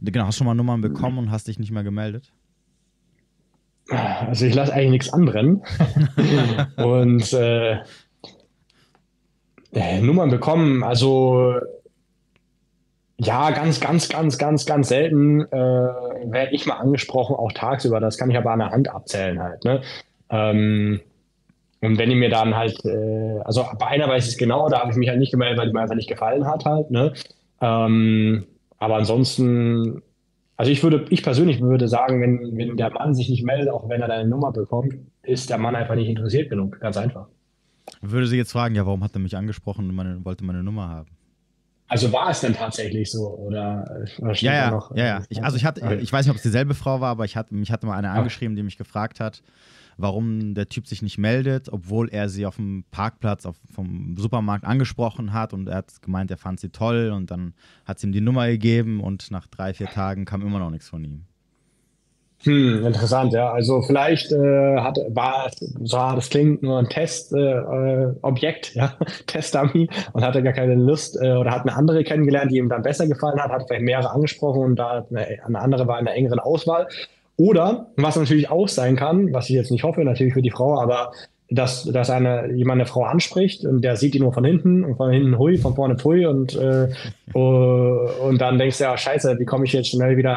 genau, hast du schon mal Nummern bekommen und hast dich nicht mehr gemeldet? Also ich lasse eigentlich nichts anbrennen. und äh, äh, Nummern bekommen, also ja, ganz, ganz, ganz, ganz, ganz selten äh, werde ich mal angesprochen, auch tagsüber. Das kann ich aber an der Hand abzählen halt. Ne? Ähm, und wenn ich mir dann halt, äh, also bei einer weiß ich es genau, da habe ich mich halt nicht gemeldet, weil die mir einfach nicht gefallen hat halt. Ne? Ähm, aber ansonsten also ich würde, ich persönlich würde sagen, wenn, wenn der Mann sich nicht meldet, auch wenn er deine Nummer bekommt, ist der Mann einfach nicht interessiert genug. Ganz einfach. Würde sie jetzt fragen, ja, warum hat er mich angesprochen und meine, wollte meine Nummer haben? Also war es denn tatsächlich so? Oder, oder ja, ja, noch, ja, ja. Ich, also ich hatte, ich weiß nicht, ob es dieselbe Frau war, aber ich hatte, mich hatte mal eine angeschrieben, die mich gefragt hat, warum der Typ sich nicht meldet, obwohl er sie auf dem Parkplatz auf, vom Supermarkt angesprochen hat und er hat gemeint, er fand sie toll und dann hat sie ihm die Nummer gegeben und nach drei, vier Tagen kam immer noch nichts von ihm. Hm, interessant, ja. Also vielleicht äh, hat, war, so das klingt nur ein Testobjekt, äh, ja, Testdummy und hatte gar keine Lust äh, oder hat eine andere kennengelernt, die ihm dann besser gefallen hat, hat vielleicht mehrere angesprochen und da eine, eine andere war in der engeren Auswahl. Oder, was natürlich auch sein kann, was ich jetzt nicht hoffe, natürlich für die Frau, aber dass, dass eine, jemand eine Frau anspricht und der sieht die nur von hinten und von hinten hui, von vorne pui und, äh, und dann denkst du ja, scheiße, wie komme ich jetzt schnell wieder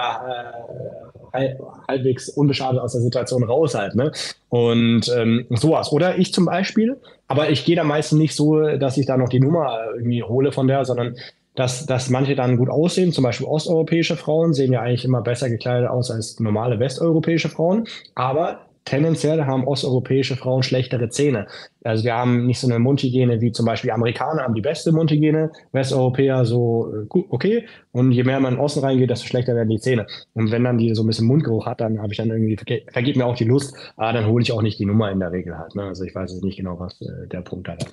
äh, halbwegs unbeschadet aus der Situation raus halt, ne? Und ähm, sowas. Oder ich zum Beispiel, aber ich gehe da meistens nicht so, dass ich da noch die Nummer irgendwie hole von der, sondern dass, dass manche dann gut aussehen, zum Beispiel osteuropäische Frauen sehen ja eigentlich immer besser gekleidet aus als normale westeuropäische Frauen, aber tendenziell haben osteuropäische Frauen schlechtere Zähne. Also wir haben nicht so eine Mundhygiene wie zum Beispiel Amerikaner haben die beste Mundhygiene, Westeuropäer so äh, okay. Und je mehr man in Osten reingeht, desto schlechter werden die Zähne. Und wenn dann die so ein bisschen Mundgeruch hat, dann habe ich dann irgendwie, vergeht mir auch die Lust, aber dann hole ich auch nicht die Nummer in der Regel halt. Ne? Also ich weiß jetzt nicht genau, was äh, der Punkt hat.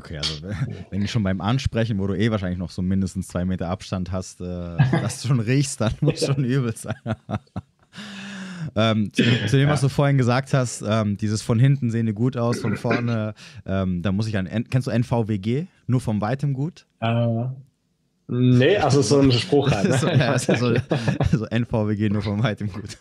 Okay, also wenn du schon beim Ansprechen, wo du eh wahrscheinlich noch so mindestens zwei Meter Abstand hast, äh, dass du schon riechst, dann muss schon übel sein. ähm, zu, zu, dem, was du vorhin gesagt hast, ähm, dieses von hinten sehen die gut aus, von vorne, ähm, da muss ich an, kennst du NVWG? Nur vom Weitem gut? Äh, nee, also so ein Spruch halt. Ne? so, ja, also so, so NVWG nur vom Weitem gut.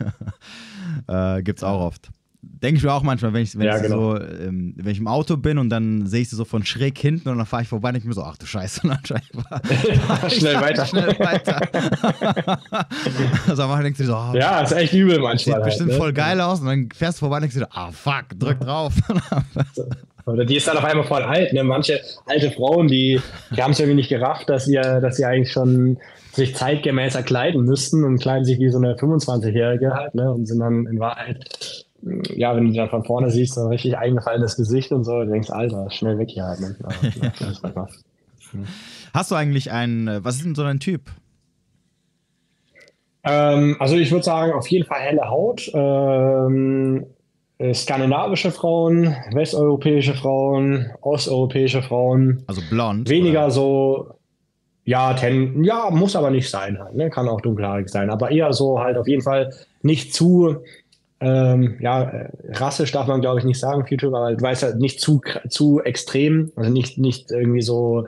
äh, gibt's auch oft denke ich mir auch manchmal, wenn ich, wenn, ja, ich genau. so, ähm, wenn ich im Auto bin und dann sehe ich sie so von schräg hinten und dann fahre ich vorbei und denke mir so, ach du Scheiße, und dann fahr, schnell weiter. Schnell weiter. also man denkt sich so, oh, ja, ist echt übel manchmal. Sieht halt, bestimmt ne? voll geil aus und dann fährst du vorbei und denkst dir, ah fuck, drück drauf. Oder die ist dann auf einmal voll alt. Ne? Manche alte Frauen, die, die haben es irgendwie nicht gerafft, dass sie, dass sie eigentlich schon sich zeitgemäßer kleiden müssten und kleiden sich wie so eine 25-Jährige halt, ne? Und sind dann in Wahrheit ja, wenn du dann von vorne siehst, so ein richtig eingefallenes Gesicht und so, du denkst, Alter, schnell weg hier halt. Ne? Aber, Hast du eigentlich einen, äh, was ist denn so dein Typ? Ähm, also ich würde sagen, auf jeden Fall helle Haut. Ähm, skandinavische Frauen, westeuropäische Frauen, osteuropäische Frauen. Also blond. Weniger oder? so, ja, ten, ja, muss aber nicht sein halt, ne? Kann auch dunkelhaarig sein, aber eher so halt auf jeden Fall nicht zu ähm, ja, äh, rassisch darf man glaube ich nicht sagen, Future, aber du weißt ja nicht zu, zu extrem, also nicht, nicht irgendwie so,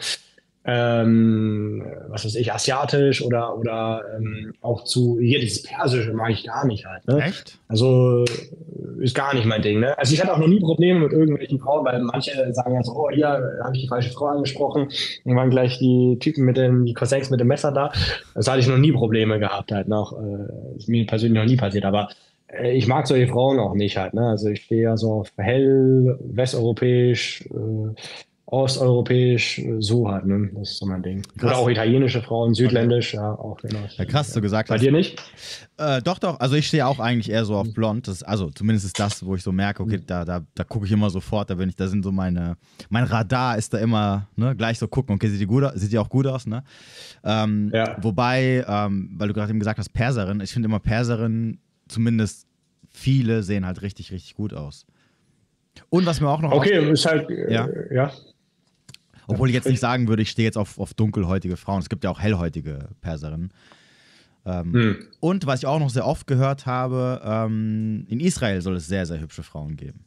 ähm, was weiß ich, asiatisch oder, oder ähm, auch zu, hier dieses Persische mag ich gar nicht halt. Ne? Echt? Also, ist gar nicht mein Ding. Ne? Also ich hatte auch noch nie Probleme mit irgendwelchen Frauen, weil manche sagen ja so, oh, hier habe ich die falsche Frau angesprochen und waren gleich die Typen mit den, die Cousins mit dem Messer da. Das hatte ich noch nie Probleme gehabt, halt noch. Äh, ist mir persönlich noch nie passiert, aber äh, ich mag solche Frauen auch nicht halt. Ne? Also ich stehe ja so auf hell, westeuropäisch, äh, osteuropäisch, so halt, ne? Das ist so mein Ding. Krass. Oder auch italienische Frauen, südländisch, ja, auch genau. Ja, krass, du gesagt Bei hast. dir nicht? Äh, doch, doch. Also ich stehe auch eigentlich eher so auf blond. Das, also zumindest ist das, wo ich so merke, okay, mhm. da, da, da gucke ich immer sofort, da bin ich, da sind so meine, mein Radar ist da immer, ne, gleich so gucken, okay, sieht die gut sieht die auch gut aus, ne? Ähm, ja. Wobei, ähm, weil du gerade eben gesagt hast, Perserin, ich finde immer Perserin, zumindest viele sehen halt richtig, richtig gut aus. Und was mir auch noch. Okay, ist halt. Ja. Äh, ja. Obwohl ich jetzt nicht sagen würde, ich stehe jetzt auf, auf dunkelhäutige Frauen. Es gibt ja auch hellhäutige Perserinnen. Ähm, hm. Und was ich auch noch sehr oft gehört habe, ähm, in Israel soll es sehr, sehr hübsche Frauen geben.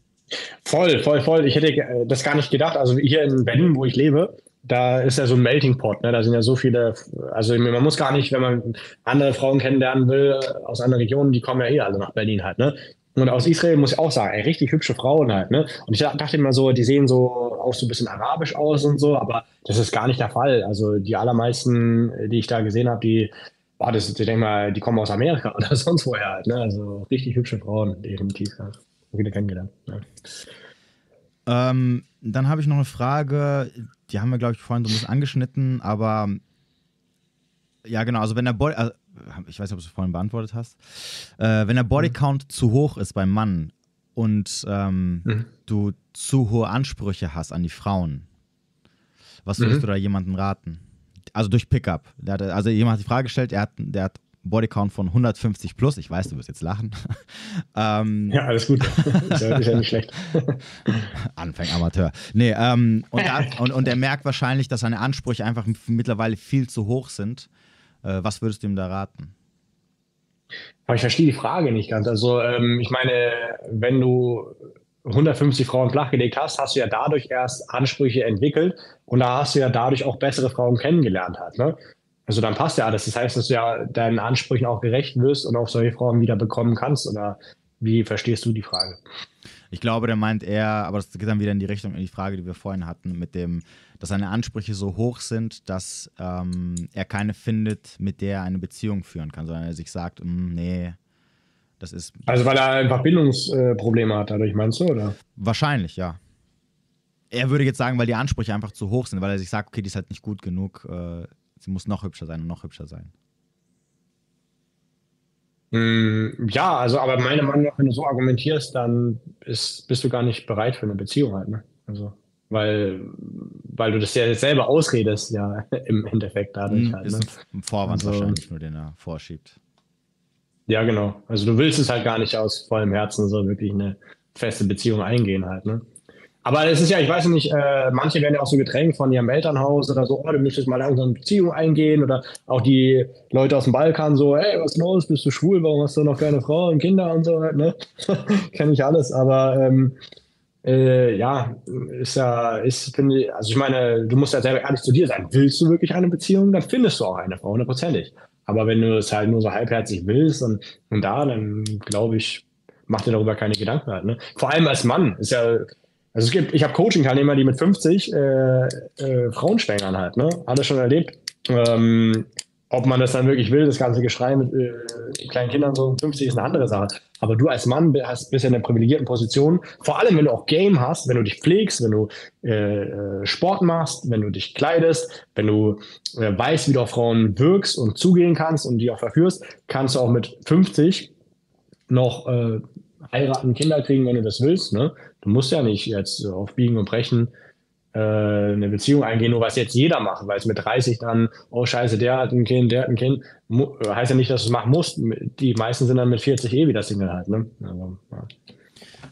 Voll, voll, voll. Ich hätte das gar nicht gedacht. Also hier in Berlin, wo ich lebe, da ist ja so ein Melting Pot. Ne? Da sind ja so viele, also man muss gar nicht, wenn man andere Frauen kennenlernen will aus anderen Regionen, die kommen ja eh alle nach Berlin halt. Ne? Und aus Israel muss ich auch sagen, ey, richtig hübsche Frauen halt, ne? Und ich dachte immer so, die sehen so auch so ein bisschen arabisch aus und so, aber das ist gar nicht der Fall. Also die allermeisten, die ich da gesehen habe, die, boah, das, ich denke mal, die kommen aus Amerika oder sonst woher halt, ne? Also richtig hübsche Frauen, definitiv, ja. Viele kennengelernt. Ja. Ähm, dann habe ich noch eine Frage, die haben wir, glaube ich, vorhin so ein bisschen angeschnitten, aber ja, genau, also wenn der Body, also ich weiß nicht, ob du es vorhin beantwortet hast, äh, wenn der Bodycount mhm. zu hoch ist beim Mann und ähm, mhm. du zu hohe Ansprüche hast an die Frauen, was würdest mhm. du da jemandem raten? Also durch Pickup. Also jemand hat die Frage gestellt, er hat, der hat Bodycount von 150 plus. Ich weiß, du wirst jetzt lachen. ähm, ja, alles gut. ist, ja, nicht schlecht. Anfänger Amateur. Nee, ähm, und, und, und er merkt wahrscheinlich, dass seine Ansprüche einfach mittlerweile viel zu hoch sind. Äh, was würdest du ihm da raten? Aber ich verstehe die Frage nicht ganz. Also, ähm, ich meine, wenn du 150 Frauen flachgelegt hast, hast du ja dadurch erst Ansprüche entwickelt und da hast du ja dadurch auch bessere Frauen kennengelernt halt. Ne? Also dann passt ja alles. Das heißt, dass du ja deinen Ansprüchen auch gerecht wirst und auch solche Frauen wieder bekommen kannst. Oder wie verstehst du die Frage? Ich glaube, der meint eher, aber das geht dann wieder in die Richtung, in die Frage, die wir vorhin hatten, mit dem, dass seine Ansprüche so hoch sind, dass ähm, er keine findet, mit der er eine Beziehung führen kann, sondern er sich sagt, mm, nee, das ist. Also weil er einfach Bindungsprobleme hat, dadurch meinst du, oder? Wahrscheinlich, ja. Er würde jetzt sagen, weil die Ansprüche einfach zu hoch sind, weil er sich sagt, okay, die ist halt nicht gut genug, äh, sie muss noch hübscher sein und noch hübscher sein. Mm, ja, also, aber meiner Meinung nach, wenn du so argumentierst, dann ist, bist du gar nicht bereit für eine Beziehung halt, ne? Also, weil, weil du das ja selber ausredest, ja, im Endeffekt dadurch mm, halt. Ne? Ist ein Vorwand also, wahrscheinlich nur, den er vorschiebt. Ja, genau. Also du willst es halt gar nicht aus vollem Herzen so wirklich eine feste Beziehung eingehen halt, ne? Aber es ist ja, ich weiß nicht, äh, manche werden ja auch so gedrängt von ihrem Elternhaus oder so, oh, du müsstest mal langsam eine Beziehung eingehen oder auch die Leute aus dem Balkan so, hey, was ist los, bist du schwul, warum hast du noch keine Frau und Kinder und so ne? Kenne ich alles, aber ähm, äh, ja, ist ja, ist, finde ich, also ich meine, du musst ja selber ehrlich zu dir sein. Willst du wirklich eine Beziehung, dann findest du auch eine Frau, hundertprozentig. Aber wenn du es halt nur so halbherzig willst und, und da, dann glaube ich, mach dir darüber keine Gedanken halt. Ne? Vor allem als Mann ist ja, also es gibt, ich habe Coaching-Teilnehmer, die mit 50 äh, äh, Frauen schwängern halt, ne? Alles schon erlebt. Ähm, ob man das dann wirklich will, das ganze Geschrei mit äh, kleinen Kindern so 50 ist eine andere Sache. Aber du als Mann hast, bist ja in einer privilegierten Position. Vor allem, wenn du auch Game hast, wenn du dich pflegst, wenn du äh, äh Sport machst, wenn du dich kleidest, wenn du äh, weißt, wie du auf Frauen wirkst und zugehen kannst und die auch verführst, kannst du auch mit 50 noch äh, heiraten, Kinder kriegen, wenn du das willst. Ne? Du musst ja nicht jetzt auf Biegen und Brechen äh, eine Beziehung eingehen, nur was jetzt jeder macht, weil es mit 30 dann, oh scheiße, der hat ein Kind, der hat ein Kind, heißt ja nicht, dass du es machen musst. Die meisten sind dann mit 40 eh wieder Single halt. Ne? Also, ja.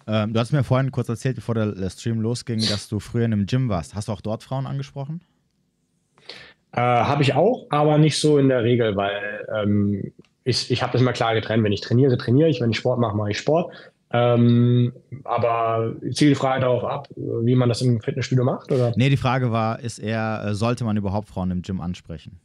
Ähm, du hast mir vorhin kurz erzählt, bevor der Stream losging, dass du früher in einem Gym warst. Hast du auch dort Frauen angesprochen? Äh, habe ich auch, aber nicht so in der Regel, weil ähm, ich, ich habe das mal klar getrennt. Wenn ich trainiere, trainiere ich. Wenn ich Sport mache, mache ich Sport. Ähm, aber zielt die Frage darauf ab, wie man das im Fitnessstudio macht? Oder? Nee, die Frage war, ist eher, äh, sollte man überhaupt Frauen im Gym ansprechen?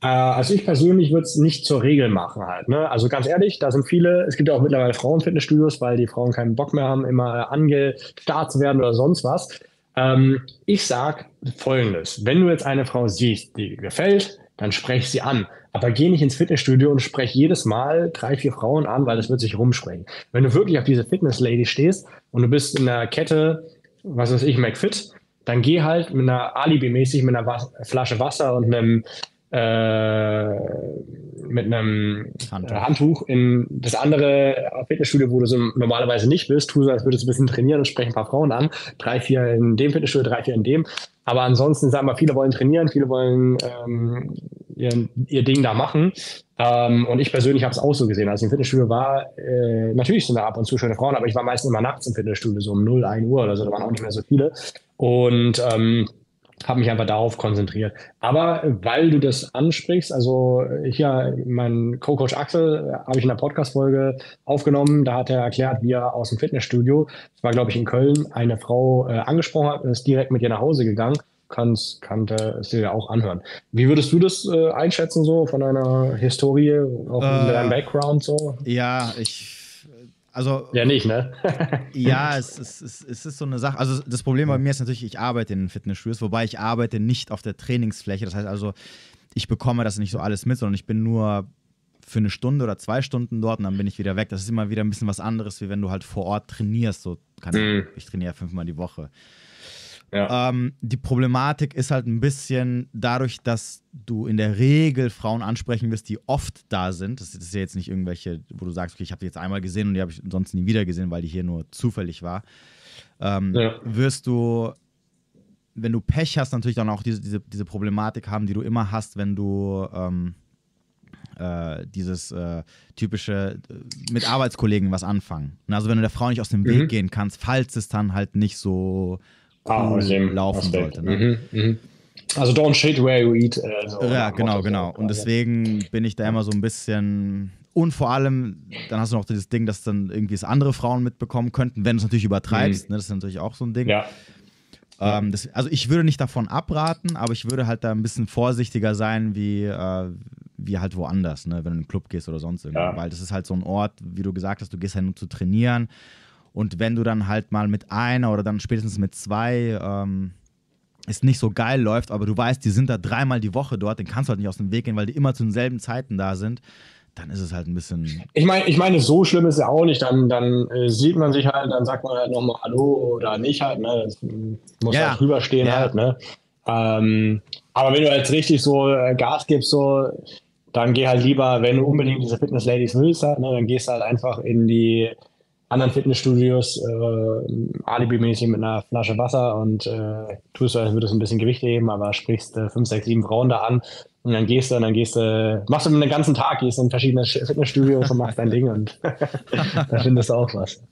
Äh, also ich persönlich würde es nicht zur Regel machen halt. Ne? Also ganz ehrlich, da sind viele, es gibt ja auch mittlerweile Frauenfitnessstudios, weil die Frauen keinen Bock mehr haben, immer angestarrt zu werden oder sonst was. Ähm, ich sag folgendes, wenn du jetzt eine Frau siehst, die dir gefällt, dann sprech sie an. Aber geh nicht ins Fitnessstudio und sprech jedes Mal drei, vier Frauen an, weil das wird sich rumsprechen. Wenn du wirklich auf diese Fitness-Lady stehst und du bist in der Kette, was weiß ich, McFit, dann geh halt mit einer Alibi-mäßig mit einer Was Flasche Wasser und einem äh, mit einem Handtuch. Handtuch in das andere Fitnessstudio, wo du so normalerweise nicht bist, tu so, als würdest du ein bisschen trainieren und sprechen ein paar Frauen an. Drei, vier in dem Fitnessstudio, drei, vier in dem. Aber ansonsten sagen wir, viele wollen trainieren, viele wollen ähm, ihr, ihr Ding da machen. Ähm, und ich persönlich habe es auch so gesehen. Als ich im Fitnessstudio war, äh, natürlich sind da ab und zu schöne Frauen, aber ich war meistens immer nachts im Fitnessstudio, so um 0, 1 Uhr oder so, da waren auch nicht mehr so viele. Und ähm, habe mich einfach darauf konzentriert. Aber weil du das ansprichst, also hier mein Co-Coach Axel äh, habe ich in der Podcast-Folge aufgenommen, da hat er erklärt, wie er aus dem Fitnessstudio, das war glaube ich in Köln, eine Frau äh, angesprochen hat und ist direkt mit ihr nach Hause gegangen. Kannst, kannte es dir ja auch anhören. Wie würdest du das äh, einschätzen, so von deiner Historie, auch äh, mit deinem Background so? Ja, ich also, ja, nicht, ne? ja, es, es, es, es, ist so eine Sache. Also, das Problem bei mir ist natürlich, ich arbeite in Fitnessstudios, wobei ich arbeite nicht auf der Trainingsfläche. Das heißt also, ich bekomme das nicht so alles mit, sondern ich bin nur für eine Stunde oder zwei Stunden dort und dann bin ich wieder weg. Das ist immer wieder ein bisschen was anderes, wie wenn du halt vor Ort trainierst. So kann mhm. ich, ich trainiere fünfmal die Woche. Ja. Ähm, die Problematik ist halt ein bisschen dadurch, dass du in der Regel Frauen ansprechen wirst, die oft da sind. Das ist ja jetzt nicht irgendwelche, wo du sagst, okay, ich habe die jetzt einmal gesehen und die habe ich sonst nie wieder gesehen, weil die hier nur zufällig war. Ähm, ja. Wirst du, wenn du Pech hast, natürlich dann auch diese, diese, diese Problematik haben, die du immer hast, wenn du ähm, äh, dieses äh, typische äh, mit Arbeitskollegen was anfangen. Also wenn du der Frau nicht aus dem Weg mhm. gehen kannst, falls es dann halt nicht so ah, laufen Aspekt. sollte. Ne? Mhm, mh. Also don't shit where you eat. Äh, so ja, genau, genau. Und deswegen bin ich da immer so ein bisschen. Und vor allem, dann hast du noch dieses Ding, dass dann irgendwie es andere Frauen mitbekommen könnten, wenn du es natürlich übertreibst. Mhm. Ne? Das ist natürlich auch so ein Ding. Ja. Ähm, das, also ich würde nicht davon abraten, aber ich würde halt da ein bisschen vorsichtiger sein, wie, äh, wie halt woanders, ne? wenn du in einen Club gehst oder sonst irgendwo. Ja. Weil das ist halt so ein Ort, wie du gesagt hast, du gehst ja nur zu trainieren. Und wenn du dann halt mal mit einer oder dann spätestens mit zwei ähm, es nicht so geil läuft, aber du weißt, die sind da dreimal die Woche dort, dann kannst du halt nicht aus dem Weg gehen, weil die immer zu denselben Zeiten da sind. Dann ist es halt ein bisschen. Ich meine, ich meine, so schlimm ist es ja auch nicht. Dann, dann äh, sieht man sich halt, dann sagt man halt nochmal Hallo oder nicht halt. Ne? Das muss ja. halt drüber stehen ja. halt. Ne? Ähm, aber wenn du jetzt richtig so äh, Gas gibst, so, dann geh halt lieber, wenn du unbedingt diese Fitness-Ladies willst, halt, ne, dann gehst du halt einfach in die anderen Fitnessstudios äh, alibimäßig mit einer Flasche Wasser und äh, tust du, als würdest du ein bisschen Gewicht heben, aber sprichst äh, fünf, sechs, sieben Frauen da an und dann gehst du und dann gehst du, machst du den ganzen Tag, gehst in verschiedene Fitnessstudios und machst dein Ding und da findest du auch was.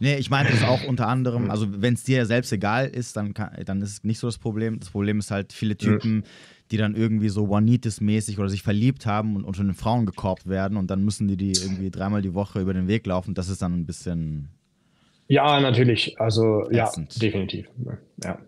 Nee, ich meine das auch unter anderem, also wenn es dir selbst egal ist, dann, kann, dann ist es nicht so das Problem. Das Problem ist halt, viele Typen, mhm die dann irgendwie so Juanitis-mäßig oder sich verliebt haben und, von den Frauen gekorbt werden und dann müssen die die irgendwie dreimal die Woche über den Weg laufen. Das ist dann ein bisschen. Ja, natürlich. Also, ätzend. ja, definitiv. Ja.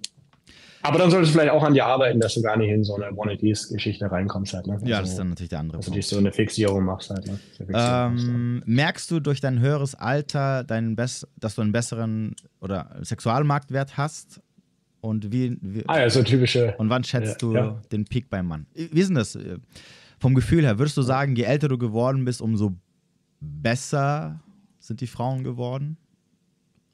Aber dann solltest du vielleicht auch an dir arbeiten, dass du gar nicht in so eine One-It-Geschichte reinkommst halt. Ne? Also, ja, das ist dann natürlich der andere Dass Punkt. du dich so eine Fixierung machst halt. Ne? Ähm, merkst du durch dein höheres Alter, deinen Bess dass du einen besseren oder Sexualmarktwert hast? Und wie, wie ah ja, so typische. Und wann schätzt ja, du ja. den Peak beim Mann? Wie ist denn das? Äh, vom Gefühl her, würdest du sagen, je älter du geworden bist, umso besser sind die Frauen geworden?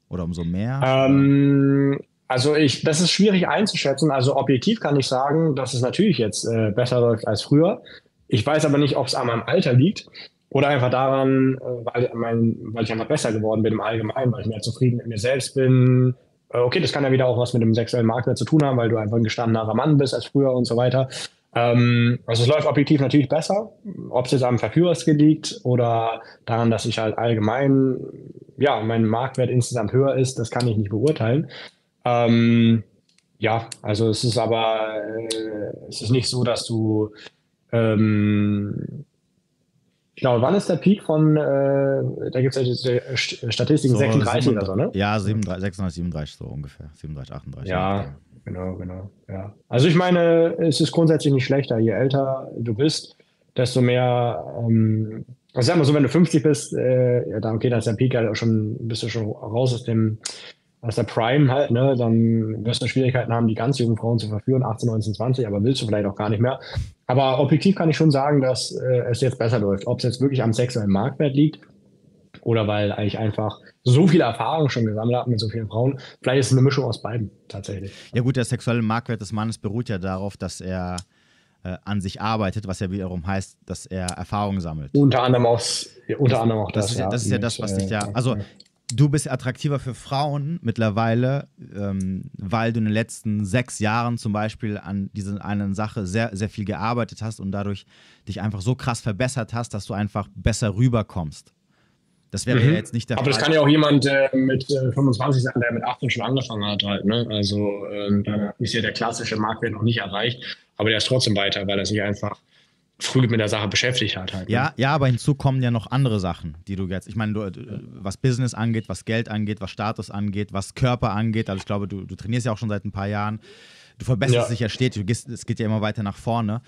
Oder umso mehr? Ähm, also ich, das ist schwierig einzuschätzen. Also objektiv kann ich sagen, dass es natürlich jetzt äh, besser läuft als früher. Ich weiß aber nicht, ob es an meinem Alter liegt oder einfach daran, äh, weil, mein, weil ich einfach besser geworden bin im Allgemeinen, weil ich mehr zufrieden mit mir selbst bin, okay, das kann ja wieder auch was mit dem sexuellen Marktwert zu tun haben, weil du einfach ein gestandener Mann bist als früher und so weiter. Ähm, also es läuft objektiv natürlich besser. Ob es jetzt am Verführerskill liegt oder daran, dass ich halt allgemein, ja, mein Marktwert insgesamt höher ist, das kann ich nicht beurteilen. Ähm, ja, also es ist aber, äh, es ist nicht so, dass du ähm, Genau, wann ist der Peak von, äh, da gibt es ja Statistiken so, 36 oder so, ne? Ja, 37, 36, 37 so ungefähr. 37, 38. Ja, genau, genau. Ja. Also ich meine, es ist grundsätzlich nicht schlechter. Je älter du bist, desto mehr, ähm, also sag mal so, wenn du 50 bist, äh, ja, dann okay, dann ist der Peak halt schon, bist du schon raus aus dem, aus der Prime halt, ne, dann wirst du Schwierigkeiten haben, die ganz jungen Frauen zu verführen, 18, 19, 20, aber willst du vielleicht auch gar nicht mehr. Aber objektiv kann ich schon sagen, dass äh, es jetzt besser läuft. Ob es jetzt wirklich am sexuellen Marktwert liegt oder weil ich einfach so viele Erfahrungen schon gesammelt habe mit so vielen Frauen. Vielleicht ist es eine Mischung aus beiden tatsächlich. Ja gut, der sexuelle Marktwert des Mannes beruht ja darauf, dass er äh, an sich arbeitet, was ja wiederum heißt, dass er Erfahrung sammelt. Unter anderem auch, unter anderem auch das. Das ist ja, das, ist ja das was dich ja. Also du bist attraktiver für Frauen mittlerweile, ähm, weil du in den letzten sechs Jahren zum Beispiel an dieser einen Sache sehr, sehr viel gearbeitet hast und dadurch dich einfach so krass verbessert hast, dass du einfach besser rüberkommst. Das wäre mhm. ja jetzt nicht der Aber Fall. das kann ja auch jemand äh, mit äh, 25 sein, der mit 18 schon angefangen hat halt. Ne? Also ähm, da ist ja der klassische Marktwert noch nicht erreicht, aber der ist trotzdem weiter, weil er sich einfach früh mit der Sache beschäftigt hat. Halt, ne? ja, ja, aber hinzu kommen ja noch andere Sachen, die du jetzt, ich meine, du, was Business angeht, was Geld angeht, was Status angeht, was Körper angeht, also ich glaube, du, du trainierst ja auch schon seit ein paar Jahren, du verbesserst ja. dich ja stetig, es geht ja immer weiter nach vorne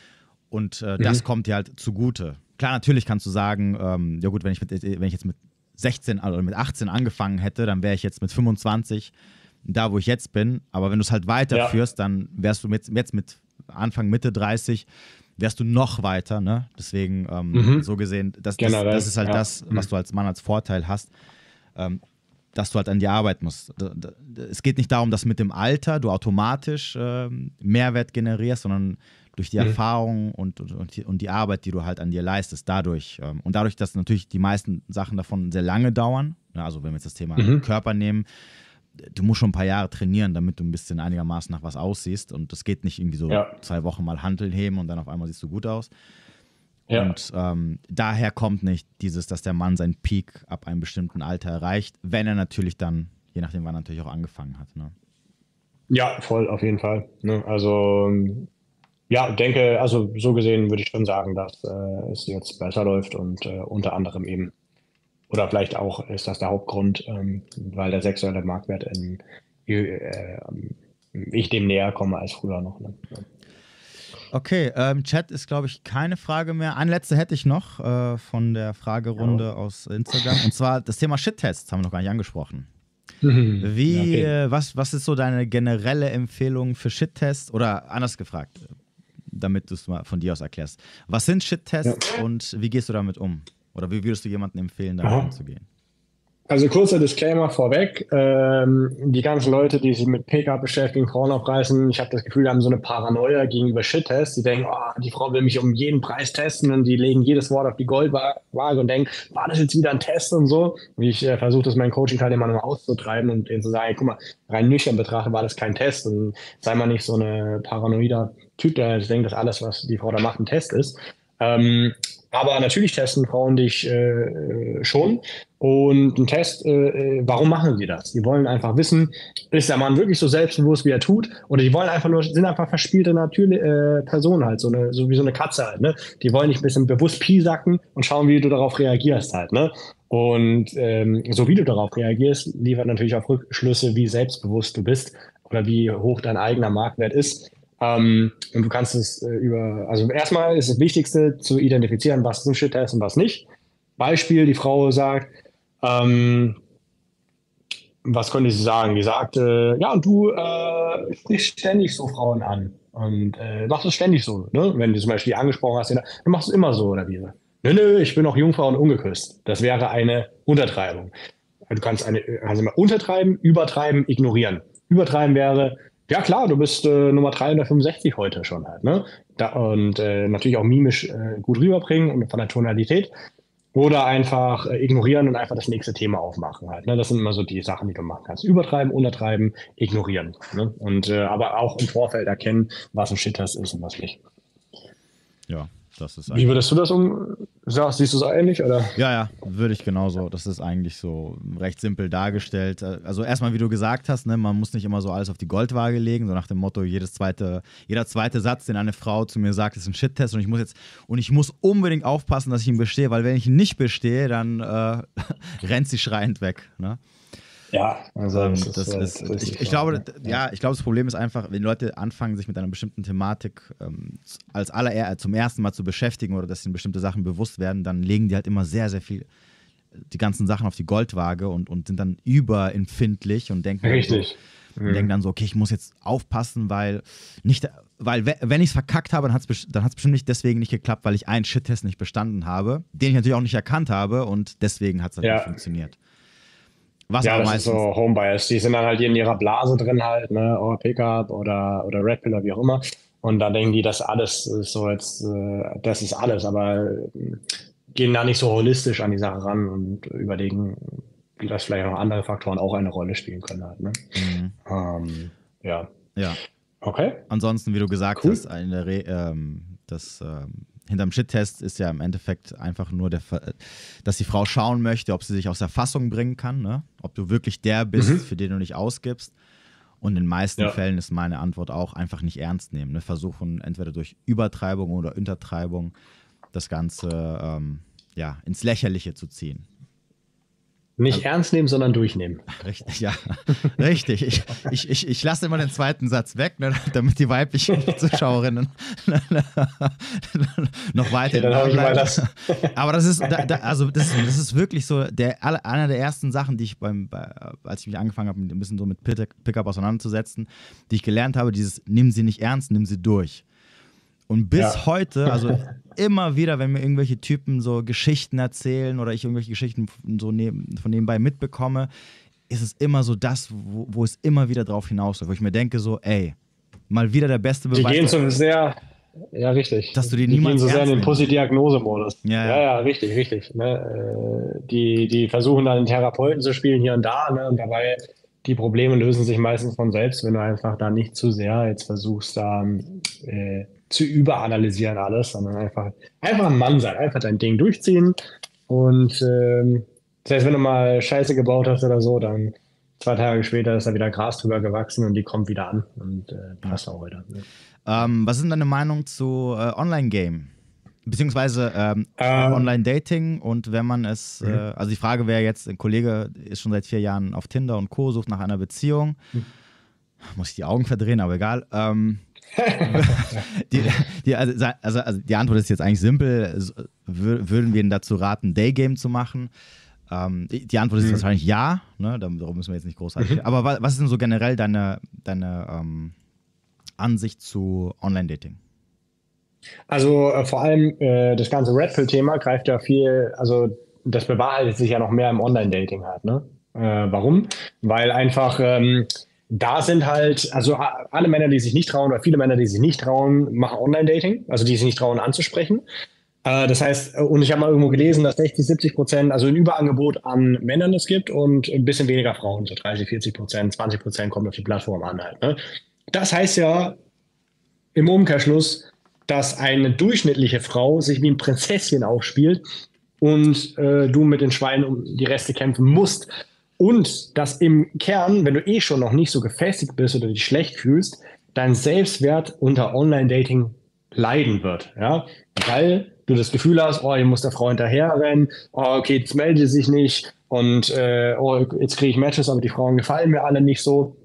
und äh, mhm. das kommt dir halt zugute. Klar, natürlich kannst du sagen, ähm, ja gut, wenn ich, mit, wenn ich jetzt mit 16 oder mit 18 angefangen hätte, dann wäre ich jetzt mit 25 da, wo ich jetzt bin. Aber wenn du es halt weiterführst, ja. dann wärst du mit, jetzt mit Anfang, Mitte 30, wärst du noch weiter. Ne? Deswegen, ähm, mhm. so gesehen, das, das, das, ist halt ja. das, was mhm. du als Mann als Vorteil hast. Ähm, dass du halt an die Arbeit musst. Es geht nicht darum, dass mit dem Alter du automatisch ähm, Mehrwert generierst, sondern durch die mhm. Erfahrung und, und, und, die Arbeit, die du halt an dir leistest, dadurch. Ähm, und dadurch, dass natürlich die meisten Sachen davon sehr lange dauern, ne, also wenn wir jetzt das Thema mhm. Körper nehmen, du musst schon ein paar Jahre trainieren, damit du ein bisschen einigermaßen nach was aussiehst. Und das geht nicht irgendwie so ja. zwei Wochen mal Handeln heben und dann auf einmal siehst du gut aus. Ja. Und ähm, daher kommt nicht dieses, dass der Mann seinen Peak ab einem bestimmten Alter erreicht, wenn er natürlich dann, je nachdem, wann er natürlich auch angefangen hat. Ne? Ja, voll, auf jeden Fall. Ne? Also ja, denke, also so gesehen würde ich schon sagen, dass äh, es jetzt besser läuft und äh, unter anderem eben, oder vielleicht auch ist das der Hauptgrund, ähm, weil der sexuelle Marktwert in, äh, ich dem näher komme als früher noch. Ne? Okay, ähm, Chat ist, glaube ich, keine Frage mehr. Eine letzte hätte ich noch äh, von der Fragerunde ja. aus Instagram. Und zwar das Thema Shit-Tests haben wir noch gar nicht angesprochen. Wie, okay. Äh, was, was ist so deine generelle Empfehlung für Shit-Tests? Oder anders gefragt, damit du es mal von dir aus erklärst. Was sind Shit-Tests ja. und wie gehst du damit um? Oder wie würdest du jemandem empfehlen, damit Aha. umzugehen? Also kurzer Disclaimer vorweg. Ähm, die ganzen Leute, die sich mit PK beschäftigen, Frauen aufreißen, ich habe das Gefühl, die haben so eine Paranoia gegenüber Shit-Tests. Die denken, oh, die Frau will mich um jeden Preis testen und die legen jedes Wort auf die Goldwaage und denken, war das jetzt wieder ein Test und so. Wie ich äh, versuche, das meinen Coaching-Teilnehmern immer auszutreiben und denen zu sagen, guck mal, rein nüchtern betrachtet war das kein Test und sei mal nicht so eine paranoider Typ, der denkt, dass alles, was die Frau da macht, ein Test ist. Ähm, aber natürlich testen Frauen dich äh, schon. Und ein Test, äh, warum machen sie das? Die wollen einfach wissen, ist der Mann wirklich so selbstbewusst, wie er tut? Oder die wollen einfach nur, sind einfach verspielte natürlich, äh, Personen halt, so, eine, so wie so eine Katze halt. Ne? Die wollen dich ein bisschen bewusst piesacken und schauen, wie du darauf reagierst halt. Ne? Und ähm, so wie du darauf reagierst, liefert natürlich auch Rückschlüsse, wie selbstbewusst du bist oder wie hoch dein eigener Marktwert ist. Ähm, und du kannst es äh, über, also erstmal ist das Wichtigste zu identifizieren, was ein Shit-Test und was nicht. Beispiel, die Frau sagt, ähm, was könnte sie sagen? Die sagt, äh, ja, und du äh, sprichst ständig so Frauen an und äh, machst es ständig so, ne? Wenn du zum Beispiel angesprochen hast, dann machst du es immer so oder wie? Nö, nö, ich bin noch Jungfrau und ungeküsst. Das wäre eine Untertreibung. Du kannst eine, also immer untertreiben, übertreiben, ignorieren. Übertreiben wäre, ja klar, du bist äh, Nummer 365 heute schon halt, ne? Da, und äh, natürlich auch mimisch äh, gut rüberbringen und von der Tonalität. Oder einfach äh, ignorieren und einfach das nächste Thema aufmachen halt. Ne? Das sind immer so die Sachen, die du machen kannst. Übertreiben, untertreiben, ignorieren. Ne? Und äh, aber auch im Vorfeld erkennen, was ein Shittest ist und was nicht. Ja, das ist Wie würdest du das um? Sagst, siehst du es ähnlich? Oder? Ja, ja, würde ich genauso. Das ist eigentlich so recht simpel dargestellt. Also erstmal, wie du gesagt hast, ne, man muss nicht immer so alles auf die Goldwaage legen, so nach dem Motto, jedes zweite, jeder zweite Satz, den eine Frau zu mir sagt, ist ein Shit-Test und ich muss jetzt und ich muss unbedingt aufpassen, dass ich ihn bestehe, weil wenn ich ihn nicht bestehe, dann äh, rennt sie schreiend weg. Ne? Ja, also ähm, das, das, ist, das ist, ich, ich glaube, ja. ja, ich glaube, das Problem ist einfach, wenn Leute anfangen, sich mit einer bestimmten Thematik ähm, als aller zum ersten Mal zu beschäftigen oder dass ihnen bestimmte Sachen bewusst werden, dann legen die halt immer sehr, sehr viel die ganzen Sachen auf die Goldwaage und, und sind dann überempfindlich und denken, Richtig. So, und denken dann so, okay, ich muss jetzt aufpassen, weil nicht, weil wenn ich es verkackt habe, dann hat es dann bestimmt nicht deswegen nicht geklappt, weil ich einen Shit-Test nicht bestanden habe, den ich natürlich auch nicht erkannt habe und deswegen hat es halt ja. nicht funktioniert. Was ja, das meistens, ist so Homebias. Die sind dann halt in ihrer Blase drin halt, ne, oder Pickup oder, oder Red Pillar, wie auch immer. Und da denken die, das alles ist so jetzt, äh, das ist alles, aber äh, gehen da nicht so holistisch an die Sache ran und überlegen, dass vielleicht noch andere Faktoren auch eine Rolle spielen können halt, ne? Mhm. Ähm, ja. Ja. Okay. Ansonsten, wie du gesagt cool. hast, eine Re ähm, das ähm, hinterm Shit-Test ist ja im Endeffekt einfach nur, der, dass die Frau schauen möchte, ob sie sich aus der Fassung bringen kann, ne? ob du wirklich der bist, mhm. für den du dich ausgibst. Und in den meisten ja. Fällen ist meine Antwort auch einfach nicht ernst nehmen. Ne? Versuchen entweder durch Übertreibung oder Untertreibung das Ganze ähm, ja, ins Lächerliche zu ziehen. Nicht also, ernst nehmen, sondern durchnehmen. Richtig, ja. richtig. Ich, ich, ich, ich lasse immer den zweiten Satz weg, ne, damit die weiblichen Zuschauerinnen noch weiter. Okay, dann ich mal das. Aber das ist, da, da, also das, das ist wirklich so der, einer der ersten Sachen, die ich beim, bei, als ich mich angefangen habe, ein bisschen so mit Pickup auseinanderzusetzen, die ich gelernt habe, dieses nimm sie nicht ernst, nimm sie durch. Und bis ja. heute, also immer wieder, wenn mir irgendwelche Typen so Geschichten erzählen oder ich irgendwelche Geschichten so neben, von nebenbei mitbekomme, ist es immer so das, wo, wo es immer wieder drauf hinausläuft, wo ich mir denke so, ey, mal wieder der beste Beweis. Die gehen so sehr, ja richtig. Dass du die, die niemals gehen so sehr in den Pussy-Diagnosemodus. Ja, ja, ja, ja, richtig, richtig. Ne? Äh, die, die versuchen dann Therapeuten zu spielen hier und da ne? und dabei die Probleme lösen sich meistens von selbst, wenn du einfach da nicht zu sehr jetzt versuchst, da äh, zu überanalysieren alles, sondern einfach, einfach ein Mann sein, einfach dein Ding durchziehen. Und ähm, das heißt, wenn du mal Scheiße gebaut hast oder so, dann zwei Tage später ist da wieder Gras drüber gewachsen und die kommt wieder an und äh, passt auch wieder. Ne? Ähm, was ist deine Meinung zu äh, Online-Game? Beziehungsweise ähm, ähm, Online-Dating und wenn man es, mhm. äh, also die Frage wäre jetzt, ein Kollege ist schon seit vier Jahren auf Tinder und Co., sucht nach einer Beziehung. Mhm. Muss ich die Augen verdrehen, aber egal. Ähm, die, die, also, also, also, die Antwort ist jetzt eigentlich simpel. Würden wir ihn dazu raten, Daygame zu machen? Ähm, die Antwort ist mhm. wahrscheinlich ja. Ne? Darum müssen wir jetzt nicht großartig. Mhm. Aber was, was, ist denn so generell deine, deine ähm, Ansicht zu Online-Dating? Also äh, vor allem äh, das ganze Red Pill-Thema greift ja viel, also das bewahrheitet sich ja noch mehr im Online-Dating halt. Ne? Äh, warum? Weil einfach ähm, da sind halt, also alle Männer, die sich nicht trauen, oder viele Männer, die sich nicht trauen, machen Online-Dating, also die sich nicht trauen anzusprechen. Äh, das heißt, und ich habe mal irgendwo gelesen, dass 60, 70 Prozent, also ein Überangebot an Männern es gibt und ein bisschen weniger Frauen, so 30, 40 Prozent, 20 Prozent kommt auf die Plattform an halt. Ne? Das heißt ja im Umkehrschluss, dass eine durchschnittliche Frau sich wie ein Prinzesschen aufspielt und äh, du mit den Schweinen um die Reste kämpfen musst. Und dass im Kern, wenn du eh schon noch nicht so gefestigt bist oder dich schlecht fühlst, dein Selbstwert unter Online-Dating leiden wird. Ja? Weil du das Gefühl hast, oh, ich muss der Frau hinterherrennen, oh, okay, jetzt melde sie sich nicht und äh, oh, jetzt kriege ich Matches, aber die Frauen gefallen mir alle nicht so.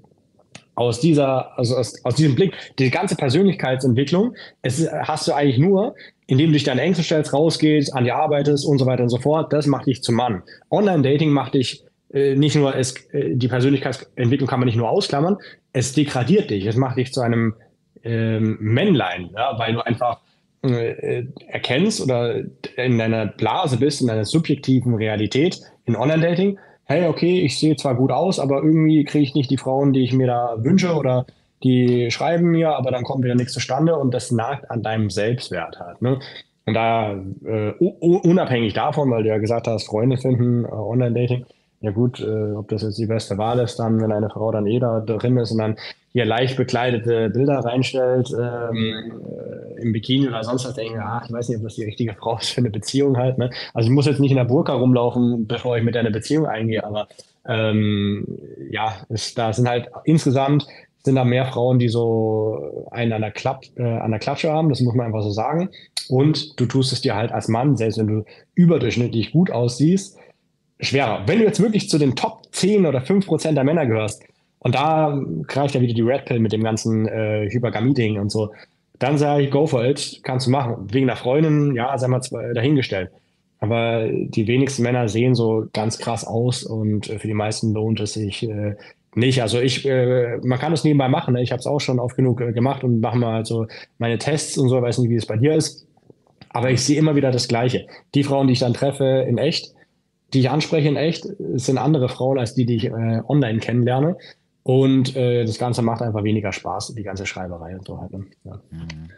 Aus dieser, also aus, aus diesem Blick, die ganze Persönlichkeitsentwicklung, es hast du eigentlich nur, indem du dich deine Ängste stellst, rausgehst, an dir arbeitest und so weiter und so fort. Das macht dich zum Mann. Online-Dating macht dich nicht nur, es, äh, die Persönlichkeitsentwicklung kann man nicht nur ausklammern, es degradiert dich, es macht dich zu einem ähm, Männlein, ja, weil du einfach äh, erkennst oder in deiner Blase bist, in deiner subjektiven Realität, in Online-Dating, hey, okay, ich sehe zwar gut aus, aber irgendwie kriege ich nicht die Frauen, die ich mir da wünsche oder die schreiben mir, aber dann kommt wieder nichts zustande und das nagt an deinem Selbstwert halt. Ne? Und da, äh, unabhängig davon, weil du ja gesagt hast, Freunde finden, äh, Online-Dating, ja gut, äh, ob das jetzt die beste Wahl ist, dann, wenn eine Frau dann eh da drin ist und dann hier leicht bekleidete Bilder reinstellt, ähm, äh, im Bikini oder sonst was, denke ich, ach, ich weiß nicht, ob das die richtige Frau ist für eine Beziehung halt. Ne? Also ich muss jetzt nicht in der Burka rumlaufen, bevor ich mit der eine Beziehung eingehe, aber ähm, ja, es, da sind halt insgesamt sind da mehr Frauen, die so einen an der, Klapp, äh, an der Klatsche haben, das muss man einfach so sagen. Und du tust es dir halt als Mann, selbst wenn du überdurchschnittlich gut aussiehst, schwerer. Wenn du jetzt wirklich zu den Top 10 oder 5 Prozent der Männer gehörst, und da greift ja wieder die Red Pill mit dem ganzen äh, Hypergamie-Ding und so, dann sage ich, go for it, kannst du machen. Wegen der Freundin, ja, sei mal dahingestellt. Aber die wenigsten Männer sehen so ganz krass aus und für die meisten lohnt es sich äh, nicht. Also ich, äh, man kann es nebenbei machen. Ne? Ich habe es auch schon oft genug äh, gemacht und mache mal so meine Tests und so. Ich weiß nicht, wie es bei dir ist. Aber ich sehe immer wieder das Gleiche. Die Frauen, die ich dann treffe in echt, die ich anspreche in echt, sind andere Frauen als die, die ich äh, online kennenlerne. Und äh, das Ganze macht einfach weniger Spaß, die ganze Schreiberei und so halt. Ne? Ja. Mhm.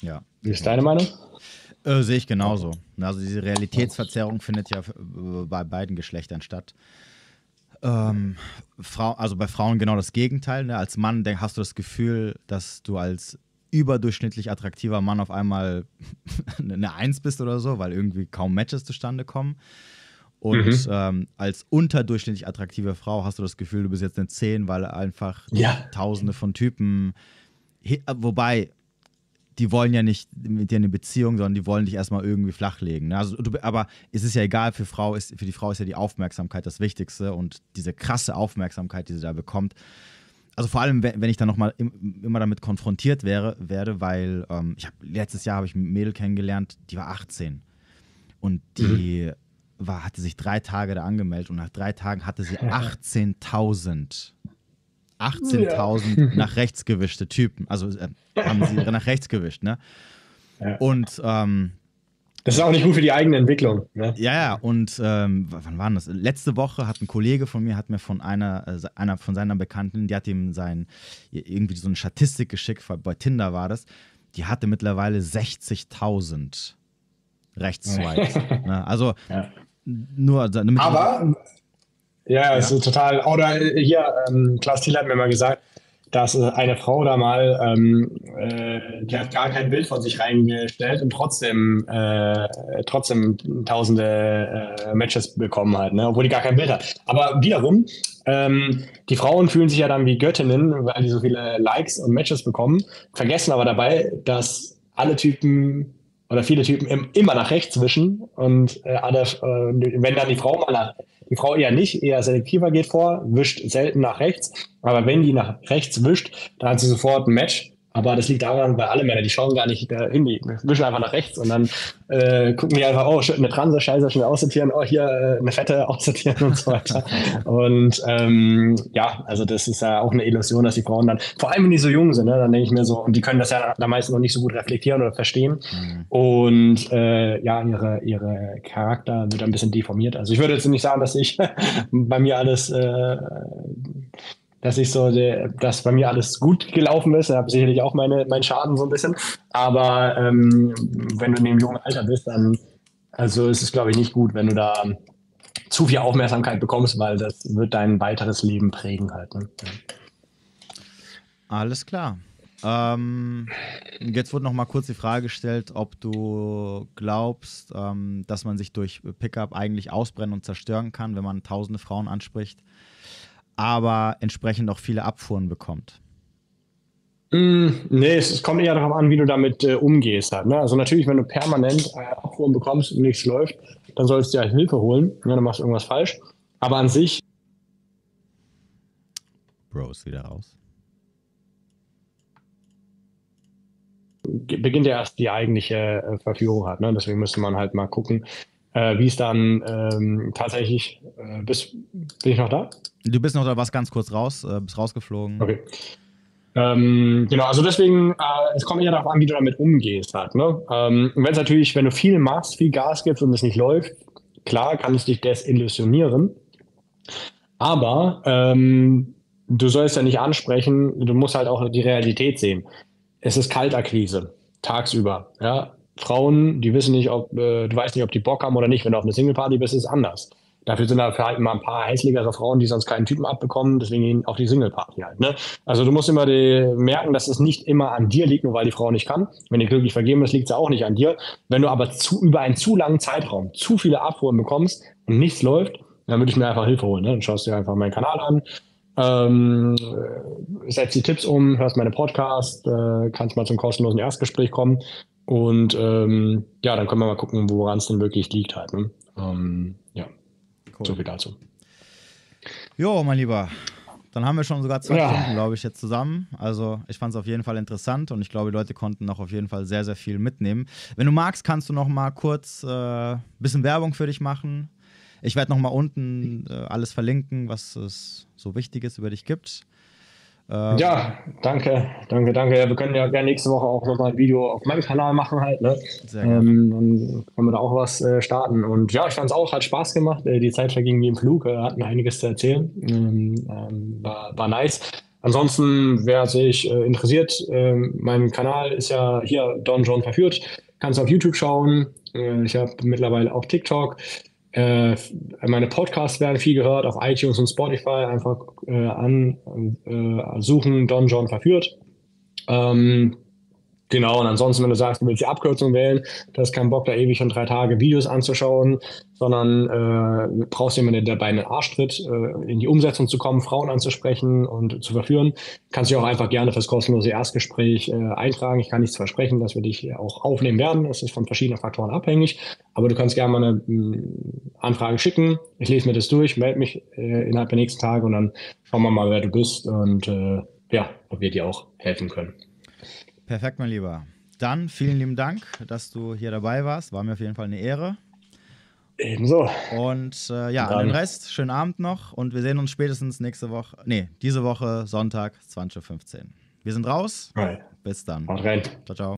ja. Wie ist deine Meinung? Äh, sehe ich genauso. Also diese Realitätsverzerrung findet ja bei beiden Geschlechtern statt. Ähm, Frau, also bei Frauen genau das Gegenteil. Ne? Als Mann denk, hast du das Gefühl, dass du als überdurchschnittlich attraktiver Mann auf einmal eine Eins bist oder so, weil irgendwie kaum Matches zustande kommen. Und mhm. ähm, als unterdurchschnittlich attraktive Frau hast du das Gefühl, du bist jetzt eine 10, weil einfach ja. tausende von Typen. Wobei, die wollen ja nicht mit dir eine Beziehung, sondern die wollen dich erstmal irgendwie flachlegen. Ne? Also, du, aber es ist ja egal, für, Frau ist, für die Frau ist ja die Aufmerksamkeit das Wichtigste und diese krasse Aufmerksamkeit, die sie da bekommt. Also vor allem, wenn ich dann nochmal immer damit konfrontiert wäre, werde, weil ähm, ich hab, letztes Jahr habe ich ein Mädel kennengelernt, die war 18 und die mhm. War, hatte sich drei Tage da angemeldet und nach drei Tagen hatte sie 18.000 18.000 ja. nach rechts gewischte Typen. Also äh, haben sie nach rechts gewischt, ne? Ja. Und ähm, das ist auch nicht gut für die eigene Entwicklung. Ne? Ja, ja, und ähm, wann war das? Letzte Woche hat ein Kollege von mir, hat mir von einer, äh, einer von seiner Bekannten, die hat ihm sein, irgendwie so eine Statistik geschickt, bei Tinder war das, die hatte mittlerweile 60.000 Rechtsswipes. ne? Also ja. Nur damit Aber ja, ja. ist total. Oder hier, ähm, Klaus Thiel hat mir mal gesagt, dass äh, eine Frau da mal, ähm, äh, die hat gar kein Bild von sich reingestellt und trotzdem, äh, trotzdem tausende äh, Matches bekommen hat, ne? obwohl die gar kein Bild hat. Aber wiederum, ähm, die Frauen fühlen sich ja dann wie Göttinnen, weil die so viele Likes und Matches bekommen, vergessen aber dabei, dass alle Typen oder viele Typen im, immer nach rechts wischen und äh, alle, äh, wenn dann die Frau mal nach die Frau eher nicht, eher selektiver geht vor, wischt selten nach rechts. Aber wenn die nach rechts wischt, dann hat sie sofort ein Match. Aber das liegt daran, weil alle Männer, die schauen gar nicht hin, die wischen einfach nach rechts und dann äh, gucken die einfach, oh, eine Transe, scheiße, schnell aussortieren, oh, hier äh, eine Fette aussortieren und so weiter. und ähm, ja, also das ist ja auch eine Illusion, dass die Frauen dann, vor allem wenn die so jung sind, ne, dann denke ich mir so, und die können das ja da meistens noch nicht so gut reflektieren oder verstehen. Mhm. Und äh, ja, ihre, ihre Charakter wird ein bisschen deformiert. Also ich würde jetzt nicht sagen, dass ich bei mir alles äh, dass ich so, dass bei mir alles gut gelaufen ist. Ich habe sicherlich auch meine, meinen Schaden so ein bisschen. Aber ähm, wenn du in dem jungen Alter bist, dann also ist es, glaube ich, nicht gut, wenn du da zu viel Aufmerksamkeit bekommst, weil das wird dein weiteres Leben prägen halt. Ne? Alles klar. Ähm, jetzt wurde noch mal kurz die Frage gestellt, ob du glaubst, ähm, dass man sich durch Pickup eigentlich ausbrennen und zerstören kann, wenn man tausende Frauen anspricht aber entsprechend auch viele Abfuhren bekommt? Mm, nee, es, es, kommt eher darauf an, wie du damit äh, umgehst. Halt, ne? Also natürlich, wenn du permanent äh, Abfuhren bekommst und nichts läuft, dann solltest du dir halt Hilfe holen. Ja, dann machst du irgendwas falsch. Aber an sich. Bro ist wieder raus. Beginnt ja erst die eigentliche äh, Verführung hat. Ne? Deswegen müsste man halt mal gucken, äh, wie es dann ähm, tatsächlich. Äh, bis, bin ich noch da? Du bist noch da, was ganz kurz raus, äh, bist rausgeflogen. Okay. Ähm, genau, also deswegen, äh, es kommt ja darauf an, wie du damit umgehst halt. Ne? Ähm, wenn es natürlich, wenn du viel machst, viel Gas gibst und es nicht läuft, klar kann es dich desillusionieren. Aber ähm, du sollst ja nicht ansprechen, du musst halt auch die Realität sehen. Es ist Kaltakquise, tagsüber. Ja? Frauen, die wissen nicht, ob, äh, du weißt nicht, ob die Bock haben oder nicht. Wenn du auf einer Singleparty bist, ist es anders. Dafür sind da halt immer ein paar hässlichere Frauen, die sonst keinen Typen abbekommen, deswegen gehen auch die Single-Party halt. Ne? Also du musst immer die, merken, dass es nicht immer an dir liegt, nur weil die Frau nicht kann. Wenn die glücklich vergeben ist, liegt es auch nicht an dir. Wenn du aber zu, über einen zu langen Zeitraum zu viele Abfuhren bekommst und nichts läuft, dann würde ich mir einfach Hilfe holen. Ne? Dann schaust du dir einfach meinen Kanal an, ähm, setzt die Tipps um, hörst meine Podcast, äh, kannst mal zum kostenlosen Erstgespräch kommen und ähm, ja, dann können wir mal gucken, woran es denn wirklich liegt halt. Ne? Ähm, ja. Cool. So viel dazu. Jo, mein Lieber. Dann haben wir schon sogar zwei ja. Stunden, glaube ich, jetzt zusammen. Also ich fand es auf jeden Fall interessant und ich glaube, die Leute konnten noch auf jeden Fall sehr, sehr viel mitnehmen. Wenn du magst, kannst du noch mal kurz ein äh, bisschen Werbung für dich machen. Ich werde noch mal unten äh, alles verlinken, was es so Wichtiges über dich gibt. Ähm, ja, danke, danke, danke. Ja, wir können ja gerne nächste Woche auch nochmal ein Video auf meinem Kanal machen halt. Ne? Ähm, dann können wir da auch was äh, starten. Und ja, ich fand es auch, hat Spaß gemacht. Äh, die Zeit verging wie im Flug, äh, hatten einiges zu erzählen. Ähm, ähm, war, war nice. Ansonsten, wer sich äh, interessiert, ähm, mein Kanal ist ja hier Don John verführt. Kannst auf YouTube schauen. Äh, ich habe mittlerweile auch TikTok. Äh, meine Podcasts werden viel gehört auf iTunes und Spotify. Einfach äh, an äh, suchen, Don John verführt. Ähm, Genau, und ansonsten, wenn du sagst, du willst die Abkürzung wählen, du hast keinen Bock, da ewig schon drei Tage Videos anzuschauen, sondern äh, brauchst jemanden, der dabei einen Arsch tritt, äh, in die Umsetzung zu kommen, Frauen anzusprechen und zu verführen, kannst du auch einfach gerne fürs kostenlose Erstgespräch äh, eintragen. Ich kann nichts versprechen, dass wir dich auch aufnehmen werden. Das ist von verschiedenen Faktoren abhängig, aber du kannst gerne mal eine äh, Anfrage schicken. Ich lese mir das durch, melde mich äh, innerhalb der nächsten Tage und dann schauen wir mal, wer du bist und äh, ja, ob wir dir auch helfen können. Perfekt, mein Lieber. Dann vielen lieben Dank, dass du hier dabei warst. War mir auf jeden Fall eine Ehre. Ebenso. Und äh, ja, an den Rest, schönen Abend noch und wir sehen uns spätestens nächste Woche, nee, diese Woche Sonntag 20.15 Uhr. Wir sind raus. Right. Bis dann. Haut rein. Ciao, ciao.